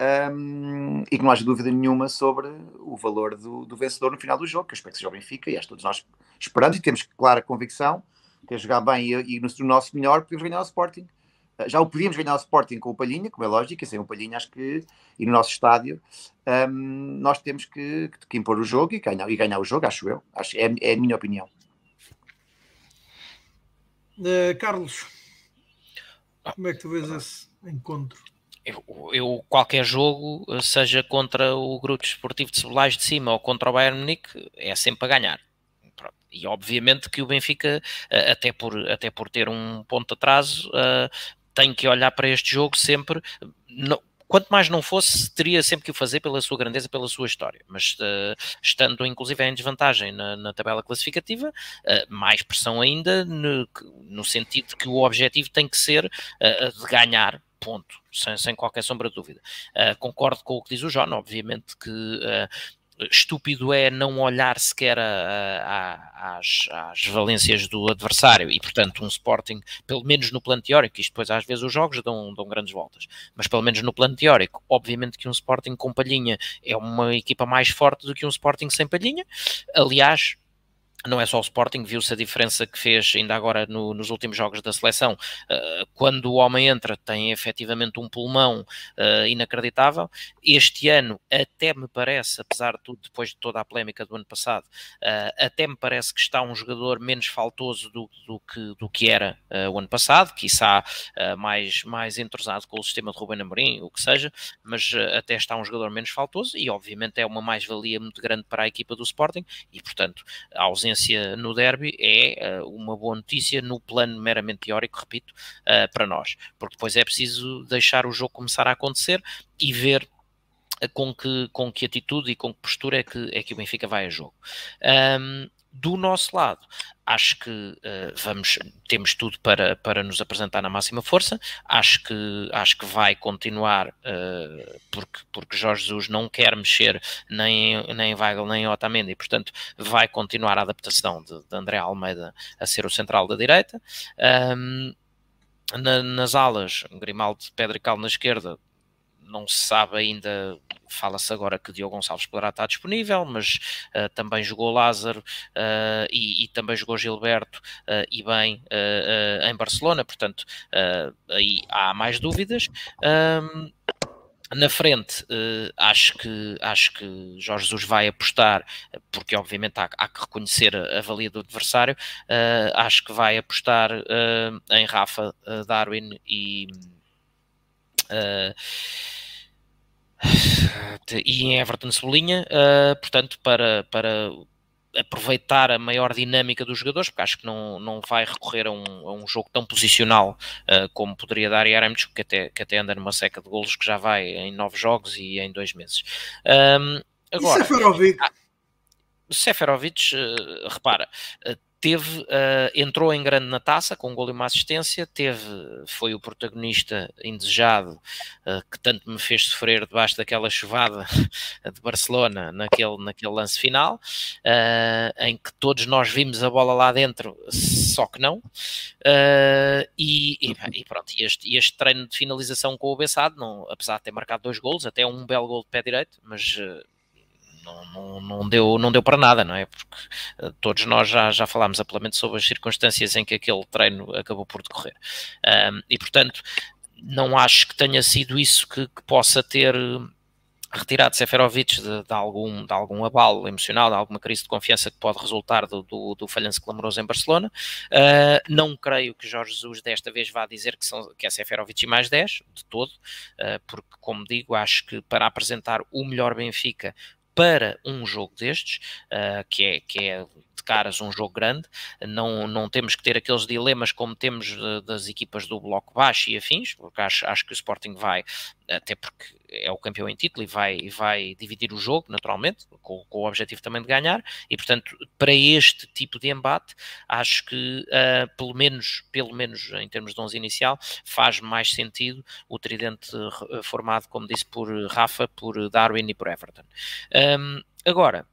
um, e que não haja dúvida nenhuma sobre o valor do, do, vencedor no final do jogo, que eu espero que seja o Benfica, e acho que todos nós esperando e temos clara convicção que a jogar bem e, e no, no, nosso melhor podemos ganhar o Sporting. Uh, já o podíamos ganhar o Sporting com o Palhinha, como é lógico, e sem o Palhinha acho que, e no nosso estádio, um, nós temos que, que, que, impor o jogo e ganhar, e ganhar o jogo, acho eu. Acho, é, é a minha opinião. Uh, Carlos, como é que tu vês esse encontro? Eu, eu, qualquer jogo, seja contra o Grupo Esportivo de Cebolais de cima ou contra o Bayern Munique, é sempre a ganhar. E obviamente que o Benfica, eh, até por, até por ter um ponto de atraso, uh, tem que olhar para este jogo sempre. Quanto mais não fosse, teria sempre que o fazer pela sua grandeza, pela sua história. Mas uh, estando inclusive em desvantagem na, na tabela classificativa, mais pressão ainda no, no, sentido que o objetivo tem que ser de ganhar ponto, sem, sem qualquer sombra de dúvida. Uh, concordo com o que diz o John, obviamente que uh, estúpido é não olhar sequer às, às, valências do adversário e, portanto, um Sporting, pelo menos no plano teórico, isto depois às vezes os jogos dão, dão grandes voltas, mas pelo menos no plano teórico, obviamente que um Sporting com palhinha é uma equipa mais forte do que um Sporting sem palhinha. Aliás, não é só o Sporting, viu-se a diferença que fez ainda agora no, nos últimos jogos da seleção. Uh, quando o homem entra, tem efetivamente um pulmão uh, inacreditável. Este ano, até me parece, apesar de tudo, depois de toda a polémica do ano passado, uh, até me parece que está um jogador menos faltoso do, do que, do que era o ano passado, quiçá mais, mais entrosado com o sistema de Ruben Amorim, o que seja, mas até está um jogador menos faltoso e, obviamente, é uma mais-valia muito grande para a equipa do Sporting e, portanto, a ausência ausência no derby é uh, uma boa notícia no plano meramente teórico, repito, uh, para nós, porque depois é preciso deixar o jogo começar a acontecer e ver eh, com que, com que atitude e com que postura é que, é que o Benfica vai a jogo. Um, do nosso lado, acho que uh, vamos, temos tudo para, para nos apresentar na máxima força. Acho que, acho que vai continuar, uh, porque, porque Jorge Jesus não quer mexer nem, nem em Weigl nem em Otamendi, portanto vai continuar a adaptação de, de André Almeida a ser o central da direita. Um, na, nas alas, Grimaldo, Pedro e Cal na esquerda, não se sabe ainda, fala-se agora que Diogo Gonçalves poderá estar disponível, mas uh, também jogou Lázaro uh, e, e, também jogou Gilberto uh, e bem em Barcelona, portanto aí há mais dúvidas. Um, na frente, uh, acho, que, acho que Jorge Jesus vai apostar, porque obviamente há, há que reconhecer a, a, valia do adversário, uh, acho que vai apostar uh, em Rafa, Darwin e e em Everton Cebolinha, uh, portanto, para, para aproveitar a maior dinâmica dos jogadores, porque acho que não, não vai recorrer a um, a um jogo tão posicional uh, como poderia dar Yaremchuk, que até, que até anda numa seca de golos que já vai em nove jogos e em dois meses. Um, agora, e Seferovic? Ah, Seferovic, uh, repara, uh, teve, uh, entrou em grande na taça com um gol e uma assistência, teve, foi o protagonista indesejado uh, que tanto me fez sofrer debaixo daquela chuvada de Barcelona naquele, naquele lance final, uh, em que todos nós vimos a bola lá dentro, só que não, e, e, e, pronto, este, este treino de finalização com o Bessado, não, apesar de ter marcado dois gols, até um belo gol de pé direito, mas não, não, deu, não deu para nada, não é? Porque uh, todos nós já, já falámos amplamente sobre as circunstâncias em que aquele treino acabou por decorrer. Um, e portanto, não acho que tenha sido isso que, que possa ter retirado Seferovic de, de, algum, de algum abalo emocional, de alguma crise de confiança que pode resultar do, do, do falhanço clamoroso em Barcelona. Uh, não creio que Jorge Jesus desta vez vá dizer que, são, que é Seferovic e mais 10, de todo, uh, porque, como digo, acho que para apresentar o melhor Benfica, para um jogo destes, uh, que, é, que é caras um jogo grande, não, não temos que ter aqueles dilemas como temos das equipas do bloco baixo e afins, porque acho, acho que o Sporting vai, até porque é o campeão em título e vai, vai dividir o jogo, naturalmente, com, com, o objetivo também de ganhar, e portanto, para este tipo de embate, acho que, uh, pelo, menos, pelo menos em termos de 11 inicial, faz mais sentido o tridente formado, como disse, por Rafa, por Darwin e por Everton. Um, agora,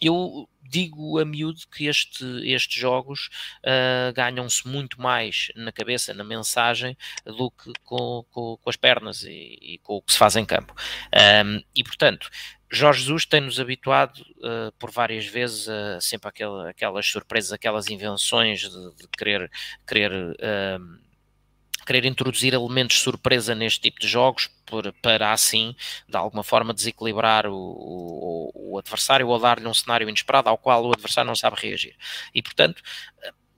eu digo a miúdo que este, estes jogos uh, ganham-se muito mais na cabeça, na mensagem, do que com, com, com as pernas e, e, com o que se faz em campo. Um, e, portanto, Jorge Jesus tem-nos habituado uh, por várias vezes a sempre aquela, aquelas surpresas, aquelas invenções de, de querer, querer uh, querer introduzir elementos surpresa neste tipo de jogos por, para assim, de alguma forma, desequilibrar o, o, o adversário ou dar-lhe um cenário inesperado ao qual o adversário não sabe reagir. E, portanto,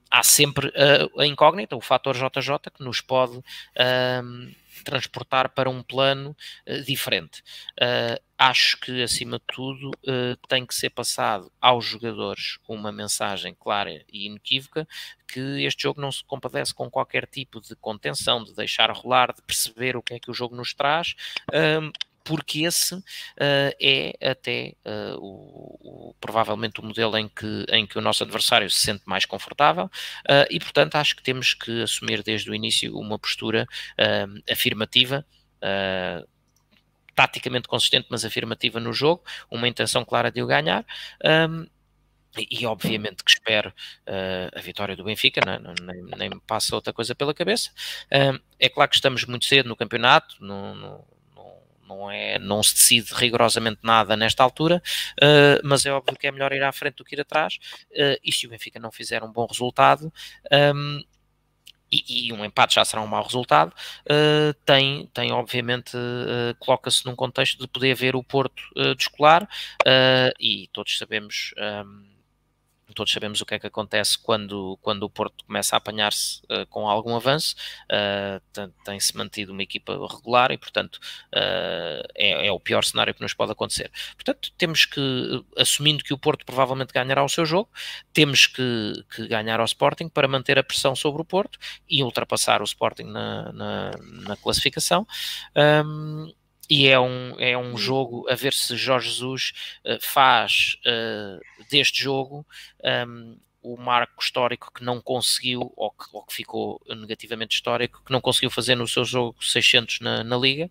há sempre a, a incógnita, o fator JJ, que nos pode uh, transportar para um plano uh, diferente. Uh, acho que, acima de tudo, uh, tem que ser passado aos jogadores uma mensagem clara e inequívoca que este jogo não se compadece com qualquer tipo de contenção, de deixar rolar, de perceber o que é que o jogo nos traz porque esse uh, é até uh, o, o, provavelmente o modelo em que, em que o nosso adversário se sente mais confortável uh, e, portanto, acho que temos que assumir desde o início uma postura afirmativa. taticamente consistente, mas afirmativa no jogo, uma intenção clara de o ganhar. Um, e, e, obviamente que espero uh, a vitória do Benfica, não, não, nem, nem, me passa outra coisa pela cabeça. Uh, é claro que estamos muito cedo no campeonato, no, no, não, é, não se decide rigorosamente nada nesta altura, uh, mas é óbvio que é melhor ir à frente do que ir atrás, uh, e se o Benfica não fizer um bom resultado, um, e, e, um empate já será um mau resultado, uh, tem, tem obviamente, uh, coloca-se num contexto de poder ver o Porto uh, descolar, e todos sabemos um, todos sabemos o que é que acontece quando, quando o Porto começa a apanhar-se uh, com algum avanço, uh, tem-se mantido uma equipa regular e, portanto, uh, é, é, o pior cenário que nos pode acontecer. Portanto, temos que, assumindo que o Porto provavelmente ganhará o seu jogo, temos que, que ganhar ao Sporting para manter a pressão sobre o Porto e ultrapassar o Sporting na, na, na classificação. Um, e é um, é um jogo a ver se Jorge Jesus uh, faz uh, deste jogo um, o marco histórico que não conseguiu, ou que, ou que, ficou negativamente histórico, que não conseguiu fazer no seu jogo 600 na, na Liga,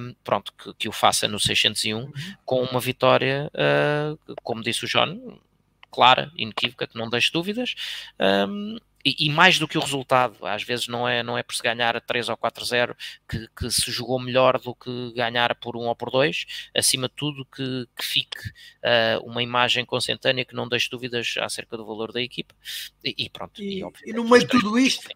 um, pronto, que, que, o faça no 601, uhum. com uma vitória, uh, como disse o John, clara, inequívoca, que não deixe dúvidas, um, e, e, mais do que o resultado, às vezes não é, não é por se ganhar a 3 ou 4-0 que, que, se jogou melhor do que ganhar por 1 ou por 2, acima de tudo que, que fique uh, uma imagem consentânea que não deixe dúvidas acerca do valor da equipa e, e pronto. E, e no meio de tudo isto,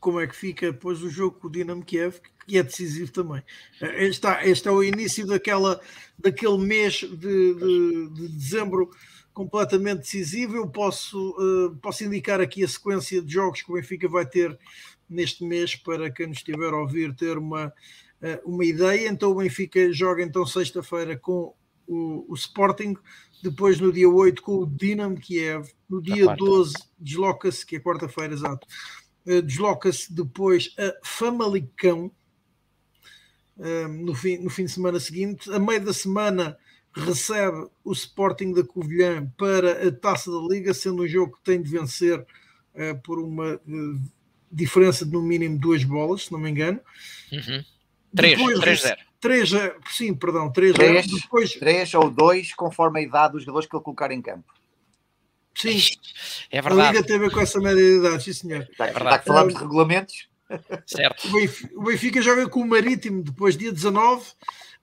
como é que fica depois o jogo com o Dinamo Kiev, que é decisivo também. Este, este é o início daquela, daquele mês de, de, de dezembro completamente decisivo. Eu posso, uh, posso indicar aqui a sequência de jogos que o Benfica vai ter neste mês para quem nos estiver a ouvir ter uma, uh, uma ideia. Então o Benfica joga então sexta-feira com o, o, Sporting, depois no dia 8 com o Dinamo Kiev, no dia 12 desloca-se, que é quarta-feira, exato, uh, desloca-se depois a Famalicão, no, fim, no fim de semana seguinte, a meio da semana recebe o Sporting da Covilhã para a Taça da Liga, sendo um jogo que tem de vencer uh, por uma diferença de no mínimo duas bolas, se não me engano. Uhum. 3, 3-0. 3, sim, perdão, 3, 3, depois... 3 ou 2, conforme a idade dos jogadores que ele colocar em campo. Sim, é verdade. A Liga tem a ver com essa média de idade, sim senhor. Está, é está que falamos de regulamentos. Certo. O Benfica joga com o Marítimo depois dia 19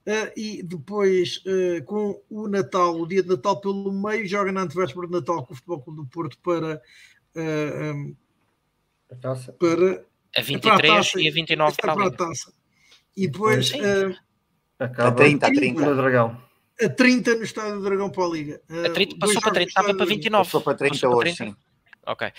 uh, e depois uh, com o Natal, o dia de Natal pelo meio, joga na antevéspera de Natal com o Futebol Clube do Porto para uh, um, a taça. para a 23 para a taça, e a 29 para a, para a taça. E depois uh, Acaba a 30, a 30. No Dragão. A 30 no Estádio do Dragão para a Liga. Uh, a 30, passou para 30, estava para 29. Passou para 30 passou hoje, 30. sim. Ok. Uh,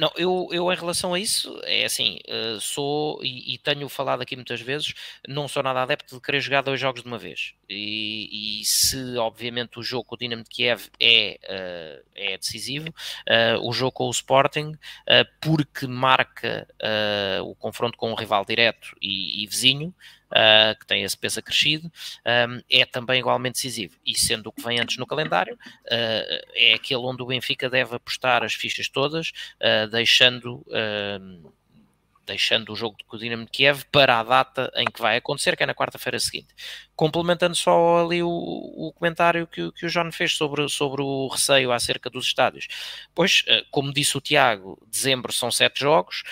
não, eu, eu em relação a isso, é assim, uh, sou e, e, tenho falado aqui muitas vezes, não sou nada adepto de querer jogar dois jogos de uma vez. E, e se, obviamente, o jogo com o Dinamo de Kiev é, uh, é decisivo, o jogo com o Sporting, porque marca o confronto com um rival direto e, e vizinho, uh, que tem esse peso acrescido, um, é também igualmente decisivo. E sendo o que vem antes no calendário, uh, é aquele onde o Benfica deve apostar as fichas todas, uh, deixando deixando o jogo com o Dinamo de Kiev para a data em que vai acontecer, que é na quarta-feira seguinte. Complementando só ali o, o comentário que, que, o João fez sobre, sobre o receio acerca dos estádios. Pois, como disse o Tiago, dezembro são sete jogos,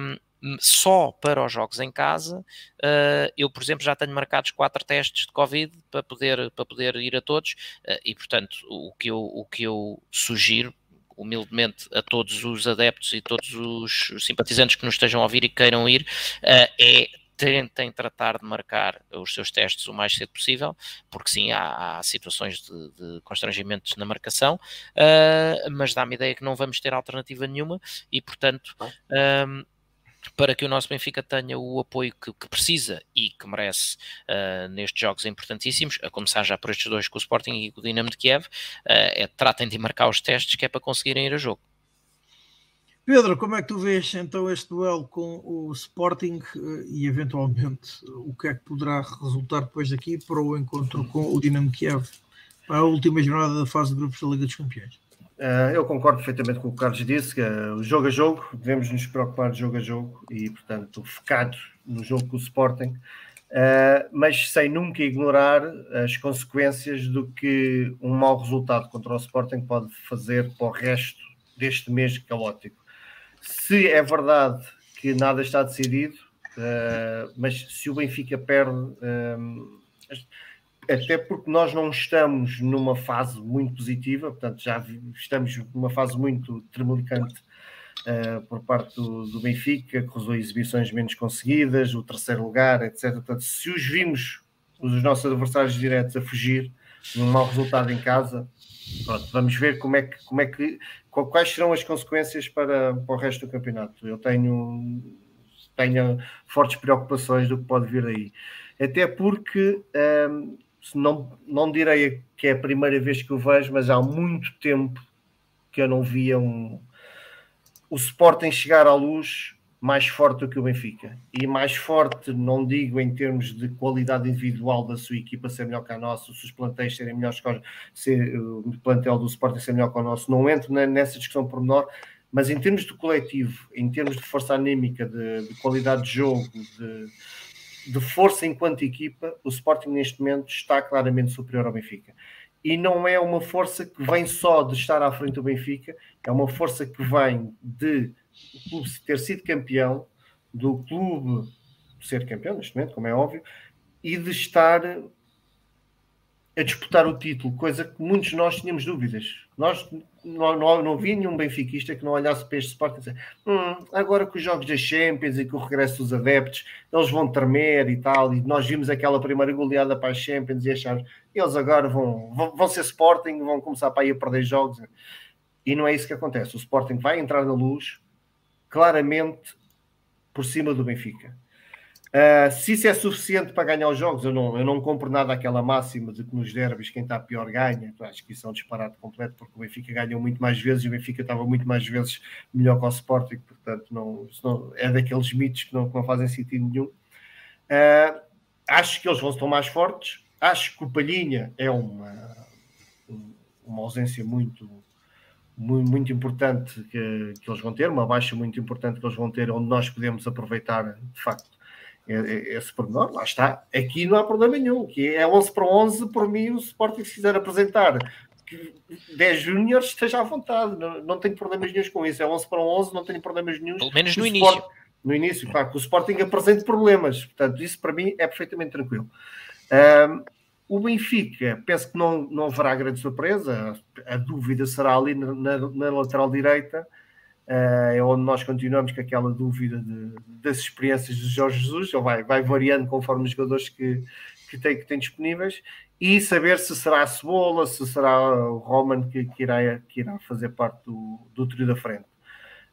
um, só para os jogos em casa, uh, eu, por exemplo, já tenho marcados quatro testes de Covid para poder, para poder ir a todos, uh, e portanto, o que, eu, o que eu sugiro, humildemente, a todos os adeptos e todos os simpatizantes que nos estejam a ouvir e queiram ir, uh, é tentem tratar de marcar os seus testes o mais cedo possível, porque sim, há, há situações de, de, constrangimentos na marcação, uh, mas dá-me ideia que não vamos ter alternativa nenhuma e, portanto, para que o nosso Benfica tenha o apoio que, que precisa e que merece uh, nestes jogos importantíssimos, a começar já por estes dois com o Sporting e com o Dinamo de Kiev, uh, é, tratem de marcar os testes que é para conseguirem ir a jogo. Pedro, como é que tu vês então este duelo com o Sporting uh, e eventualmente o que é que poderá resultar depois daqui para o encontro com o Dinamo Kiev para a última jornada da fase de grupos da Liga dos Campeões? Uh, eu concordo perfeitamente com o que o Carlos disse, que uh, jogo a jogo, devemos nos preocupar de jogo a jogo e, portanto, focado no jogo com o Sporting, uh, mas sem nunca ignorar as consequências do que um mau resultado contra o Sporting pode fazer para o resto deste mês caótico. Se é verdade que nada está decidido, mas se o Benfica perde até porque nós não estamos numa fase muito positiva, portanto, já estamos numa fase muito tremelicante uh, por parte do, do, Benfica, que usou exibições menos conseguidas, o terceiro lugar, etc. Portanto, se os vimos, os nossos adversários diretos, a fugir num mau resultado em casa, pronto, vamos ver como é que, como é que, quais serão as consequências para, para o resto do campeonato. Eu tenho, tenho fortes preocupações do que pode vir aí. Até porque. Um, não, não direi que é a primeira vez que o vejo, mas há muito tempo que eu não via um, o Sporting chegar à luz mais forte do que o Benfica. E mais forte, não digo em termos de qualidade individual da sua equipa ser melhor que a nossa, se os plantéis serem melhores que ser, o plantel do Sporting ser melhor que o nosso, não entro nessa discussão por menor, mas em termos de coletivo, em termos de força anímica, de, de qualidade de jogo, de, de força enquanto equipa, o Sporting neste momento está claramente superior ao Benfica. E não é uma força que vem só de estar à frente do Benfica, é uma força que vem de ter sido campeão, do clube ser campeão neste momento, como é óbvio, e de estar a disputar o título, coisa que muitos de nós tínhamos dúvidas. Nós não, não, não havia nenhum benfiquista que não olhasse para este Sporting e disse, hum, agora com os jogos da Champions e com o regresso dos adeptos, eles vão tremer e tal, e nós vimos aquela primeira goleada para as Champions e achámos, eles agora vão, vão, vão ser Sporting, vão começar para ir a perder jogos. E não é isso que acontece. O Sporting vai entrar na luz claramente por cima do Benfica. Uh, se isso é suficiente para ganhar os jogos, eu não, eu não compro nada aquela máxima de que nos derbys quem está pior ganha. Acho que isso é um disparate completo, porque o Benfica ganhou muito mais vezes e o Benfica estava muito mais vezes melhor que o Sporting, portanto não, não é daqueles mitos que não, que não fazem sentido nenhum. Uh, acho que eles vão estar mais fortes. Acho que o Palhinha é uma, uma ausência muito, muito, muito importante que, que eles vão ter, uma baixa muito importante que eles vão ter, onde nós podemos aproveitar de facto esse pormenor, lá está. Aqui não há problema nenhum, que é 11 para 11, por mim, o Sporting se quiser apresentar 10 júniores, esteja à vontade, não, não tenho problemas nenhum com isso. É 11 para 11, não tenho problemas nenhum. Pelo menos no início. Sport, no início, claro, que o Sporting apresente problemas, portanto, isso para mim é perfeitamente tranquilo. Um, o Benfica, penso que não, não haverá grande surpresa, a, dúvida será ali na, na, na lateral direita é onde nós continuamos com aquela dúvida de, das experiências de Jorge Jesus, ele vai, vai variando conforme os jogadores que, que, tem, que tem disponíveis, e saber se será a Cebola, se será o Roman que, que, irá, que irá fazer parte do, do trio da frente.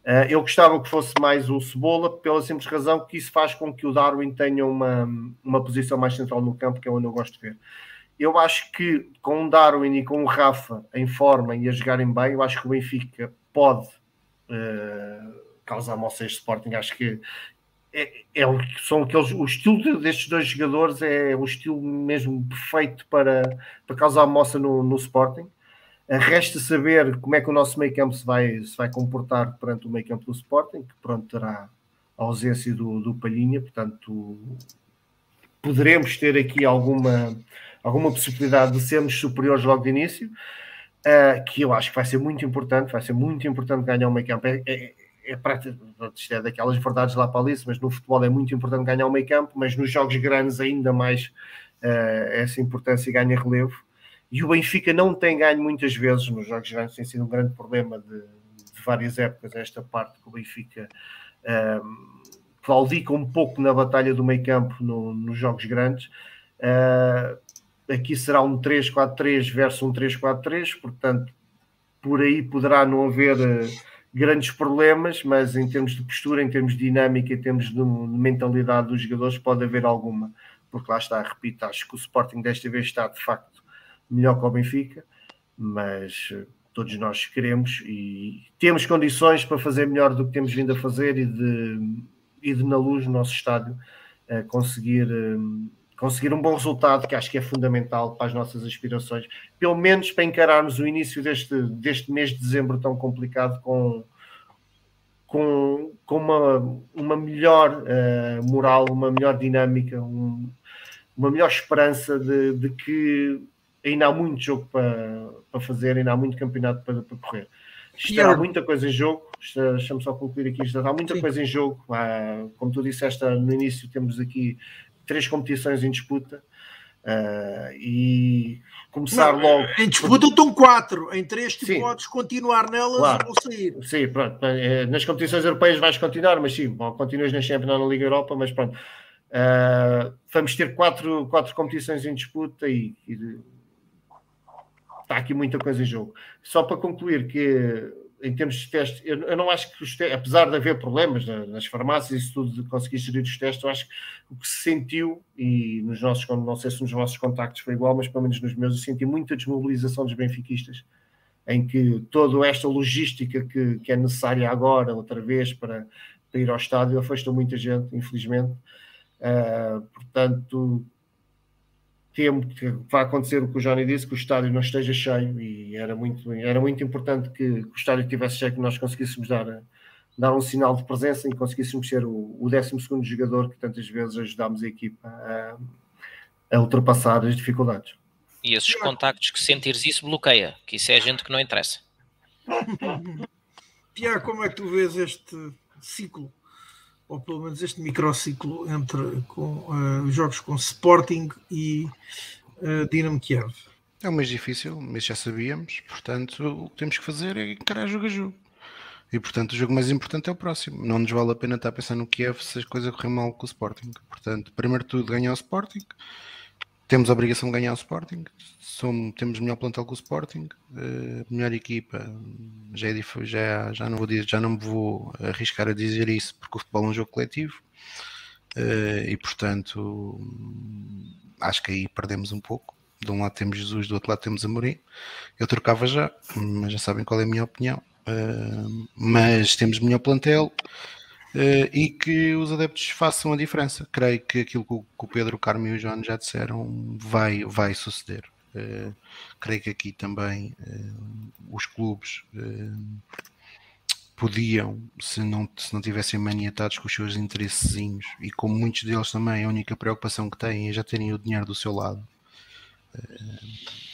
Uh, eu gostava que fosse mais o Cebola, pela simples razão que isso faz com que o Darwin tenha uma, uma posição mais central no campo, que é onde eu gosto de ver. Eu acho que com o Darwin e com o Rafa em forma e a jogarem bem, eu acho que o Benfica pode causar moças de Sporting. Acho que é, é, são aqueles, o estilo destes dois jogadores é o estilo mesmo perfeito para, para causar moça no, no Sporting. Uh, resta saber como é que o nosso meio campo se vai, se vai comportar perante o meio campo do Sporting, que pronto terá a ausência do, do Palhinha, portanto poderemos ter aqui alguma, alguma possibilidade de sermos superiores logo de início uh, que eu acho que vai ser muito importante, vai ser muito importante ganhar um meio campo. É, é, é, isto é daquelas verdades lá para ali, mas no futebol é muito importante ganhar um meio campo, mas nos jogos grandes ainda mais uh, essa importância ganha relevo. E o Benfica não tem ganho muitas vezes nos jogos grandes, tem sido um grande problema de, de várias épocas, esta parte que o Benfica um, claudica um pouco na batalha do meio campo no, nos jogos grandes. Uh, aqui será um 3-4-3 versus um 3-4-3, portanto, por aí poderá não haver uh, grandes problemas, mas em termos de postura, em termos de dinâmica, em termos de, de, mentalidade dos jogadores, pode haver alguma, porque lá está, repito, acho que o Sporting desta vez está de facto melhor que o Benfica, mas uh, todos nós queremos e temos condições para fazer melhor do que temos vindo a fazer e de, e de na luz, no nosso estádio, uh, conseguir conseguir um bom resultado, que acho que é fundamental para as nossas aspirações, pelo menos para encararmos o início deste, deste mês de dezembro tão complicado com, com, com uma, uma melhor uh, moral, uma melhor dinâmica, um, uma melhor esperança de, de, que ainda há muito jogo para, para fazer, ainda há muito campeonato para, para correr. Estará muita coisa em jogo, deixa-me só concluir aqui, está muita Sim. coisa em jogo. Ah, como tu disseste no início, temos aqui três competições em disputa. Uh, e começar não, logo. Em disputa estão quatro, em três tu sim, podes continuar nelas claro. ou sair. Sim, pronto. Eh, nas competições europeias vais continuar, mas sim, bom, continuas na Champions na Liga Europa, mas pronto. Uh, vamos ter quatro, quatro competições em disputa e, e está aqui muita coisa em jogo. Só para concluir que em termos de testes, eu, eu não acho que testes, apesar de haver problemas nas farmácias e tudo, de conseguir gerir os testes, eu acho que o que se sentiu, e nos nossos, não sei se nos vossos contactos foi igual, mas pelo menos nos meus, eu senti muita desmobilização dos benfiquistas, em que toda esta logística que, que é necessária agora, outra vez, para, para ir ao estádio, afastou muita gente, infelizmente. Uh, portanto, temo que vai acontecer o que o Johnny disse, que o estádio não esteja cheio e era muito, era muito importante que, que o estádio estivesse cheio, que nós conseguíssemos dar, dar um sinal de presença e conseguíssemos ser o, o 12 jogador que tantas vezes ajudámos a equipa a, a ultrapassar as dificuldades. E esses contactos que sentires isso bloqueia, que isso é gente que não interessa. Tiago, como é que tu vês este ciclo ou pelo menos este microciclo entre com, uh, jogos com Sporting e uh, Dinamo Kiev. É um mês difícil, mas já sabíamos, portanto o que temos que fazer é encarar jogo a jogo. E portanto o jogo mais importante é o próximo. Não nos vale a pena estar a pensar no Kiev se as coisas correm mal com o Sporting. Portanto, primeiro tudo ganhar o Sporting, temos a obrigação de ganhar o Sporting, somos, temos melhor plantel que o Sporting, uh, melhor equipa, já, é, já, já, não vou dizer, já não me vou arriscar a dizer isso porque o futebol é um jogo coletivo. Uh, e portanto, acho que aí perdemos um pouco. De um lado temos Jesus, do outro lado temos Amorim. Eu trocava já, mas já sabem qual é a minha opinião. Uh, mas temos melhor plantel e que os adeptos façam a diferença. Creio que aquilo que o, Pedro, o Carmo e o João já disseram vai, vai suceder. Uh, creio que aqui também os clubes podiam, se não, se não tivessem maniatados com os seus interessezinhos e como muitos deles também, a única preocupação que têm é já terem o dinheiro do seu lado.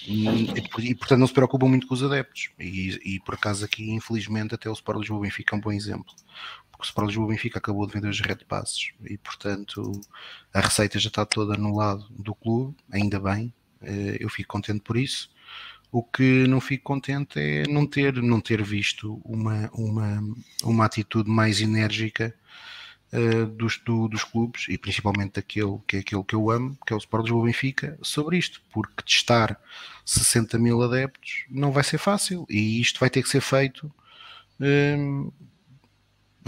E, portanto não se preocupam muito com os adeptos. E, e por acaso aqui, infelizmente, até o Sport Lisboa Benfica é um bom exemplo. Porque o Sport Lisboa Benfica acabou de vender os Red Passes e portanto a receita já está toda no lado do clube, ainda bem. Eh, eu fico contente por isso. O que não fico contente é não ter, não ter visto uma, uma, uma atitude mais enérgica uh, dos, do, dos clubes e principalmente daquele que é aquele que eu amo, que é o Sport Lisboa Benfica, sobre isto, porque testar 60 mil adeptos não vai ser fácil e isto vai ter que ser feito uh,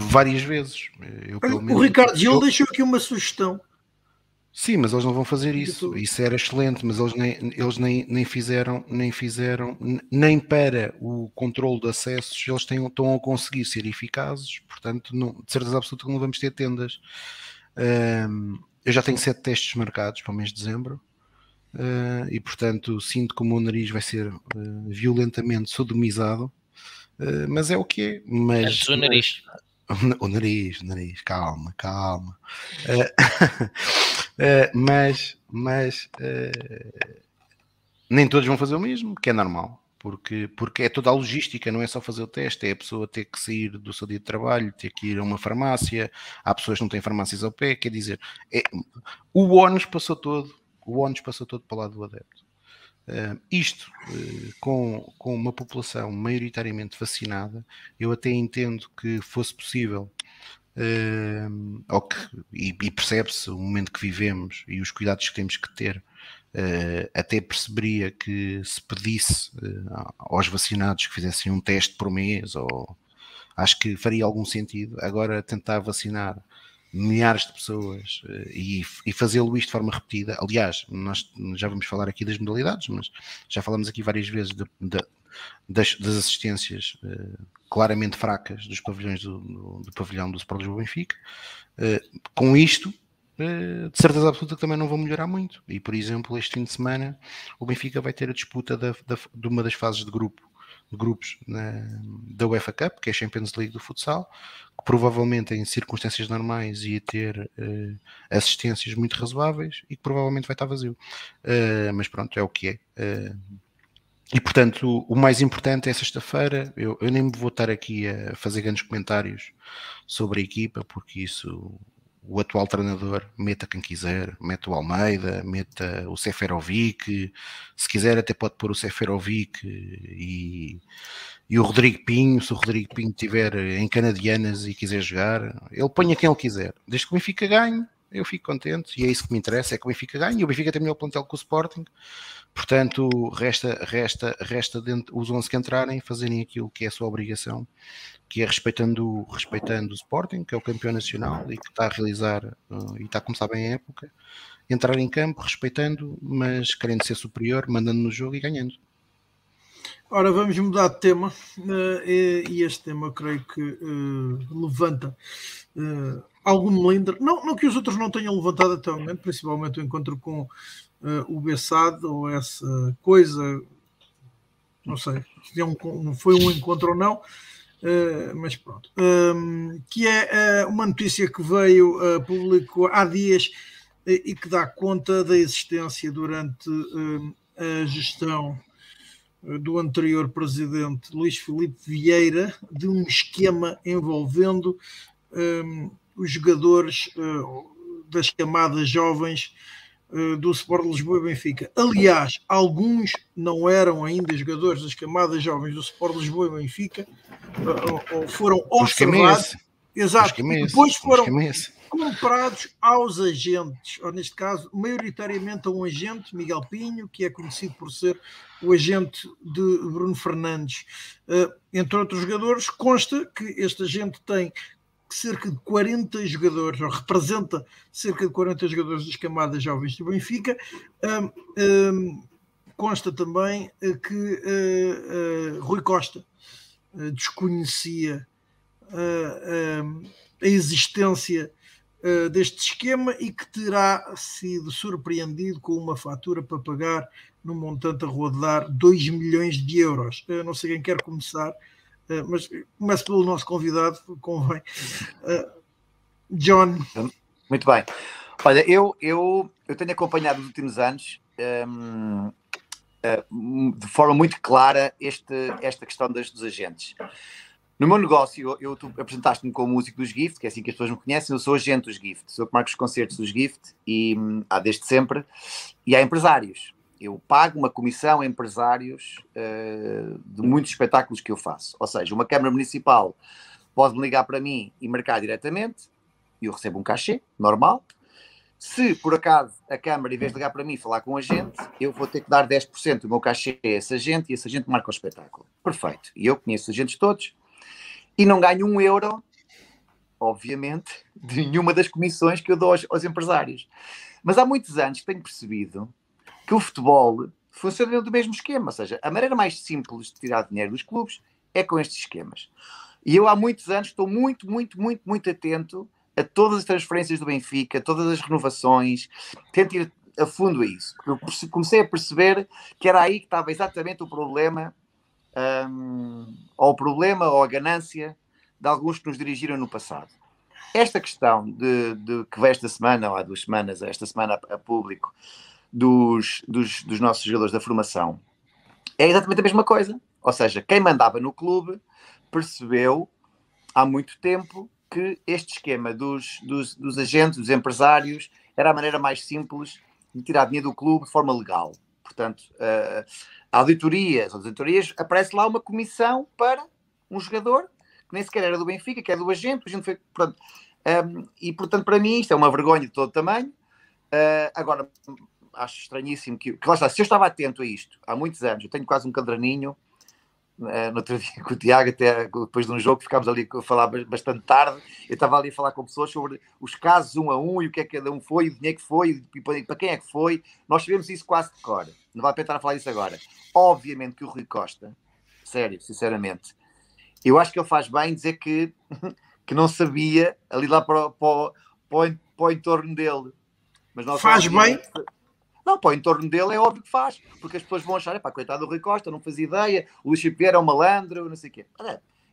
várias vezes. Eu, o Ricardo Gil deixou aqui uma sugestão Sim, mas eles não vão fazer isso. Isso era excelente, mas eles nem, eles nem, nem fizeram, nem fizeram, nem para o controle de acessos, eles têm, estão a conseguir ser eficazes, portanto, não, de certeza absoluta que não vamos ter tendas. Um, eu já tenho sete testes marcados para o mês de dezembro. Uh, e portanto sinto que o meu nariz vai ser uh, violentamente sodomizado, uh, mas é o que é. Mas, Antes o nariz. O nariz, o nariz, calma, calma. Uh, uh, mas mas uh, nem todos vão fazer o mesmo, que é normal, porque, porque é toda a logística, não é só fazer o teste, é a pessoa ter que sair do seu dia de trabalho, ter que ir a uma farmácia, há pessoas que não têm farmácias ao pé, quer dizer, é, o ONU passou todo, o ONU passou todo para o lado do adepto. Uh, isto uh, com, com uma população maioritariamente vacinada, eu até entendo que fosse possível, uh, ou que, e, e percebe-se o momento que vivemos e os cuidados que temos que ter, até perceberia que se pedisse aos vacinados que fizessem um teste por mês, ou acho que faria algum sentido. Agora, tentar vacinar milhares de pessoas eh, e, e fazê-lo isto de forma repetida. Aliás, nós já vamos falar aqui das modalidades, mas já falamos aqui várias vezes de, de, das, das, assistências uh, claramente fracas dos pavilhões do, do, do pavilhão do Sport Lisboa Benfica. Uh, com isto, uh, de certeza absoluta que também não vão melhorar muito. E, por exemplo, este fim de semana o Benfica vai ter a disputa da, da, de uma das fases de grupo grupos na, da UEFA Cup, que é a Champions League do futsal, que provavelmente em circunstâncias normais ia ter uh, assistências muito razoáveis e que provavelmente vai estar vazio. Uh, mas pronto, é o que é. Uh, e portanto, o mais importante é sexta-feira. Eu, eu, nem vou estar aqui a fazer grandes comentários sobre a equipa, porque isso o atual treinador meta quem quiser, meta o Almeida, meta o Seferovic, se quiser até pode pôr o Seferovic e, e o Rodrigo Pinho, se o Rodrigo Pinho estiver em canadianas e quiser jogar, ele ponha quem ele quiser, desde que o Benfica ganhe, eu fico contente e é isso que me interessa, é que o Benfica ganhe. E o Benfica tem melhor plantel que o Sporting, portanto resta, resta, resta dentro, os 11 que entrarem fazerem aquilo que é a sua obrigação que é respeitando, respeitando o Sporting, que é o campeão nacional e que está a realizar uh, e está a começar bem a época, entrar em campo respeitando, mas querendo ser superior, mandando no jogo e ganhando. Ora, vamos mudar de tema. Uh, e, este tema creio que uh, levanta algum melindre, não, não que os outros não tenham levantado até o momento, principalmente o encontro com o Bessado ou essa coisa, não sei se é um, foi um encontro ou não, Uh, mas pronto. Um, que é uh, uma notícia que veio uh, público há dias e que dá conta da existência durante a gestão do anterior presidente Luís Filipe Vieira de um esquema envolvendo um, os jogadores das camadas jovens eh, do Sport Lisboa e Benfica. Aliás, alguns não eram ainda jogadores das camadas jovens do Sport Lisboa e Benfica, eh, ou foram observados. Exato. Depois foram comprados aos agentes, ou neste caso, maioritariamente a um agente, Miguel Pinho, que é conhecido por ser o agente de Bruno Fernandes, entre outros jogadores. Consta que este agente tem cerca de 40 jogadores, ou representa cerca de 40 jogadores das camadas jovens do Benfica. Um, um, consta também uh, que uh, uh, Rui Costa desconhecia a existência deste esquema e que terá sido surpreendido com uma fatura para pagar no montante a rodar 2 milhões de euros. não sei quem quer começar eh, mas começo pelo nosso convidado, convém. Uh, John. Muito bem. Olha, eu, eu, eu tenho acompanhado nos últimos anos um, uh, eh, de forma muito clara este, esta questão das, dos agentes. No meu negócio, eu, tu apresentaste-me como músico dos Gift, que é assim que as pessoas me conhecem, eu sou agente dos Gift, sou que marco os concertos dos Gift e um, há desde sempre, e há empresários eu pago uma comissão a empresários uh, de muitos espetáculos que eu faço. Ou seja, uma Câmara Municipal pode me ligar para mim e marcar diretamente, e eu recebo um cachê, normal. Se por acaso a Câmara, em vez de ligar para mim falar com o agente, eu vou ter que dar 10% do meu cachê a esse agente e esse agente marca o espetáculo. Perfeito. E eu conheço os agentes todos e não ganho um euro, obviamente, de nenhuma das comissões que eu dou aos, aos empresários. Mas há muitos anos que tenho percebido que o futebol funciona do mesmo esquema, ou seja, a maneira mais simples de tirar dinheiro dos clubes é com estes esquemas. E eu há muitos anos estou muito, muito, muito, muito atento a todas as transferências do Benfica, todas as renovações, tento ir a fundo a isso. Eu comecei a perceber que era aí que estava exatamente o problema, um, ou o problema, ou a ganância de alguns que nos dirigiram no passado. Esta questão de, de que veio esta semana, ou há duas semanas, esta semana a, a público, dos, dos, dos nossos jogadores da formação é exatamente a mesma coisa. Ou seja, quem mandava no clube percebeu há muito tempo que este esquema dos, dos, dos, agentes, dos empresários, era a maneira mais simples de tirar dinheiro do clube de forma legal. Portanto, uh, auditorias, auditorias, aparece lá uma comissão para um jogador que nem sequer era do Benfica, que é do agente, o agente foi, um, ehm, e portanto, para mim, isto é uma vergonha de todo tamanho. Uh, agora, acho estranhíssimo que, que lá está, se eu estava atento a isto há muitos anos, eu tenho quase um caderninho, uh, no outro dia com o Tiago, até depois de um jogo, ficámos ali a falar bastante tarde, eu estava ali a falar com pessoas sobre os casos um a um e o que é que cada um foi, o dinheiro que foi, e para quem é que foi, nós sabemos isso quase de cor, não vale a pena estar a falar isso agora. Obviamente que o Rui Costa, sério, sinceramente, eu acho que ele faz bem dizer que, que não sabia ali lá para, para, para, para o entorno dele. Mas faz bem. Não, para o entorno dele é óbvio que faz, porque as pessoas vão achar, pá, coitado do Rui Costa, não fazia ideia, o Luís Vieira é um malandro, não sei o quê.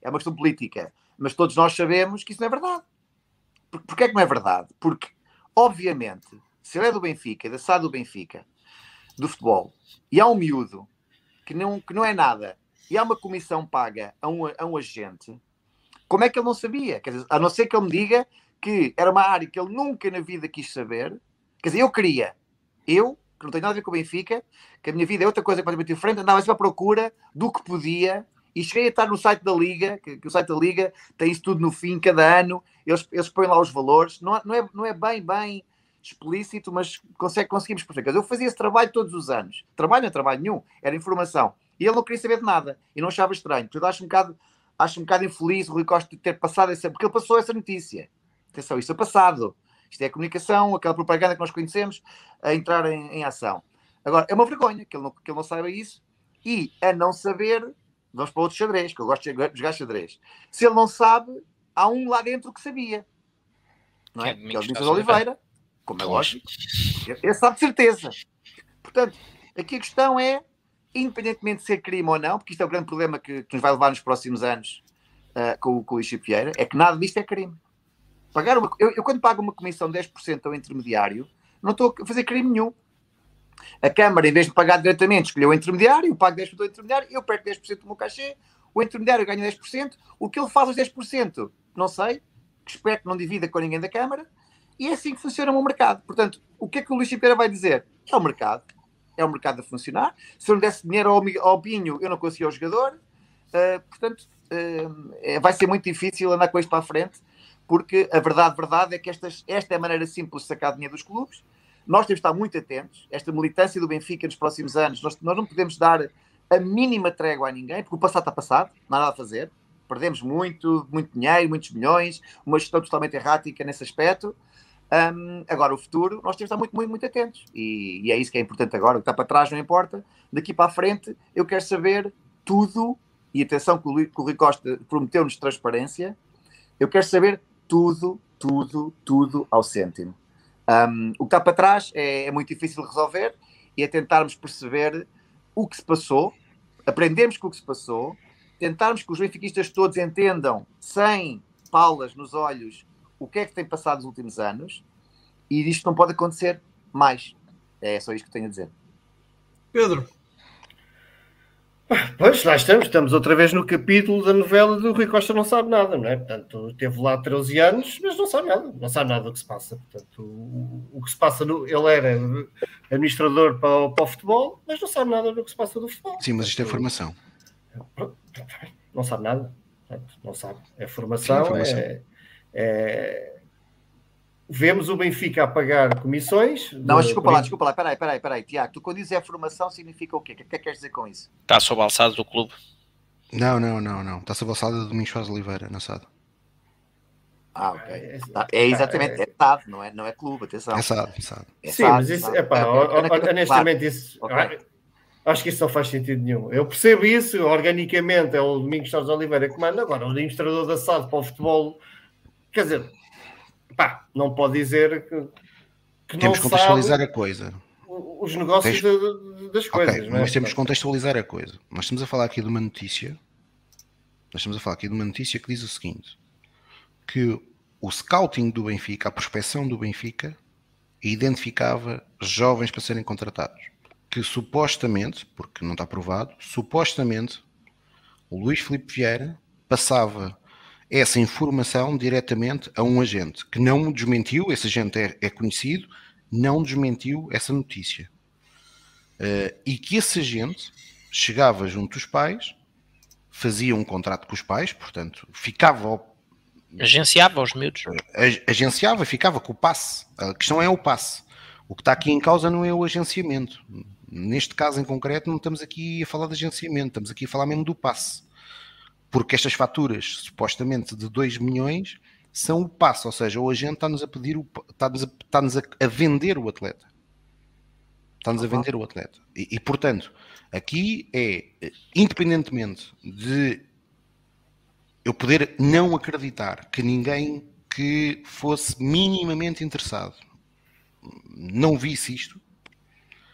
É uma questão política, mas todos nós sabemos que isso não é verdade. Por, porquê é que não é verdade? Porque, obviamente, se ele é do Benfica, da SAD do Benfica, do futebol, e há um miúdo que não, que não é nada, e há uma comissão paga a um, a um agente, como é que ele não sabia? Quer dizer, a não ser que ele me diga que era uma área que ele nunca na vida quis saber, quer dizer, eu queria, eu, que não tenho nada a ver com o Benfica, que a minha vida é outra coisa completamente diferente, andava sempre à procura do que podia e cheguei a estar no site da Liga, que, que, o site da Liga tem isso tudo no fim, cada ano, eles, eles põem lá os valores, não, não, é, não é bem, bem explícito, mas consegue, conseguimos perceber. Eu fazia esse trabalho todos os anos. Trabalho não é trabalho nenhum, era informação. E ele não queria saber de nada, e não achava estranho. Portanto, acho um bocado, acho um bocado infeliz o Rui Costa ter passado essa, porque ele passou essa notícia. Atenção, isso é passado. Isto é a comunicação, aquela propaganda que nós conhecemos, a entrar em, em ação. Agora, é uma vergonha que ele, não, que ele não saiba isso e, a não saber, vamos para outro xadrez, que eu gosto de jogar xadrez. Se ele não sabe, há um lá dentro que sabia. Não é? Que é o Vinícius Oliveira, como é lógico. Ele sabe de certeza. Portanto, aqui a questão é, independentemente de ser crime ou não, porque isto é o grande problema que, que nos vai levar nos próximos anos uh, com, com o Luís Vieira, é que nada disto é crime. Pagar uma, eu, eu, quando pago uma comissão de 10% ao intermediário, não estou a fazer crime nenhum. A Câmara, em vez de pagar diretamente, escolheu o intermediário, eu pago 10% ao intermediário, eu perco 10% do meu cachê, o intermediário ganha 10%, o que ele faz aos 10%, não sei, espero que não divida com ninguém da Câmara, e é assim que funciona o meu mercado. Portanto, o que é que o Luís Chipeira vai dizer? É o mercado, é o mercado a funcionar. Se eu não desse dinheiro ao, ao Pinho, eu não conseguia o jogador. Uh, portanto, uh, vai ser muito difícil andar com isto para a frente porque a verdade, verdade é que estas, esta é a maneira simples de sacar dinheiro dos clubes. Nós temos de estar muito atentos. Esta militância do Benfica nos próximos anos, nós, nós não podemos dar a mínima trégua a ninguém, porque o passado está passado, não há nada a fazer. perdemos muito, muito dinheiro, muitos milhões, uma gestão totalmente errática nesse aspecto. Um, agora, o futuro, nós temos de estar muito, muito, muito atentos. E, e, é isso que é importante agora. O que está para trás não importa. Daqui para a frente, eu quero saber tudo. E atenção, que o, que o Rui Costa prometeu-nos transparência. Eu quero saber tudo, tudo, tudo ao cêntimo. Um, o que está para trás é, é, muito difícil de resolver e é tentarmos perceber o que se passou, aprendermos com o que se passou, tentarmos que os benfiquistas todos entendam, sem palas nos olhos, o que é que tem passado nos últimos anos e isto não pode acontecer mais. É só isto que tenho a dizer. Pedro. Pois, lá estamos, estamos outra vez no capítulo da novela do Rui Costa não sabe nada, não é? Portanto, teve lá 13 anos, mas não sabe nada, não sabe nada do que se passa. Portanto, o, o que se passa, no, ele era administrador para, para o futebol, mas não sabe nada do que se passa do futebol. Sim, mas isto é formação. Não sabe nada, não sabe. É formação, Sim, formação. É, é, vemos o Benfica a pagar comissões. Não, de... desculpa lá, desculpa lá, peraí, peraí, peraí, Tiago, tu quando dizes é formação significa o quê? O que é que queres dizer com isso? Está sob a alçada do clube. Não, não, não, não. Está sob a alçada do Domingos Faz Oliveira, na SAD. Ah, ok. É, é exatamente, é SAD, não é, não é clube, atenção. É SAD, é SAD. É Sim, mas isso, é pá, honestamente, isso, okay. acho que isso não faz sentido nenhum. Eu percebo isso, organicamente é o Domingos Faz Oliveira que manda, agora o administrador da SAD para o futebol Quer dizer, pá, não pode dizer que, que temos que contextualizar a coisa. Os negócios Tens... de, das coisas. Okay, é? Nós temos que contextualizar a coisa. Nós estamos a falar aqui de uma notícia. Nós estamos a falar aqui de uma notícia que diz o seguinte: que o scouting do Benfica, a prospecção do Benfica, identificava jovens para serem contratados. Que supostamente, porque não está provado, supostamente o Luís Filipe Vieira passava essa informação diretamente a um agente que não desmentiu, esse agente é, é conhecido, não desmentiu essa notícia. Uh, e que esse agente chegava junto dos pais, fazia um contrato com os pais, portanto, ficava. Ao, agenciava os miúdos. Agenciava, ficava com o passe. A questão é o passe. O que está aqui em causa não é o agenciamento. Neste caso em concreto, não estamos aqui a falar de agenciamento, estamos aqui a falar mesmo do passe porque estas faturas, supostamente de 2 milhões, são o passo, ou seja, o agente está-nos a pedir, o, está-nos, a, está-nos a, a vender o atleta. Está-nos a vender o atleta. E, e, portanto, aqui é, independentemente de eu poder não acreditar que ninguém que fosse minimamente interessado não visse isto,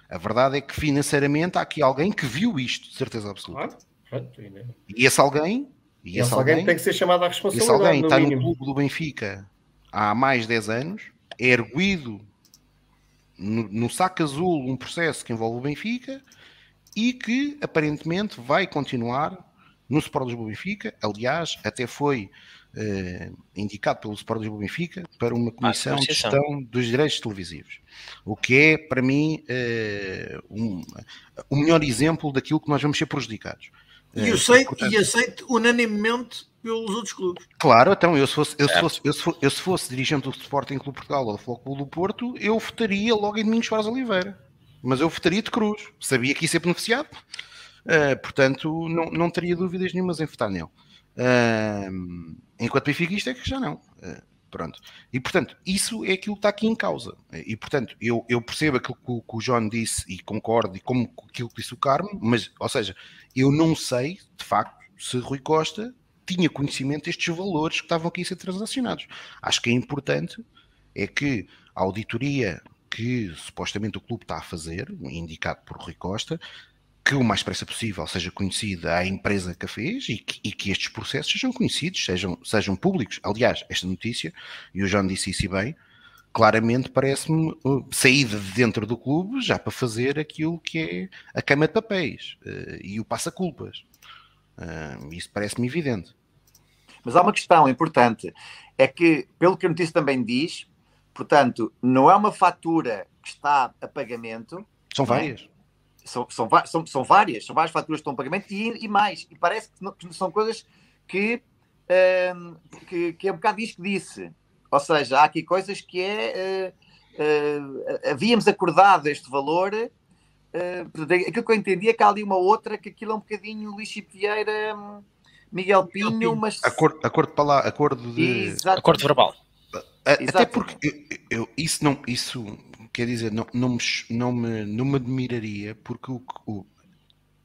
a verdade é que financeiramente há aqui alguém que viu isto, de certeza absoluta. E esse alguém, e esse, alguém, alguém, tem que ser chamado à responsabilidade. Esse alguém no está mínimo. no clube do Benfica há mais de 10 anos, é erguido no, no saco azul um processo que envolve o Benfica e que aparentemente vai continuar no Sport Lisboa Benfica. Aliás, até foi uh, indicado pelo Sport Lisboa Benfica para uma comissão de gestão dos direitos televisivos. O que é, para mim, uh, um, o melhor exemplo daquilo que nós vamos ser prejudicados. E, aceito, portanto... e aceito unanimemente pelos outros clubes. Claro, então eu se fosse, eu se fosse, eu se fosse, eu se fosse dirigente do Sporting Clube Portugal ou do Futebol do Porto, eu votaria logo em Domingos Soares Oliveira. Mas eu votaria de cruz. Sabia que ia ser beneficiado. Uh, portanto, não, não teria dúvidas nenhumas em votar nele. Uh, enquanto benfiquista é que já não. Uh, pronto. E portanto, isso é aquilo que está aqui em causa. E portanto, eu, eu percebo aquilo que, que o John disse e concordo, e como aquilo que disse o Carmo, mas, ou seja, eu não sei, de facto, se Rui Costa tinha conhecimento destes valores que estavam aqui a ser transacionados. Acho que é importante é que a auditoria que supostamente o clube está a fazer, indicado por Rui Costa, que o mais depressa possível seja conhecida a empresa que a fez e que, e que, estes processos sejam conhecidos, sejam, sejam públicos. Aliás, esta notícia, e o João disse isso bem, claramente parece-me uh, saída de dentro do clube já para fazer aquilo que é a cama de papéis uh, e o passa-culpas. Uh, isso parece-me evidente. Mas há uma questão importante, é que, pelo que a notícia também diz, portanto, não é uma fatura que está a pagamento. São várias. São, são, são, são, várias, são várias faturas que estão a pagamento e, e mais. E parece que, não, que são coisas que, um, que, que é um bocado isto que disse ou seja, há aqui coisas que é. Uh, uh, havíamos acordado este valor. Uh, aquilo que eu entendi é que há ali uma outra que aquilo é um bocadinho Luís Vieira. Um, Miguel Pinho, mas. Acordo, acordo, para lá, acordo de. Exato. Acordo verbal. Até porque eu, eu, isso não. Isso quer dizer, não, não, me, não, me, não me admiraria, porque o, o,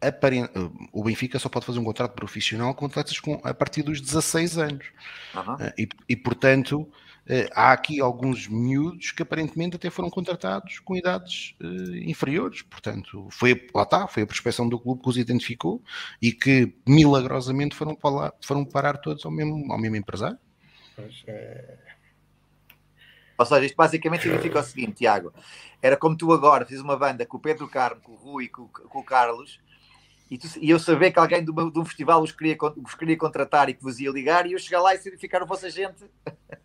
aparent, o Benfica só pode fazer um contrato profissional com atletas com, a partir dos 16 anos. Uhum. E, e, portanto, eh, há aqui alguns miúdos que aparentemente até foram contratados com idades uh, inferiores. Portanto, foi, lá está, foi a prospeção do clube que os identificou e que milagrosamente foram, para lá, foram parar todos ao mesmo, ao mesmo empresário. Pois é... Ou seja, isto basicamente significa o seguinte, Tiago: era como tu agora fiz uma banda com o Pedro Carmo, com o Rui, com, com o Carlos, e, tu, e, eu saber que alguém de, uma, de um festival vos queria, vos queria contratar e que vos ia ligar, e eu chegar lá e certificar a vossa gente.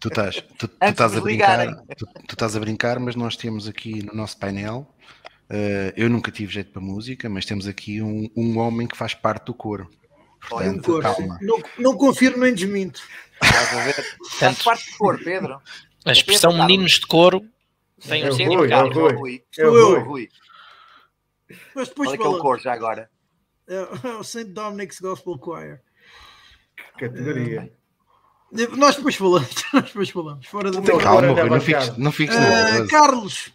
Tu estás, tu, tu estás a brincar, tu, tu, estás a brincar, mas nós temos aqui no nosso painel. Uh, eu nunca tive jeito para música, mas temos aqui um, um homem que faz parte do coro. Portanto, um coro não, não confirmo nem desminto. Faz parte do coro, Pedro. A expressão Pedro, meninos de coro tem um significado. É o Rui. É o Rui. Mas depois Qual é, que é o coro já agora? É, o St. Dominic's Gospel Choir. Que categoria. É, nós depois falamos, nós depois falamos. Fora do Tem calma, Rui, não fiques, não fiques uh, Carlos,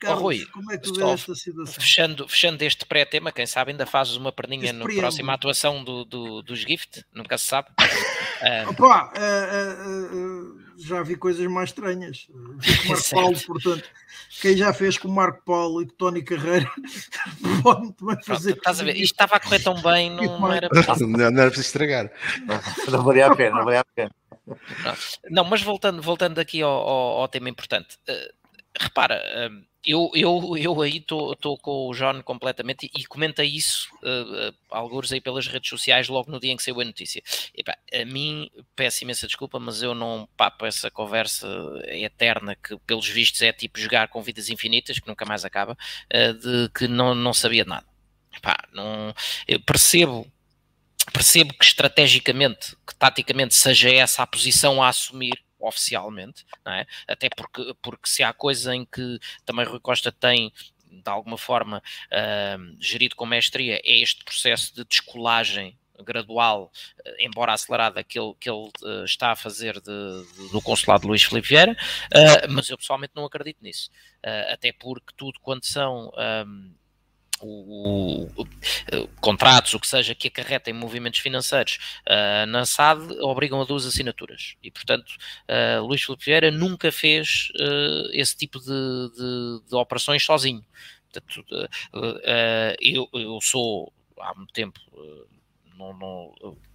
Carlos, oh, Rui, como é que tu vês esta situação? Fechando, fechando este pré-tema, quem sabe ainda fazes uma perninha na próxima atuação do, do, dos Gift, nunca se sabe. Uh... Opa, uh, já vi coisas mais estranhas. Vi com Marco Paulo, portanto, quem já fez com o Marco Paulo e com Tony Carreira pode também fazer. Pronto, estás a ver? Isto estava a correr tão bem, não, não era preciso. Não, não era preciso estragar. Não valia a pena, não valia a pena. Não, mas voltando, voltando aqui ao, ao, ao tema importante, uh, repara, uh, eu, eu, eu aí estou com o John completamente e, e comentei isso uh, uh, alguns aí pelas redes sociais logo no dia em que saiu a notícia. a mim, peço imensa desculpa, mas eu não papo essa conversa eterna que, pelos vistos, é tipo jogar com vidas infinitas, que nunca mais acaba, uh, de que não, não sabia nada. Epá, não, eu percebo percebo que estrategicamente, que taticamente seja essa a posição a assumir, oficialmente, é? até porque, porque se há coisa em que também Rui Costa tem de alguma forma uh, gerido com mestria é este processo de descolagem gradual, eh, embora acelerada, que ele, que ele uh, está a fazer de, de, do consulado Luís Filipe Vieira, uh, mas eu pessoalmente não acredito nisso, até porque tudo quanto são o, o, o, contratos, o que seja, que acarretem movimentos financeiros uh, na SAD obrigam a duas assinaturas. E, portanto, uh, Luís Filipe Vieira nunca fez uh, esse tipo de, de, de, operações sozinho. Portanto, eu, eu, sou, há muito tempo,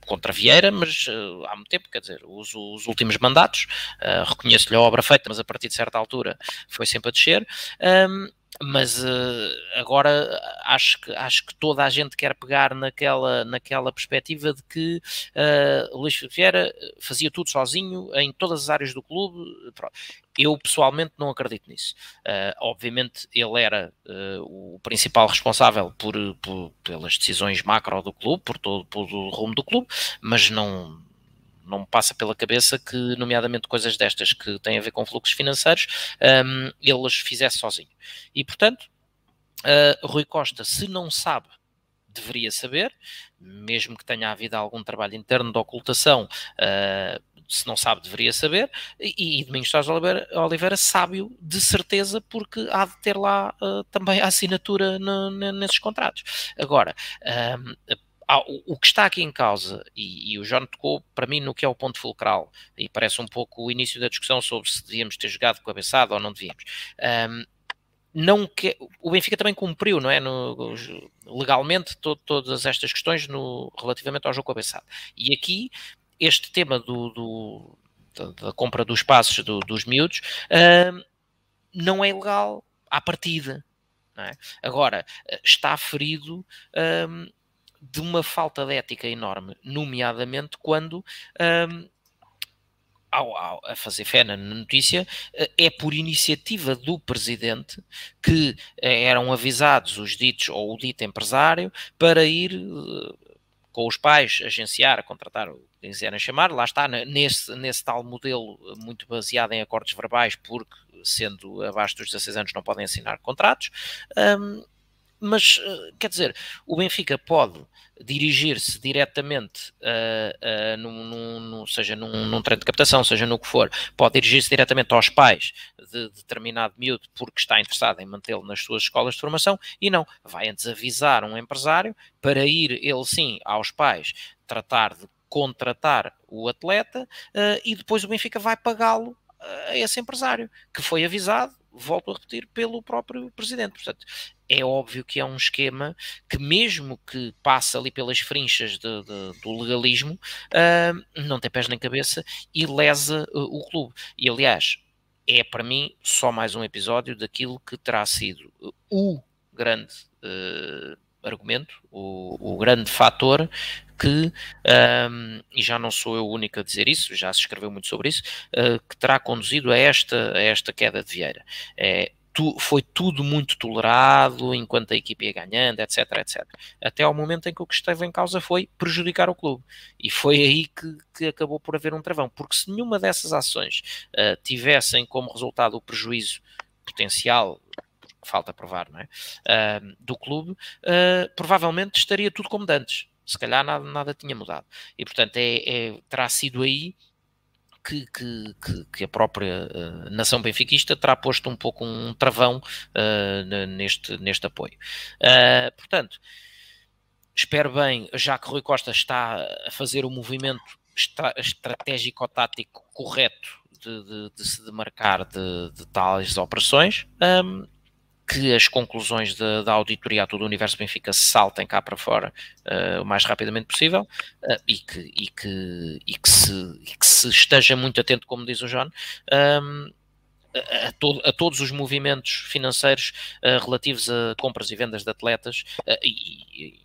contra Vieira, mas há muito tempo, quer dizer, uso os últimos mandatos, reconheço-lhe a obra feita, mas a partir de certa altura foi sempre a descer. Um, mas uh, agora acho que, acho que toda a gente quer pegar naquela, naquela perspectiva de que uh, Luís Vieira fazia tudo sozinho em todas as áreas do clube. Eu pessoalmente não acredito nisso. Uh, obviamente ele era o principal responsável por, por, pelas decisões macro do clube, por todo, por todo o rumo do clube, mas não não me passa pela cabeça que, nomeadamente coisas destas que têm a ver com fluxos financeiros, um, ele as fizesse sozinho. E, portanto, uh, Rui Costa, se não sabe, deveria saber, mesmo que tenha havido algum trabalho interno de ocultação, uh, se não sabe, deveria saber, e, e Domingos Soares Oliveira, Oliveira sábio de certeza, porque há de ter lá uh, também a assinatura no, nesses contratos. Agora, ah, o, que está aqui em causa, e, e, o João tocou para mim no que é o ponto fulcral, e parece um pouco o início da discussão sobre se devíamos ter jogado com a cabeçada ou não devíamos. Um, não que, o Benfica também cumpriu, não é? No, legalmente, to, todas estas questões no, relativamente ao jogo com a. E aqui, este tema do, do da, da, compra dos passos do, dos miúdos um, não é legal à partida. É? Agora, está ferido um, de uma falta de ética enorme, nomeadamente quando. Um, ao, ao, a fazer fé na notícia, eh, é por iniciativa do presidente que eh, eram avisados os ditos ou o dito empresário para ir eh, com os pais agenciar, contratar o que quiserem chamar, lá está, nesse, nesse tal modelo muito baseado em acordos verbais, porque sendo abaixo dos 16 anos não podem assinar contratos. Um, mas, quer dizer, o Benfica pode dirigir-se diretamente, uh, uh, num, num, num, seja num, num treino de captação, seja no que for, pode dirigir-se diretamente aos pais de determinado miúdo porque está interessado em mantê-lo nas suas escolas de formação e não, vai antes avisar um empresário para ir ele sim aos pais tratar de contratar o atleta uh, e depois o Benfica vai pagá-lo a esse empresário que foi avisado volto a repetir, pelo próprio presidente. Portanto, é óbvio que é um esquema que, mesmo que passe ali pelas frinchas de, de, do legalismo, uh, não tem pés nem cabeça e lesa uh, o clube. E, aliás, é para mim só mais um episódio daquilo que terá sido o grande uh, argumento, o, o grande fator que, um, e já não sou eu o único a dizer isso, já se escreveu muito sobre isso, uh, que terá conduzido a esta, a esta queda de Vieira. É, tu, foi tudo muito tolerado enquanto a equipe ia ganhando, etc, etc. Até ao momento em que o que esteve em causa foi prejudicar o clube. E foi aí que, que acabou por haver um travão. Porque se nenhuma dessas ações uh, tivessem como resultado o prejuízo potencial falta provar, não é? Uh, do clube, uh, provavelmente estaria tudo como antes. Se calhar nada, nada tinha mudado. E portanto é, é terá sido aí que, que, que, a própria uh, nação benfiquista terá posto um pouco um travão uh, neste, neste apoio. Uh, portanto, espero bem, já que Rui Costa está a fazer o movimento estra estratégico-tático correto de, de, de, se demarcar de, de tais operações, um, que as conclusões da, da auditoria a todo o universo Benfica saltem cá para fora uh, o mais rapidamente possível uh, e, que, e, que, e, que se, e, que, se, esteja muito atento, como diz o John, um, a, a, todo, a, todos os movimentos financeiros uh, relativos a compras e vendas de atletas e,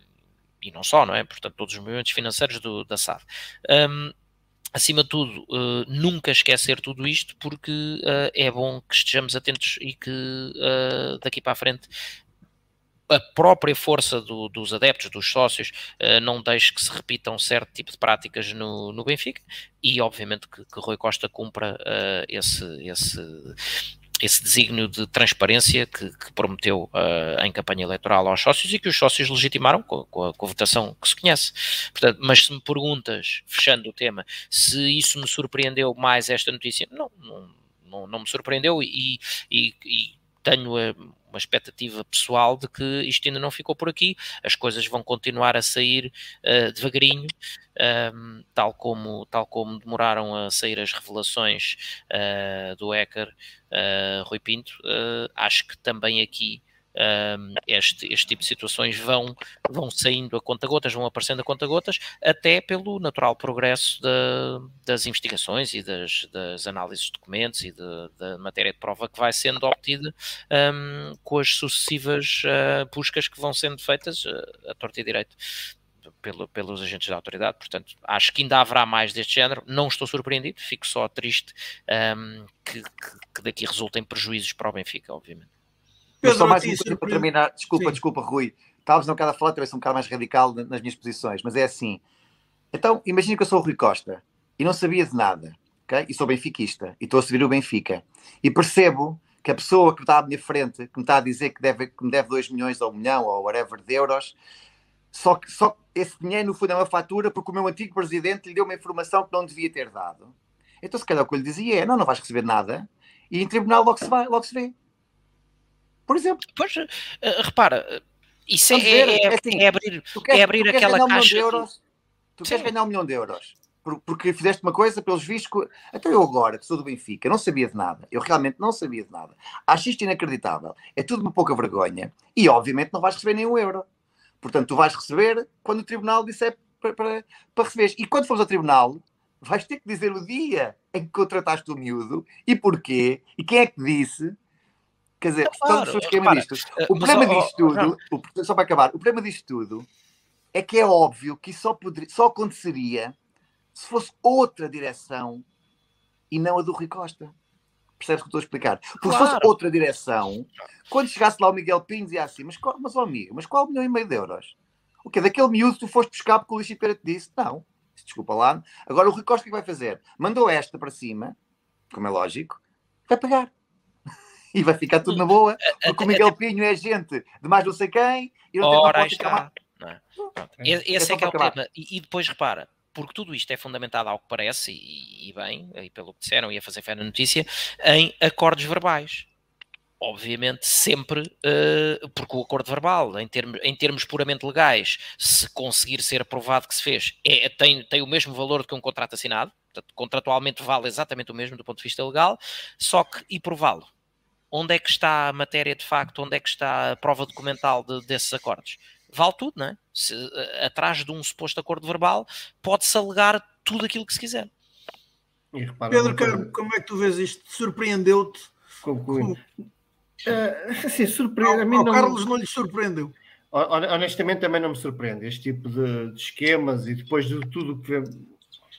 não só, não é? Portanto, todos os movimentos financeiros do, da SAD. Um, acima de tudo, uh, nunca esquecer tudo isto, porque uh, é bom que estejamos atentos e que uh, daqui para a frente a própria força do, dos adeptos, dos sócios, não deixe que se repitam certo tipo de práticas no, no Benfica e, obviamente, que, que Rui Costa cumpra esse, esse, esse desígnio de transparência que, que prometeu uh, em campanha eleitoral aos sócios e que os sócios legitimaram com, com, a, com, a, votação que se conhece. Portanto, mas se me perguntas, fechando o tema, se isso me surpreendeu mais esta notícia, não, não, não, não me surpreendeu e, e, e tenho uma expectativa pessoal de que isto ainda não ficou por aqui, as coisas vão continuar a sair uh, devagarinho, um, tal, como, tal como demoraram a sair as revelações uh, do hacker uh, Rui Pinto, acho que também aqui um, este, este tipo de situações vão, vão saindo a conta-gotas, vão aparecendo a conta-gotas, até pelo natural progresso de, das investigações e das, das análises de documentos e da matéria de prova que vai sendo obtida um, com as sucessivas uh, buscas que vão sendo feitas uh, a torta e direito. Pelo, pelos agentes da autoridade, portanto, acho que ainda haverá mais deste género. Não estou surpreendido, fico só triste um, que, que, que daqui resultem prejuízos para o Benfica, obviamente. Mas só mais uma coisa para terminar. Desculpa, Sim. desculpa, Rui. Estavas um bocado a falar, talvez um bocado mais radical nas minhas posições, mas é assim. Então, imagina que eu sou o Rui Costa e não sabia de nada, ok? E sou benfiquista e estou a servir o Benfica. E percebo que a pessoa que está à minha frente, que me está a dizer que, deve, que me deve 2 milhões ou 1 milhão ou whatever de euros, só que só esse dinheiro no fundo é uma fatura porque o meu antigo presidente lhe deu uma informação que não devia ter dado. Então, se calhar o que eu lhe dizia é: não, não vais receber nada e em tribunal logo se, vai, logo se vê por exemplo. Pois, uh, repara, isso é, é, é, assim, é, abrir, queres, é abrir aquela caixa. Um euros, tu queres ganhar um milhão de euros porque fizeste uma coisa pelos vistos. Até eu agora, que sou do Benfica, não sabia de nada. Eu realmente não sabia de nada. Acho isto inacreditável. É tudo uma pouca vergonha. E obviamente não vais receber nenhum euro. Portanto, tu vais receber quando o tribunal disser para, para, para receberes. E quando fores ao tribunal, vais ter que dizer o dia em que contrataste o miúdo e porquê e quem é que disse Quer dizer, claro, todo o esquema disto. Eh, o problema mas, disto oh, tudo, o, só para acabar, o problema disto tudo é que é óbvio que só, poderia, só aconteceria se fosse outra direção e não a do Rui Costa. Percebes o que estou a explicar? Porque claro. se fosse outra direção, quando chegasse lá o Miguel Pinho, dizia assim: Mas, qual, mas oh amigo, mas qual milhão e meio de euros? O que Daquele miúdo tu foste buscar porque o Luís Pereira te disse? Não, desculpa lá. Agora o Rui Costa o que vai fazer? Mandou esta para cima, como é lógico, vai pagar. E vai ficar tudo na boa, porque o Miguel Pinho é gente de mais não sei quem e não, Ora, tem, pode não é? Esse é, é que é o tema. E, e, depois repara, porque tudo isto é fundamentado, ao que parece, e, e bem, e pelo que disseram, ia fazer fé na notícia, em acordos verbais. Obviamente sempre uh, porque o acordo verbal, em termos, em termos puramente legais, se conseguir ser aprovado que se fez, é, tem, tem o mesmo valor do que um contrato assinado, portanto, contratualmente vale exatamente o mesmo do ponto de vista legal, só que e prová-lo? Onde é que está a matéria de facto, onde é que está a prova documental de, desses acordos? Vale tudo, não é? Se, uh, atrás de um suposto acordo verbal pode-se alegar tudo aquilo que se quiser. Pedro Carmo, como é que tu vês isto? Surpreendeu-te? Concluindo. Uh, assim, surpreende. Ao, não... Carlos não lhe surpreendeu. Honestamente, também não me surpreende este tipo de, de esquemas e depois de tudo que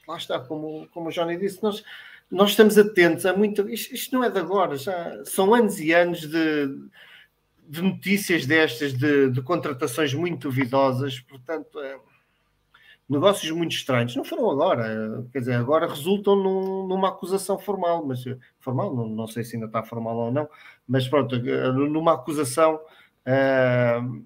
lá está, como, como o Johnny disse, nós, nós estamos atentos a muito. Isto, isto não é de agora, já são anos e anos de, de notícias destas, de, de contratações muito duvidosas, portanto, é, negócios muito estranhos. Não foram agora, quer dizer, agora resultam num, numa acusação formal, mas formal, não, não, sei se ainda está formal ou não, mas pronto, numa acusação uh,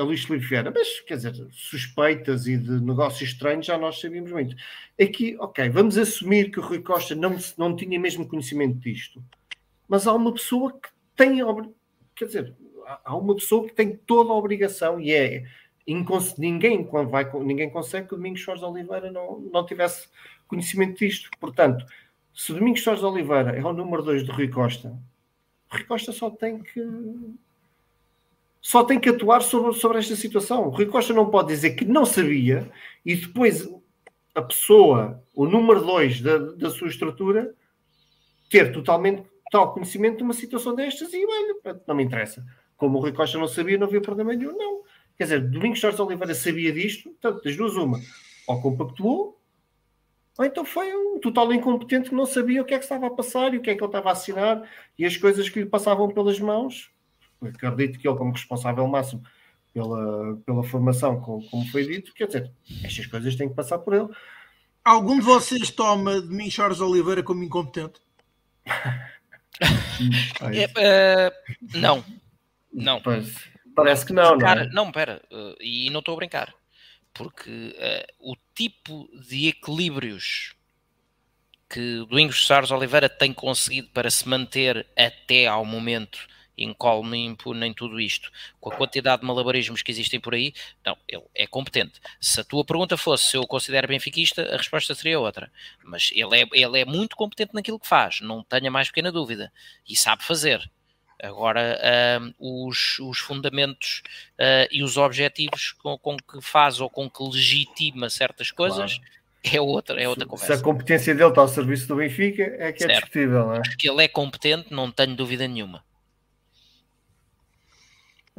a Luís Filipe Vieira. Mas, quer dizer, suspeitas e de negócios estranhos já nós sabíamos muito. Aqui, ok, vamos assumir que o Rui Costa não, não tinha mesmo conhecimento disto, mas há uma pessoa que tem, quer dizer, há uma pessoa que tem toda a obrigação e é ninguém, vai, ninguém consegue que o Domingos Soares de Oliveira não, não tivesse conhecimento disto. Portanto, se o Domingos Soares de Oliveira é o número 2 do Rui Costa, Rui Costa só tem que só tem que atuar sobre, sobre esta situação. O Rui Costa não pode dizer que não sabia e depois a pessoa, o número 2 da, da sua estrutura, ter totalmente tal conhecimento de uma situação destas e, olha, não me interessa. Como o Rui Costa não sabia, não havia problema nenhum. Não. Quer dizer, Domingos Jorge Oliveira sabia disto, portanto, das duas, uma, ou compactuou, ou então foi um total incompetente que não sabia o que é que estava a passar e o que é que ele estava a assinar e as coisas que lhe passavam pelas mãos. Acredito que ele, como responsável máximo pela, pela formação, como, como foi dito, quer dizer, estas coisas têm que passar por ele. Algum de vocês toma de mim Jorge Oliveira como incompetente? é, uh, não, não. Pois. Parece que não, não é? Não, pera, uh, e não estou a brincar, porque uh, o tipo de equilíbrios que Domingos Soares Oliveira tem conseguido para se manter até ao momento incólume e impune em tudo isto, com a quantidade de malabarismos que existem por aí, não, ele é competente. Se a tua pergunta fosse se eu o considero benfiquista, a resposta seria outra. Mas ele é, ele é muito competente naquilo que faz, não tenha mais pequena dúvida, e sabe fazer. Agora, uh, os, os, fundamentos uh, e os objetivos com, com, que faz ou com que legitima certas coisas claro. é outra, é outra se, conversa. Se a competência dele está ao serviço do Benfica, é que é certo. é discutível, não é? Que ele é competente, não tenho dúvida nenhuma.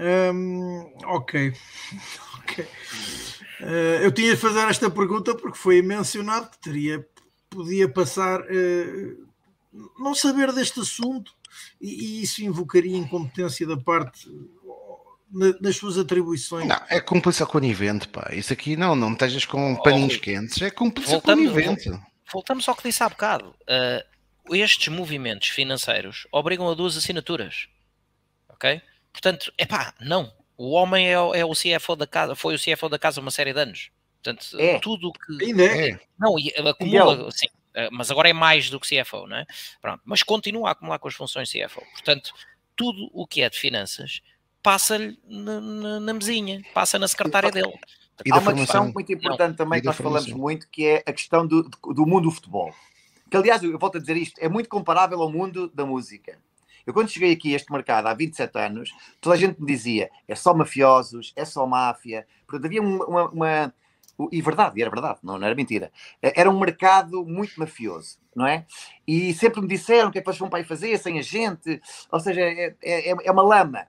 Um, ok. okay. Uh, eu tinha de fazer esta pergunta porque foi mencionado que teria, podia passar uh, não saber deste assunto e, e isso invocaria incompetência da parte nas suas atribuições. Não, é cúmplice conivente, pá. Isso aqui não, não estejas com oh, paninhos quentes, é cúmplice voltamos, conivente. Voltamos ao que disse há bocado. Uh, estes movimentos financeiros obrigam a duas assinaturas. Ok? Portanto, é pá, não. O homem é, é, o CFO da casa, foi o CFO da casa uma série de anos. Portanto, é. tudo que. Ainda é. Não, acumula, sim, eh, mas agora é mais do que CFO, não é? Pronto, mas continua a acumular com as funções CFO. Portanto, tudo o que é de finanças passa-lhe na, na, na, mesinha, passa na secretária dele. Há uma questão muito importante não, também que nós falamos muito, que é a questão do, do mundo do futebol. Que, aliás, eu volto a dizer isto, é muito comparável ao mundo da música. Eu, quando cheguei aqui a este mercado há 27 anos, toda a gente me dizia é só mafiosos, é só máfia. Portanto, havia uma, uma, e verdade, era verdade, não, não, era mentira. Eh, era um mercado muito mafioso, não é? E sempre me disseram que é que eles vão para aí fazer sem a gente, ou seja, é, é, é uma lama.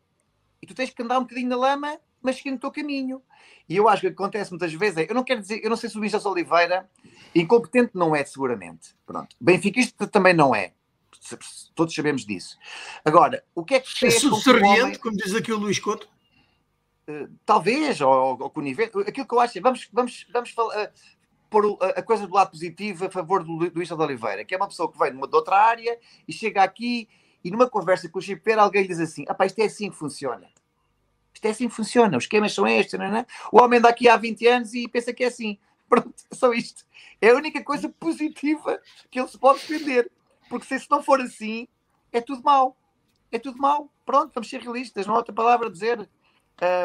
E tu tens que andar um bocadinho na lama, mas seguindo o teu caminho. E eu acho que o que acontece muitas vezes é, eu não quero dizer, eu não sei se o Luís Oliveira, incompetente não é, seguramente. Pronto. Benfiquista também não é. Todos sabemos disso. Agora, o que é que é subserviente, homem... como diz aqui o Luís Couto? Eh, talvez, ou, ou conivente, aquilo que eu acho é, vamos, vamos, vamos falar, uh, pôr a, a, coisa do lado positivo a favor do Luís de Oliveira, que é uma pessoa que vem de, uma, de outra área e chega aqui e numa conversa com o Chipeira alguém diz assim, ah isto é assim que funciona. Isto é assim que funciona, os esquemas são estes, não é? O homem anda aqui há 20 anos e pensa que é assim. Pronto, é só isto. É a única coisa positiva que ele se pode defender. Porque se isso não for assim, é tudo mau. É tudo mau. Pronto, vamos ser realistas, não há outra palavra a dizer.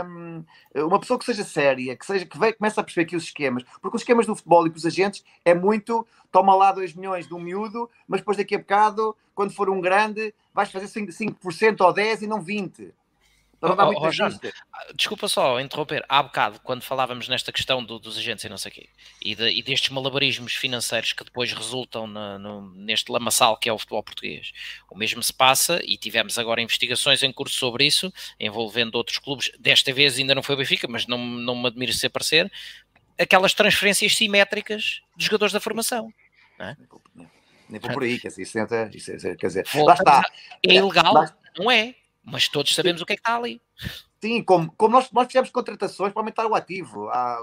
Um, uma pessoa que seja séria, que seja que comece a perceber aqui os esquemas, porque os esquemas do futebol e com os agentes é muito toma lá 2 milhões de um miúdo, mas depois daqui a bocado, quando for um grande, vais fazer 5%, 5% ou 10% e não 20%. Para não oh, oh, desculpa só interromper. Há bocado, quando falávamos nesta questão do, dos agentes e não sei o quê, e, de, e, destes malabarismos financeiros que depois resultam na, no, neste lamaçal que é o futebol português, o mesmo se passa, e tivemos agora investigações em curso sobre isso, envolvendo outros clubes. Desta vez ainda não foi o Benfica, mas não, não me admiro se aparecer. Aquelas transferências simétricas dos jogadores da formação. Não é? Nem vou por aí, quer dizer, isso, isso, quer dizer, lá está. É ilegal? Não é mas todos sabemos Sim. o que é que está ali. Sim, como, como nós, nós fizemos contratações para aumentar o ativo. Há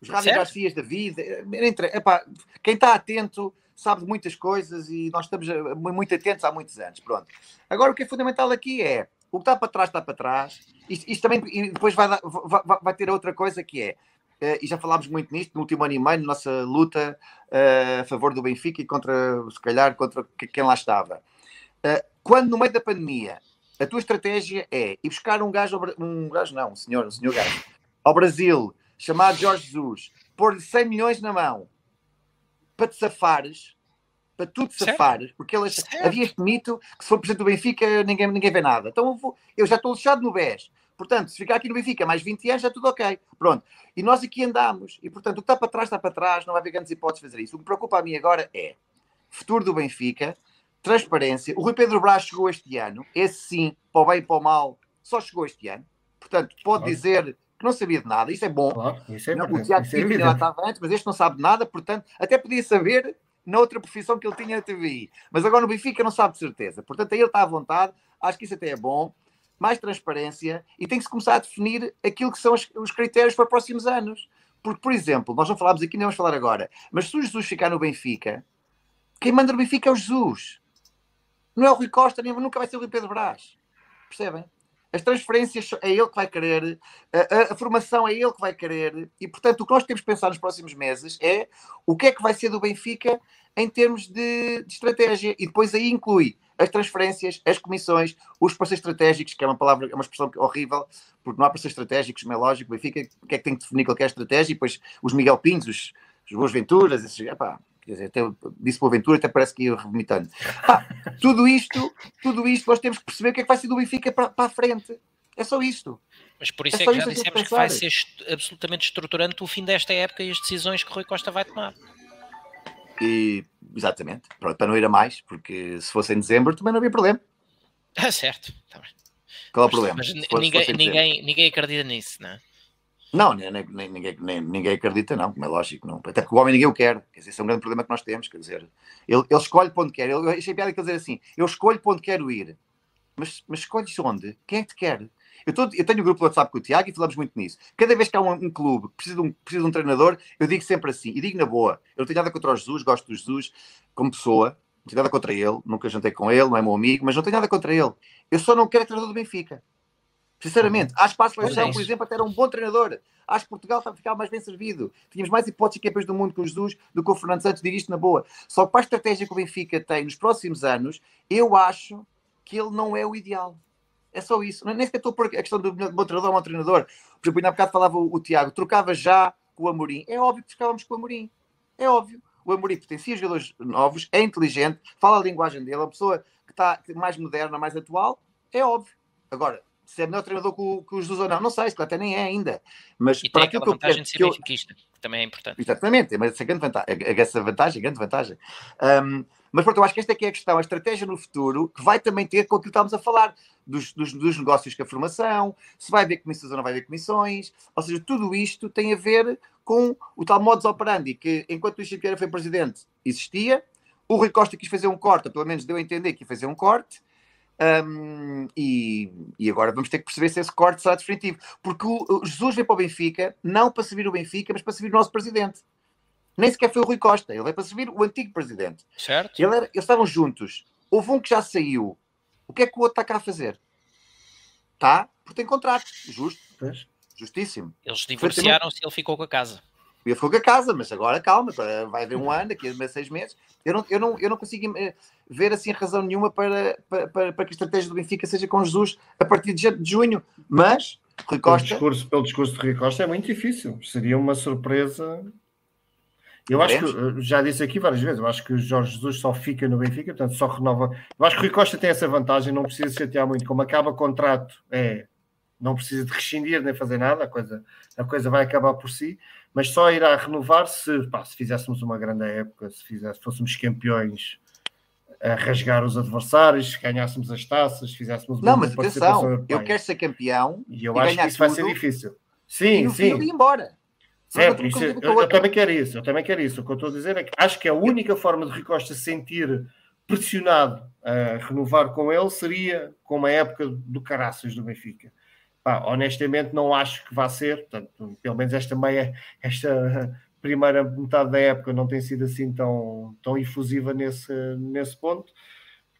os Rádio Garcias da vida. Entre, epá, quem está atento sabe de muitas coisas e nós estamos eh, muito atentos há muitos anos. Pronto. Agora o que é fundamental aqui é o que está para trás está para trás. Isto, isto também e depois vai, dar, vai, vai, ter outra coisa que é. Uh, e já falámos muito nisto no último ano e meio, na nossa luta uh, a favor do Benfica e contra, se calhar, contra quem lá estava. Uh, quando no meio da pandemia a tua estratégia é ir buscar um gajo, um gajo não, um senhor, um senhor gajo, ao Brasil, chamado Jorge Jesus, pôr-lhe 100 milhões na mão para te safares, para tu te safares, porque ele, havia este mito que se for presidente do Benfica ninguém, ninguém vê nada. Então eu, vou, eu já estou lixado no BES. Portanto, se ficar aqui no Benfica mais 20 anos, já tudo ok. Pronto. E nós aqui andamos. E, portanto, o que está para trás, está para trás. Não vai haver grandes hipóteses de fazer isso. O que me preocupa a mim agora é futuro do Benfica, transparência. O Rui Pedro Brás chegou este ano, esse sim, para o bem e para o mal, só chegou este ano. Portanto, pode claro. dizer que não sabia de nada, isso é bom. Claro, isso é não, o Tiago isso é lá estava antes, mas este não sabe de nada, portanto, até podia saber na outra profissão que ele tinha na TVI. Mas agora no Benfica não sabe de certeza. Portanto, aí ele está à vontade, acho que isso até é bom. Mais transparência e tem que se começar a definir aquilo que são os, os critérios para os próximos anos. Porque, por exemplo, nós não falámos aqui, nem vamos falar agora, mas se o Jesus ficar no Benfica, quem manda no Benfica é o Jesus. Não é o Rui Costa, nem, nunca vai ser o Rui Pedro Brás. Percebem? As transferências é ele que vai querer, a, a, a, formação é ele que vai querer, e portanto o que nós temos que pensar nos próximos meses é o que é que vai ser do Benfica em termos de, de estratégia, e depois aí inclui as transferências, as comissões, os parceiros estratégicos, que é uma palavra, é uma expressão horrível, porque não há parceiros estratégicos, como é lógico, o Benfica, o que é que tem que definir qualquer estratégia, e depois os Miguel Pintos, os, os Boas Venturas, esses, epá, Quer dizer, até, disse para o Ventura, até parece que ia vomitando. Ah, tudo isto, tudo isto, nós temos que perceber o que é que vai ser do Benfica para, para a frente. É só isto. Mas por isso é, é que já dissemos que, que vai ser absolutamente estruturante o fim desta época e as decisões que Rui Costa vai tomar. E, exatamente. Pronto, para não ir a mais, porque se fosse em dezembro também não havia problema. Ah, certo. Tá Qual é o problema? Mas fosse, ninguém, ninguém, ninguém acredita nisso, não é? Não, nem, ninguém, nem, ninguém acredita, não, como é lógico, não. Até porque o homem ninguém o quer. Quer dizer, esse é um grande problema que nós temos, quer dizer, ele, ele escolhe para onde quer. Eu achei piada que ele dizer assim: eu escolho para onde quero ir, mas, mas escolhes onde? Quem é que te quer? Eu, tô, eu tenho um grupo de WhatsApp com o Tiago e falamos muito nisso. Cada vez que há um, um, clube que precisa de um, precisa de um treinador, eu digo sempre assim, e digo na boa: eu não tenho nada contra o Jesus, gosto do Jesus como pessoa, não tenho nada contra ele, nunca jantei com ele, não é meu amigo, mas não tenho nada contra ele. Eu só não quero é treinador do Benfica. Sinceramente, uhum. acho que para a seleção, por exemplo, até era um bom treinador. Acho que Portugal ficava mais bem servido. Tínhamos mais hipóteses de campeões do mundo com Jesus do que o Fernando Santos, digo isto na boa. Só que para a estratégia que o Benfica tem nos próximos anos, eu acho que ele não é o ideal. É só isso. Nem sequer estou por a questão do bom treinador ou mau treinador. Por exemplo, ainda há bocado falava o, o Tiago, trocava já com o Amorim. É óbvio que trocávamos com o Amorim. É óbvio. O Amorim potencia jogadores novos, é inteligente, fala a linguagem dele, é uma pessoa que está mais moderna, mais atual. É óbvio. Agora, se é melhor treinador que o, que o Jesus ou não, não sei, se até nem é ainda. Mas e para tem aquela vantagem que eu, de ser benfiquista, que também é importante. Exatamente, mas essa, grande vantagem, essa vantagem, grande vantagem. Um, mas pronto, eu acho que esta é que é a questão, a estratégia no futuro, que vai também ter com aquilo que estamos a falar, dos, dos, dos negócios com a formação, se vai haver comissões ou não vai haver comissões, ou seja, tudo isto tem a ver com o tal modus operandi, que enquanto o Luís Vieira foi presidente, existia, o Rui Costa quis fazer um corte, pelo menos deu a entender que ia fazer um corte, um, e, e, agora vamos ter que perceber se esse corte será definitivo. Porque o, o Jesus veio para o Benfica, não para servir o Benfica, mas para servir o nosso presidente. Nem sequer foi o Rui Costa, ele veio para servir o antigo presidente. Certo. Ele era, eles estavam juntos. Houve um que já saiu O que é que o outro está cá a fazer? Está, porque tem contrato. Justo. Pois. Justíssimo. Eles divorciaram-se e ele ficou com a casa. Ele ficou com a casa, mas agora calma, vai haver um ano, daqui a seis meses. Eu não, eu não, eu não consigo eh, ver assim razão nenhuma para, para, para, para que a estratégia do Benfica seja com Jesus a partir de junho. Mas Rui Costa. Pelo discurso, pelo discurso de Rui Costa é muito difícil. Seria uma surpresa. Eu acho que, já disse aqui várias vezes, eu acho que o Jorge Jesus só fica no Benfica, portanto só renova. Eu acho que o Rui Costa tem essa vantagem, não precisa se chatear muito. Como acaba o contrato, é, não precisa de rescindir nem fazer nada, a coisa, a coisa vai acabar por si, mas só irá renovar se, pá, se fizéssemos uma grande época, se fizesse, fôssemos campeões a rasgar os adversários, ganhássemos as taças, fizéssemos uma Não, mas atenção, eu quero ser campeão e eu e acho que isso vai ser difícil. Sim, e sim. Ir embora. Isso, eu, eu, também quero isso, eu também quero isso. O que eu estou a dizer é que acho que a única forma de Ricosta sentir pressionado a renovar com ele seria com uma época do caraças do Benfica. Pá, honestamente não acho que vá ser, portanto, pelo menos esta meia, esta primeira metade da época não tem sido assim tão, tão efusiva nesse, nesse ponto.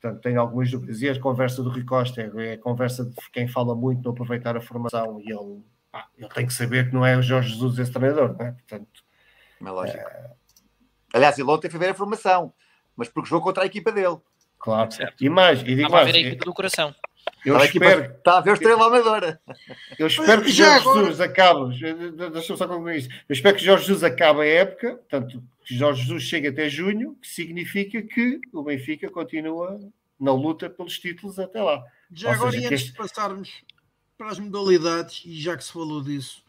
Portanto, tenho algumas dúvidas. E a conversa do Rui Costa é, é a conversa de quem fala muito não aproveitar a formação e ele, ah, ele tem que saber que não é o Jorge Jesus esse treinador, não é? Portanto, é lógico. É... Aliás, ele ontem foi ver a formação, mas porque jogou contra a equipa dele. Claro. Certo. E mais, e digo mais, a ver a equipa do coração. Eu espero... Está a ver o Estrela Amadora. Eu espero que Jorge Jesus acabe. Deixa-me só concluir isso. Eu espero que Jorge Jesus acabe a época, portanto, que Jorge Jesus chegue até junho, que significa que o Benfica continua na luta pelos títulos até lá. Já Ou agora, seja, antes este... de passarmos para as modalidades, e já que se falou disso,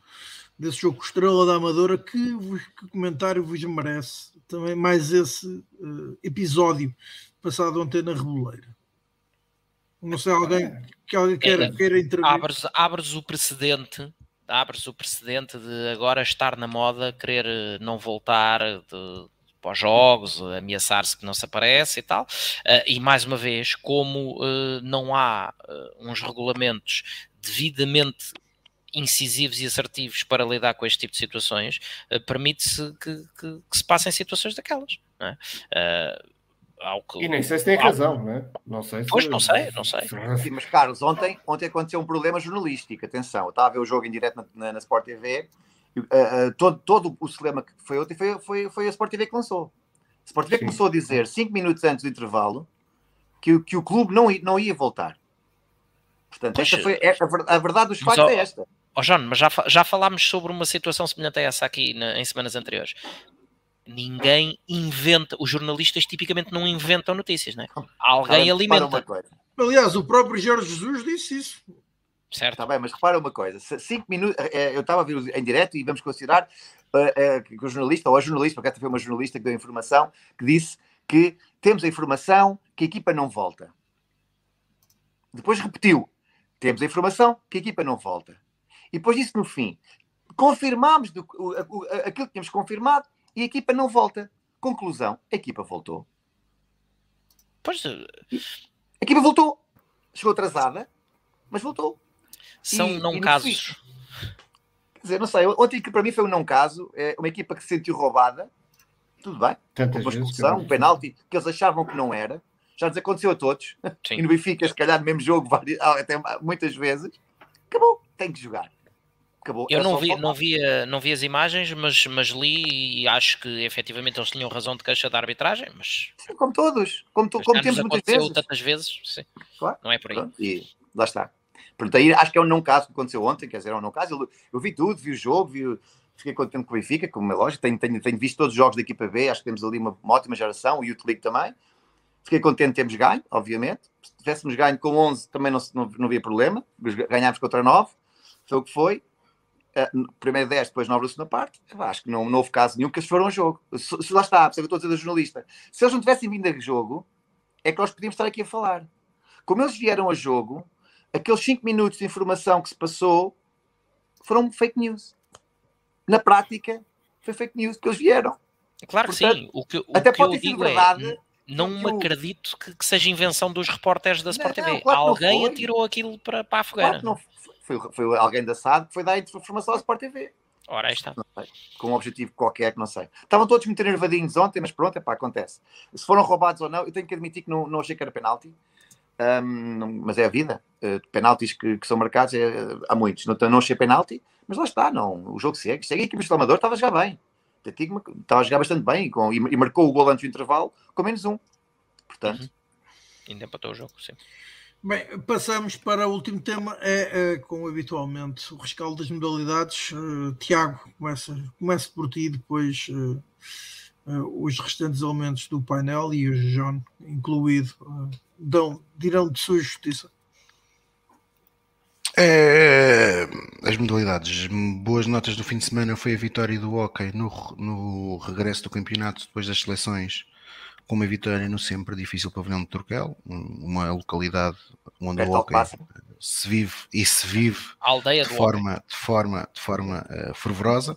desse jogo Estrela da Amadora, que, que comentário vos merece também mais esse uh, episódio passado ontem na Reboleira? Não sei, alguém que alguém queira, é, queira intervir. Abres, abres o precedente, abres o precedente de agora estar na moda, querer eh, não voltar de, para os jogos, ameaçar-se que não se aparece e tal. Uh, e mais uma vez, como uh, não há uh, uns regulamentos devidamente incisivos e assertivos para lidar com este tipo de situações, permite-se que, que, que, se passem situações daquelas. Não é? Que, e nem sei se tem razão, né? Não sei se. Pois, não sei, não sei. Sim, mas, Carlos, ontem, ontem aconteceu um problema jornalístico. Atenção, eu estava a ver o jogo em direto na, na, na Sport TV. E, uh, uh, todo, todo o cinema que foi ontem foi, foi, foi a Sport TV que lançou. A Sport TV Sim. começou a dizer, cinco minutos antes do intervalo, que, que o clube não, não ia voltar. Portanto, esta foi, é, a, a verdade dos factos é esta. Ó oh, João, mas já, já falámos sobre uma situação semelhante a essa aqui na, em semanas anteriores ninguém inventa, os jornalistas tipicamente não inventam notícias, né? Alguém alimenta. Aliás, o próprio Jorge Jesus disse isso. Certo. Está bem, mas repara uma coisa: cinco minutos, eh, eh, eu estava a ver em direto e vamos considerar uh, que o jornalista, ou a jornalista, porque até foi uma jornalista que deu informação, que disse que temos a informação que a equipa não volta. Depois repetiu: temos a informação que a equipa não volta. E depois disse no fim: confirmámos do, o, o, aquilo que tínhamos confirmado e a equipa não volta. Conclusão: a equipa voltou. Pois. Eh, a equipa voltou. Chegou atrasada, mas voltou. São e, não e casos. Quer dizer, não sei. Ontem que para mim foi um não caso. É uma equipa que se sentiu roubada. Tudo bem. Tantas uma expulsão, um penalti que eles achavam que não era. Já nos aconteceu a todos. Sim. E no Benfica, se calhar, no mesmo jogo, até muitas vezes. Acabou. Tem que jogar. Acabou. Eu é não vi, não, vi, não vi as imagens, mas, mas li e acho que efetivamente eles tinham razão de queixa da arbitragem, mas... Sim, como todos, como, tu, como temos muitas vezes. tantas vezes, sim. Claro. não é por aí. Pronto. E lá está. Portanto, aí acho que é um não caso que aconteceu ontem, quer dizer, é um não caso. Eu, eu vi tudo, vi o jogo, vi, fiquei contente com o Benfica, como é lógico, tenho, tenho, tenho visto todos os jogos da equipa B, acho que temos ali uma, uma ótima geração, o Youth League também. Fiquei contente de termos ganho, obviamente. Se tivéssemos ganho com 11 também não, não, não havia problema, ganhámos contra 9, foi o que foi. Uh, primeiro 10, depois 9 da segunda parte, acho que não, não houve caso nenhum que eles foram ao jogo. Se, se lá está, se eu estou a dizer da jornalista, se eles não tivessem vindo a jogo, é que nós podíamos estar aqui a falar. Como eles vieram a jogo, aqueles 5 minutos de informação que se passou foram fake news. Na prática, foi fake news que eles vieram. Claro que Portanto, sim. O que, o até que pode ter sido é, verdade. É, não me acredito que, que, seja invenção dos repórteres da Sport TV. Claro Alguém atirou aquilo para, para a fogueira. Claro foi, foi alguém da SAD que foi dar informação à Sport TV. Ora, aí está. Com um objetivo qualquer que não sei. Estavam todos muito nervadinhos ontem, mas pronto, epá, acontece. Se foram roubados ou não, eu tenho que admitir que não, não achei que era penalti. um, mas é a vida. Uh, penaltis que, que, são marcados é, há muitos. Não, não achei penalti, mas lá está, não. O jogo segue. Segue a equipa de Amador estava a jogar bem. Estava a jogar bastante bem com, e, e, marcou o gol antes do intervalo com menos um. Portanto. Uhum. Ainda empatou o jogo, sim. Bem, passamos para o último tema, é, é como habitualmente o rescaldo das modalidades. Uh, Tiago, começa, começa por ti, depois uh, uh, os restantes elementos do painel e o John, incluído, dão, dirão de sua justiça. É, as modalidades, boas notas do fim de semana foi a vitória do Hockey no, no regresso do campeonato depois das seleções com uma vitória no sempre difícil pavilhão de Turquel, uma localidade onde o hockey se vive e se vive aldeia de, forma, de forma, de forma uh, fervorosa.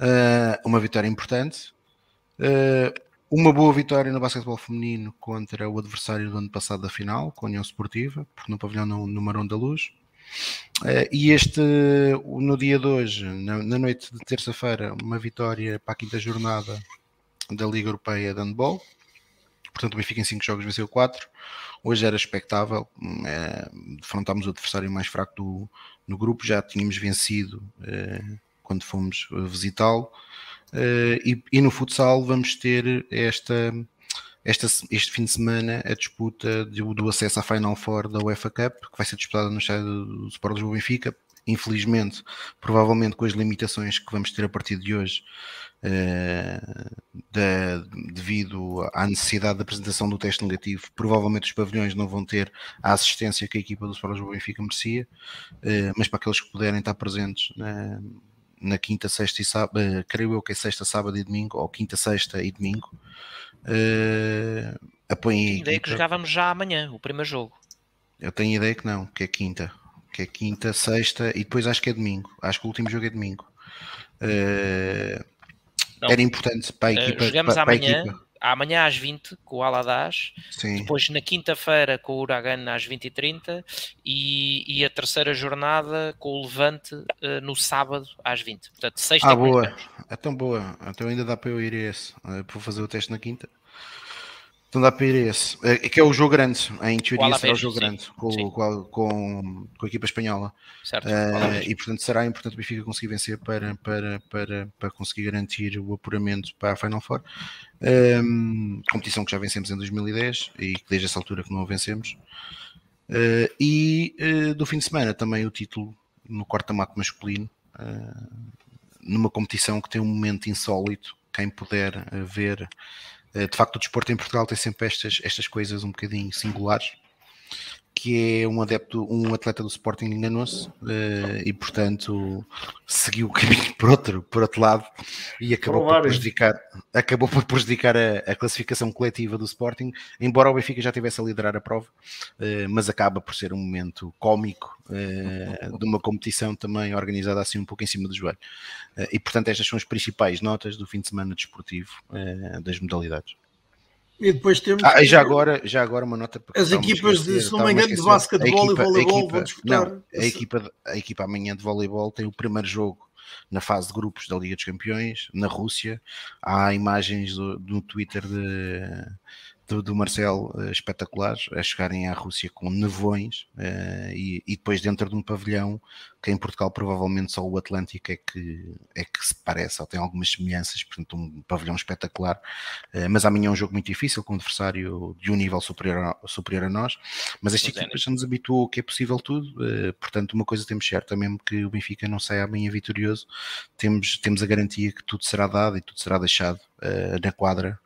Uh, uma vitória importante. Uh, uma boa vitória no basquetebol feminino contra o adversário do ano passado da final, com a União Esportiva, no pavilhão no, no Marão da Luz. Uh, e este, no dia de hoje, na, na noite de terça-feira, uma vitória para a quinta jornada da Liga Europeia de Handball, portanto o Benfica em 5 jogos venceu 4. Hoje era expectável, é, defrontámos o adversário mais fraco do, no grupo, já tínhamos vencido é, quando fomos visitá-lo. É, e, e, no futsal vamos ter esta, esta, este fim de semana a disputa do, do, acesso à Final Four da UEFA Cup, que vai ser disputada no estádio do Sport Lisboa Benfica. Infelizmente, provavelmente com as limitações que vamos ter a partir de hoje, de, devido à necessidade da apresentação do teste negativo, provavelmente os pavilhões não vão ter a assistência que a equipa do Sport Lisboa Benfica merecia, uh, mas para aqueles que puderem estar presentes na, na quinta, sexta e sábado, uh, creio eu que é sexta, sábado e domingo, ou quinta, sexta e domingo, uh, apoiem a ideia que jogávamos já amanhã, o primeiro jogo. Eu tenho ideia que não, que é quinta. Que é quinta, sexta e depois acho que é domingo. Acho que o último jogo é domingo. Uh, não. Era importante para a eh, equipa. Uh, jogamos para, amanhã, para equipa. amanhã às 20 com o Aladás, Sim. depois na quinta-feira com o Uragan às 20h30 e, e, a terceira jornada com o Levante uh, no sábado às 20 Portanto, sexta Ah, boa. É tão boa. Então ainda dá para eu ir a esse, uh, para fazer o teste na quinta. Dá para ir a esse. É, que é o jogo grande, em teoria será o jogo sim. grande com, com, com, com, a equipa espanhola. Certo. Uh, e portanto será importante o Benfica conseguir vencer para, para, para, para conseguir garantir o apuramento para a Final Four. Um, competição que já vencemos em 2010 e que desde essa altura que não a vencemos. Uh, e uh, do fim de semana também o título no corta-mato masculino, numa competição que tem um momento insólito. Quem puder ver eh, de facto o desporto em Portugal tem sempre estas, estas coisas um bocadinho singulares que é um adepto, um atleta do Sporting enganou-se uh, e portanto seguiu o caminho por outro, por outro lado e acabou por prejudicar, acabou por prejudicar a, a, classificação coletiva do Sporting, embora o Benfica já tivesse a liderar a prova, uh, mas acaba por ser um momento cómico uh, de uma competição também organizada assim um pouco em cima do joelho. e portanto estas são as principais notas do fim de semana desportivo das modalidades. E depois temos. Ah, já agora, já agora uma nota As equipas, de, se não me engano, de basquetebol e voleibol vão disputar. Não, a, equipa, a equipa amanhã de voleibol tem o primeiro jogo na fase de grupos da Liga dos Campeões, na Rússia. Há imagens do, no Twitter de, do, do Marcelo uh, espetaculares, a chegarem à Rússia com nevões uh, e, e, depois dentro de um pavilhão que em Portugal provavelmente só o Atlântico é que, é que se parece, ou tem algumas semelhanças, portanto um pavilhão espetacular, uh, mas amanhã é um jogo muito difícil com um adversário de um nível superior a, superior a nós, mas esta equipa já nos habituou que é possível tudo, portanto uma coisa temos certa, mesmo que o Benfica não saia amanhã vitorioso, temos, temos a garantia que tudo será dado e tudo será deixado na quadra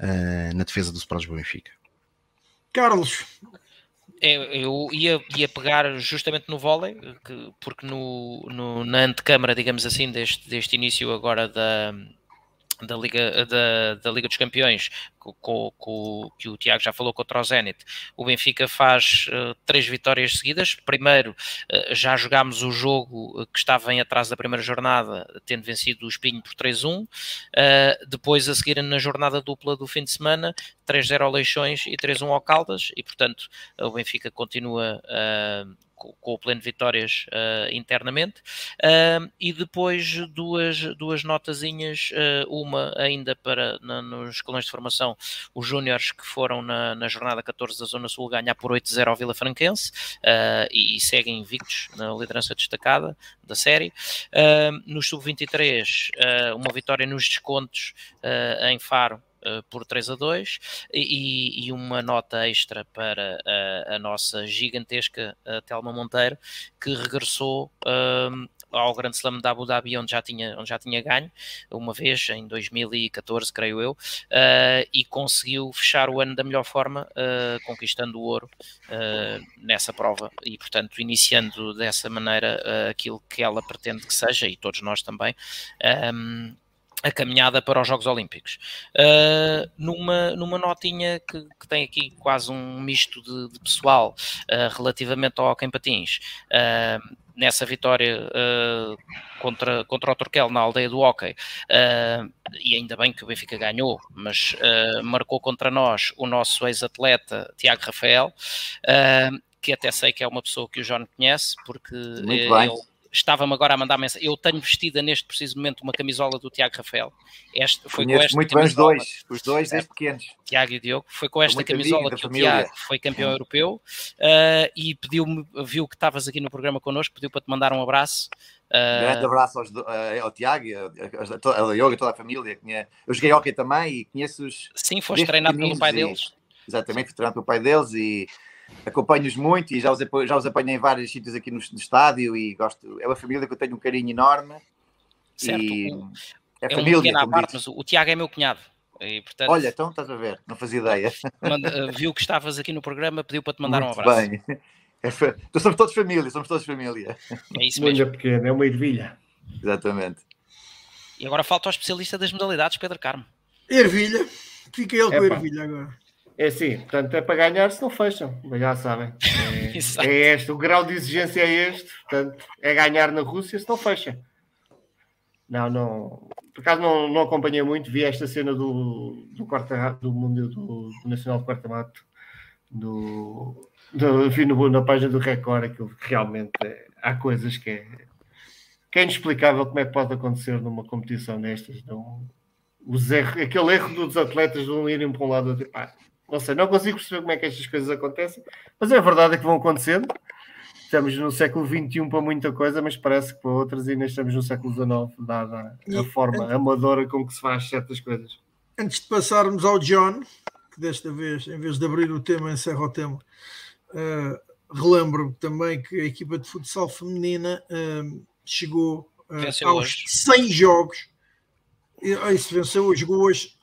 uh, na defesa do Sporting Benfica. Carlos. É, eu ia, ia pegar justamente no vôlei, que, porque no, no, na antecâmara, digamos assim, deste, deste início agora da, da Liga, da, da Liga dos Campeões, com, com, que o Tiago já falou contra o Zenit, o Benfica faz uh, três vitórias seguidas. Primeiro, uh, já jogámos o jogo que estava em atraso da primeira jornada, tendo vencido o Espinho por 3-1. Uh, depois, a seguir, na jornada dupla do fim de semana, 3-0 ao Leixões e 3-1 ao Caldas, e portanto, o Benfica continua com, com o pleno de vitórias uh, internamente. Uh, e depois duas, duas notazinhas, uh, uma ainda para na, nos escalões de formação, os júniores que foram na, na jornada 14 da Zona Sul ganhar por 8-0 ao Vila Franquense e, e, seguem invictos na liderança destacada da série. no Sub-23, uma vitória nos descontos em Faro uh, por 3 a 2 e, e, uma nota extra para a, a nossa gigantesca uh, Telma Monteiro que regressou uh, ao Grande Slam da Abu Dhabi, onde já tinha, onde já tinha ganho uma vez, em 2014, creio eu, uh, e conseguiu fechar o ano da melhor forma, uh, conquistando o ouro uh, nessa prova e, portanto, iniciando dessa maneira aquilo que ela pretende que seja, e todos nós também. Um, a caminhada para os Jogos Olímpicos. Uh, numa, numa notinha que, que, tem aqui quase um misto de, de pessoal uh, relativamente ao Hockey Patins, uh, nessa vitória contra, contra o Torquel na aldeia do Hockey, e ainda bem que o Benfica ganhou, mas marcou contra nós o nosso ex-atleta Tiago Rafael, que até sei que é uma pessoa que o John conhece, porque Muito bem. Estava-me agora a mandar mensagem. Eu tenho vestida neste preciso momento uma camisola do Tiago Rafael. Este, foi com esta muito bem os dois, os dois desde pequenos. Tiago e Diogo. Foi com esta camisola que o Tiago foi campeão europeu uh, e pediu-me, viu que estavas aqui no programa connosco, pediu para te mandar um abraço. Uh, grande abraço aos, uh, ao Tiago, ao Diogo e toda a família. Eu joguei hockey também e conheço os. Sim, foste treinado pelo pai deles. Exatamente, fui treinado pelo pai deles e acompanho-os muito e já os, já os apanhei em vários sítios aqui no, no, estádio e gosto. É uma família que eu tenho um carinho enorme. Certo. E é, é família. Um parte, mas o, Tiago é meu cunhado. E, portanto, Olha, então estás a ver, não fazia ideia. Manda, eh, viu que estavas aqui no programa, pediu para te mandar muito um abraço. Bem. É, então somos todos família, somos todos família. É isso mesmo. Muito pequena, é uma ervilha. Exatamente. E agora falta o especialista das modalidades, Pedro Carmo. Ervilha. Fica ele com a ervilha agora. É sim, portanto é para ganhar se não fecham, já sabem. É, é, este, o grau de exigência é este, portanto é ganhar na Rússia se não fecha. Não, não, por acaso não, não acompanhei muito, vi esta cena do, do, quarta, do, mundo, do, do Nacional de Quarta-Mato, do, do, enfim, no, na página do Record, aquilo realmente é, há coisas que é, que é inexplicável como é que pode acontecer numa competição destas. Não, os erros, aquele erro dos atletas de um irem para um lado, tipo, ah, não sei, não consigo perceber como é que estas coisas acontecem, mas é verdade que vão acontecendo. Estamos no século XXI para muita coisa, mas parece que para outras ainda estamos no século XIX, dada a forma antes, amadora com que se faz certas coisas. Antes de passarmos ao John, que desta vez, em vez de abrir o tema, encerra o tema, uh, relembro também que a equipa de futsal feminina uh, chegou uh, aos hoje. 100 jogos. E, aí se venceu, jogou hoje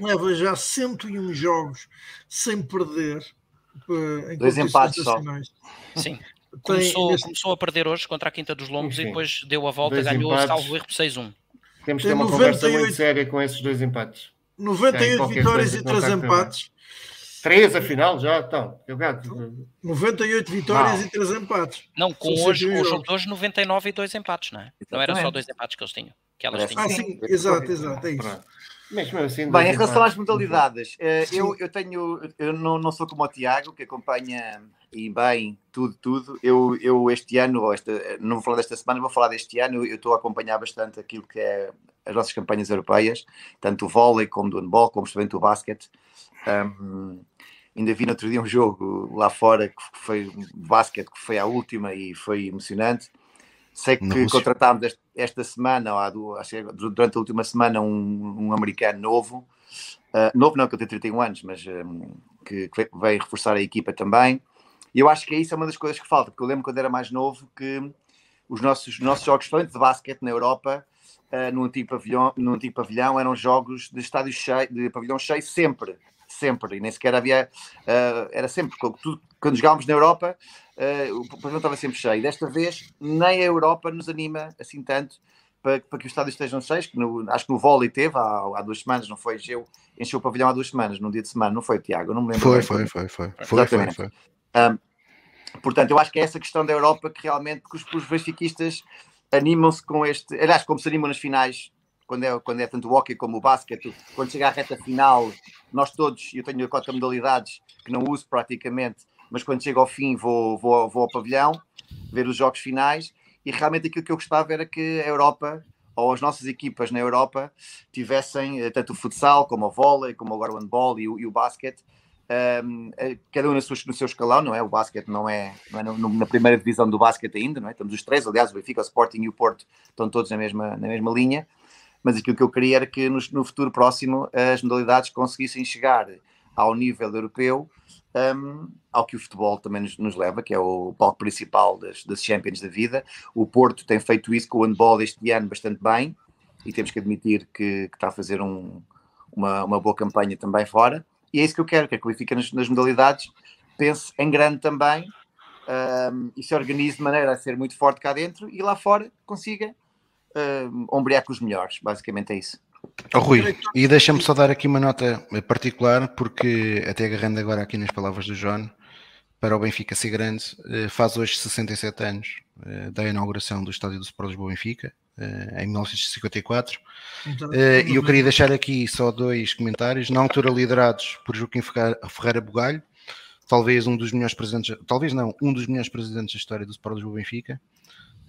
leva já 101 jogos sem perder. Uh, em Dois empates só. Sim. Começou, nesse... começou, a perder hoje contra a Quinta dos Lombos Sim. e depois deu a volta, e ganhou empates. salvo erro por 6-1. Temos que ter uma 98... conversa muito séria com esses dois empates. 98 vitórias e 3 empates. 3 afinal já estão. 98 vitórias não. e 3 empates. Não, com hoje, o jogo de hoje 99 e 2 empates, não é? Não era só 2 empates que eles tinham. Que elas tinham. Ah, sim, exato, exato, é isso. Assim, Bem, em relação às modalidades, eh, eu, eu tenho, eu não, não sou como o Tiago, que acompanha e bem tudo, tudo. Eu, eu este ano, ou esta, não vou falar desta semana, vou falar deste ano, eu estou a acompanhar bastante aquilo que é as nossas campanhas europeias, tanto o vôlei como do handball, como também o basquete. Um, ainda vi no outro dia um jogo lá fora que foi um basquete, que foi a última e foi emocionante. Sei que Não, contratámos esta, esta semana, ou durante a última semana, um, um americano novo. Uh, novo não, que ele tem 31 anos, mas um, que, que veio reforçar a equipa também. E eu acho que isso é uma das coisas que falta, porque eu lembro quando era mais novo que os nossos, nossos jogos de basquete na Europa, uh, no, antigo pavilhão, no antigo pavilhão, eram jogos de estádio cheio, de pavilhão cheio sempre sempre, e nem sequer havia, uh, era sempre, tudo, quando jogávamos na Europa, uh, o pavilhão estava sempre cheio. Desta vez, nem a Europa nos anima assim tanto para, para que os estádios estejam cheios, que no, acho que no vôlei teve há, há, duas semanas, não foi? Encheu, encheu o pavilhão há duas semanas, num dia de semana, não foi, Tiago? Eu não me lembro. Foi, foi, foi, foi, foi, foi, foi. Um, portanto, eu acho que é essa questão da Europa que realmente que os, os benfiquistas animam-se com este, aliás, como se animam nas finais quando é, quando é tanto o hockey como o basquete, quando chega à reta final, nós todos, eu tenho quatro modalidades que não uso praticamente, mas quando chego ao fim vou, vou, vou ao pavilhão. ver os jogos finais e realmente aquilo que eu gostava era que a Europa ou as nossas equipas na Europa tivessem eh, tanto o futsal como o vôlei, como agora o handball e o, e o basquete, um, ehm, cada um no seu, no seu escalão, não é? O basquete não é, não é no, na primeira divisão do basquete ainda, não é? Estamos os três, aliás, o Benfica, o Sporting e o Porto estão todos na mesma, na mesma linha, mas aquilo que eu queria era que no, no futuro próximo as modalidades conseguissem chegar ao nível europeu um, ao que o futebol também nos, nos, leva, que é o palco principal das, das Champions da vida. O Porto tem feito isso com o handball este ano bastante bem e temos que admitir que, que está a fazer um, uma, uma, boa campanha também fora. E é isso que eu quero, que que o Benfica nas, nas modalidades pense em grande também um, e se organize de maneira a ser muito forte cá dentro e lá fora consiga um, ombrear com os melhores. Basicamente é isso. Oh, Rui, e deixa-me só dar aqui uma nota particular, porque até agarrando agora aqui nas palavras do João, para o Benfica ser grande, eh, faz hoje 67 anos eh, da inauguração do estádio do Sport Lisboa Benfica, eh, em 1954. Então, e eu queria deixar aqui só dois comentários, na altura liderados por Joaquim Ferreira Bugalho, talvez um dos melhores presidentes, talvez não, um dos melhores presidentes da história do Sport Lisboa Benfica,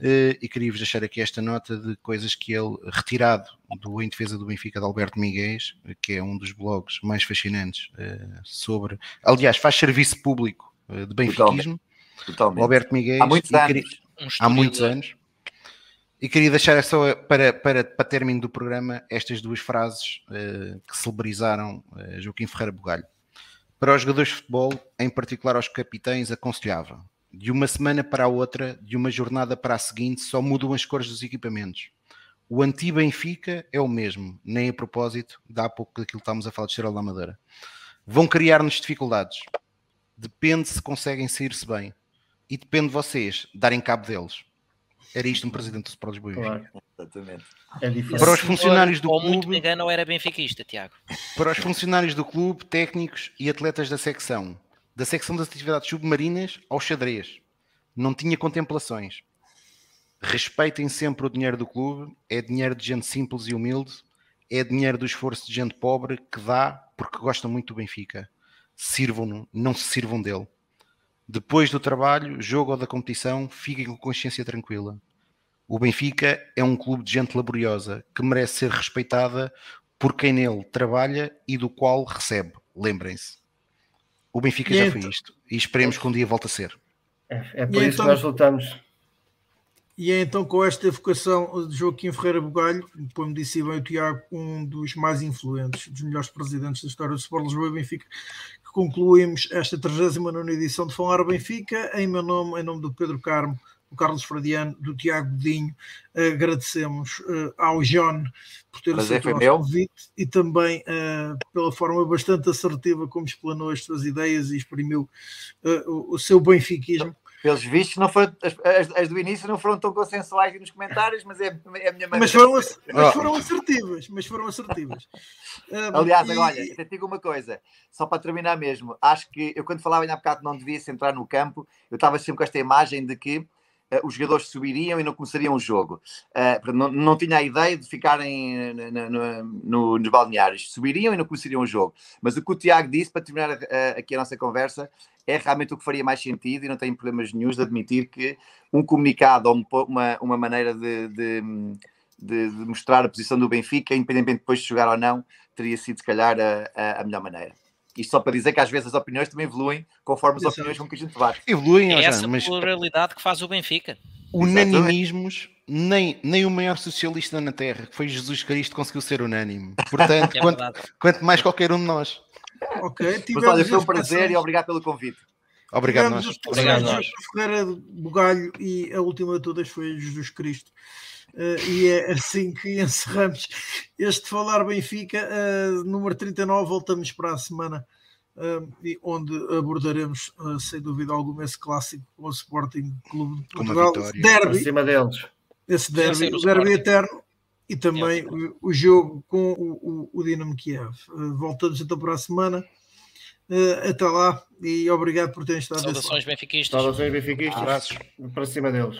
eh, e queria-vos deixar aqui esta nota de coisas que ele, retirado do Em Defesa do Benfica de Alberto Miguel, que é um dos blogs mais fascinantes eh, sobre, aliás, faz serviço público eh, de benfiquismo, Totalmente. Alberto Miguel, há muitos anos. Queria, um há muitos anos. E queria deixar só para, para, para término do programa estas duas frases uh, que celebrizaram uh, Joaquim Ferreira Bugalho. Para os jogadores de futebol, em particular aos capitães, aconselhava de uma semana para a outra, de uma jornada para a seguinte, só mudam as cores dos equipamentos. O anti-Benfica é o mesmo, nem a propósito, dá há pouco daquilo que estávamos a falar de Estrela da Madeira. Vão criar-nos dificuldades. Depende se conseguem sair-se bem. E depende de vocês darem cabo deles. Era isto um presidente do Sport Lisboa. Claro. Exatamente. É difícil. Para os funcionários do ou clube. Muito me engano, ou era benfiquista, Tiago. Para os funcionários do clube, técnicos e atletas da secção, da secção das atividades submarinas ao xadrez. Não tinha contemplações. Respeitem sempre o dinheiro do clube, é dinheiro de gente simples e humilde, é dinheiro do esforço de gente pobre que dá porque gosta muito do Benfica. Sirvam-no, não se sirvam dele. Depois do trabalho, jogo ou da competição, fiquem com consciência tranquila. O Benfica é um clube de gente laboriosa que merece ser respeitada por quem nele trabalha e do qual recebe. Lembrem-se. O Benfica e já então, foi isto e esperemos que um dia volte a ser. É, é por isso então, que nós lutamos. E é então com esta evocação de Joaquim Ferreira Bugalho, como disse bem o Tiago, um dos mais influentes, dos melhores presidentes da história do Sport Lisboa e Benfica, que concluímos esta 39 edição de Falar Benfica, em meu nome, em nome do Pedro Carmo, do Carlos Fradiano, do Tiago Godinho. Agradecemos uh, ao John por ter aceito o convite e também uh, pela forma bastante assertiva como explanou as suas ideias e exprimiu o, o, seu benfiquismo. Pelos vistos, não foi, as, as, do início não foram tão consensuais nos comentários, mas é, é a minha maneira. Mas foram, mas foram assertivas, mas foram assertivas. Aliás, e... olha, te digo uma coisa, só para terminar mesmo, acho que eu quando falava ainda há bocado não devia entrar no campo, eu estava sempre com esta imagem de que os jogadores subiriam e não começariam o jogo. Uh, não, não tinha a ideia de ficarem no, no, no, nos balneários. Subiriam e não começariam o jogo. Mas o que o Tiago disse, para terminar aqui a nossa conversa, é realmente o que faria mais sentido e não tenho problemas nenhums de admitir que um comunicado ou uma, uma maneira de, de, de, de mostrar a posição do Benfica, independentemente depois de jogar ou não, teria sido, se calhar, a, a melhor maneira. Isto só para dizer que às vezes as opiniões também evoluem conforme as opiniões com que a gente vai. Evoluem, é essa mas... pluralidade que faz o Benfica. Unanimismos, nem, nem o maior socialista na Terra, que foi Jesus Cristo, conseguiu ser unânime. Portanto, é quanto, quanto, mais qualquer um de nós. Ok, mas olha, foi um prazer e obrigado pelo convite. Obrigado, nós. Obrigado, nós. Ferreira Bugalho e a última de todas foi Jesus Cristo. Uh, e é assim que encerramos este Falar Benfica, uh, número 39. Voltamos para a semana, uh, onde abordaremos, sem dúvida alguma, esse clássico com o Sporting Clube de Portugal. Derby. Acima deles. Esse derby, o derby eterno. E também o, o, jogo com o, o, o Dinamo Kiev. voltamos então para a semana. até lá e obrigado por terem estado Saudações benfiquistas. Saudações benfiquistas. Abraços para cima deles.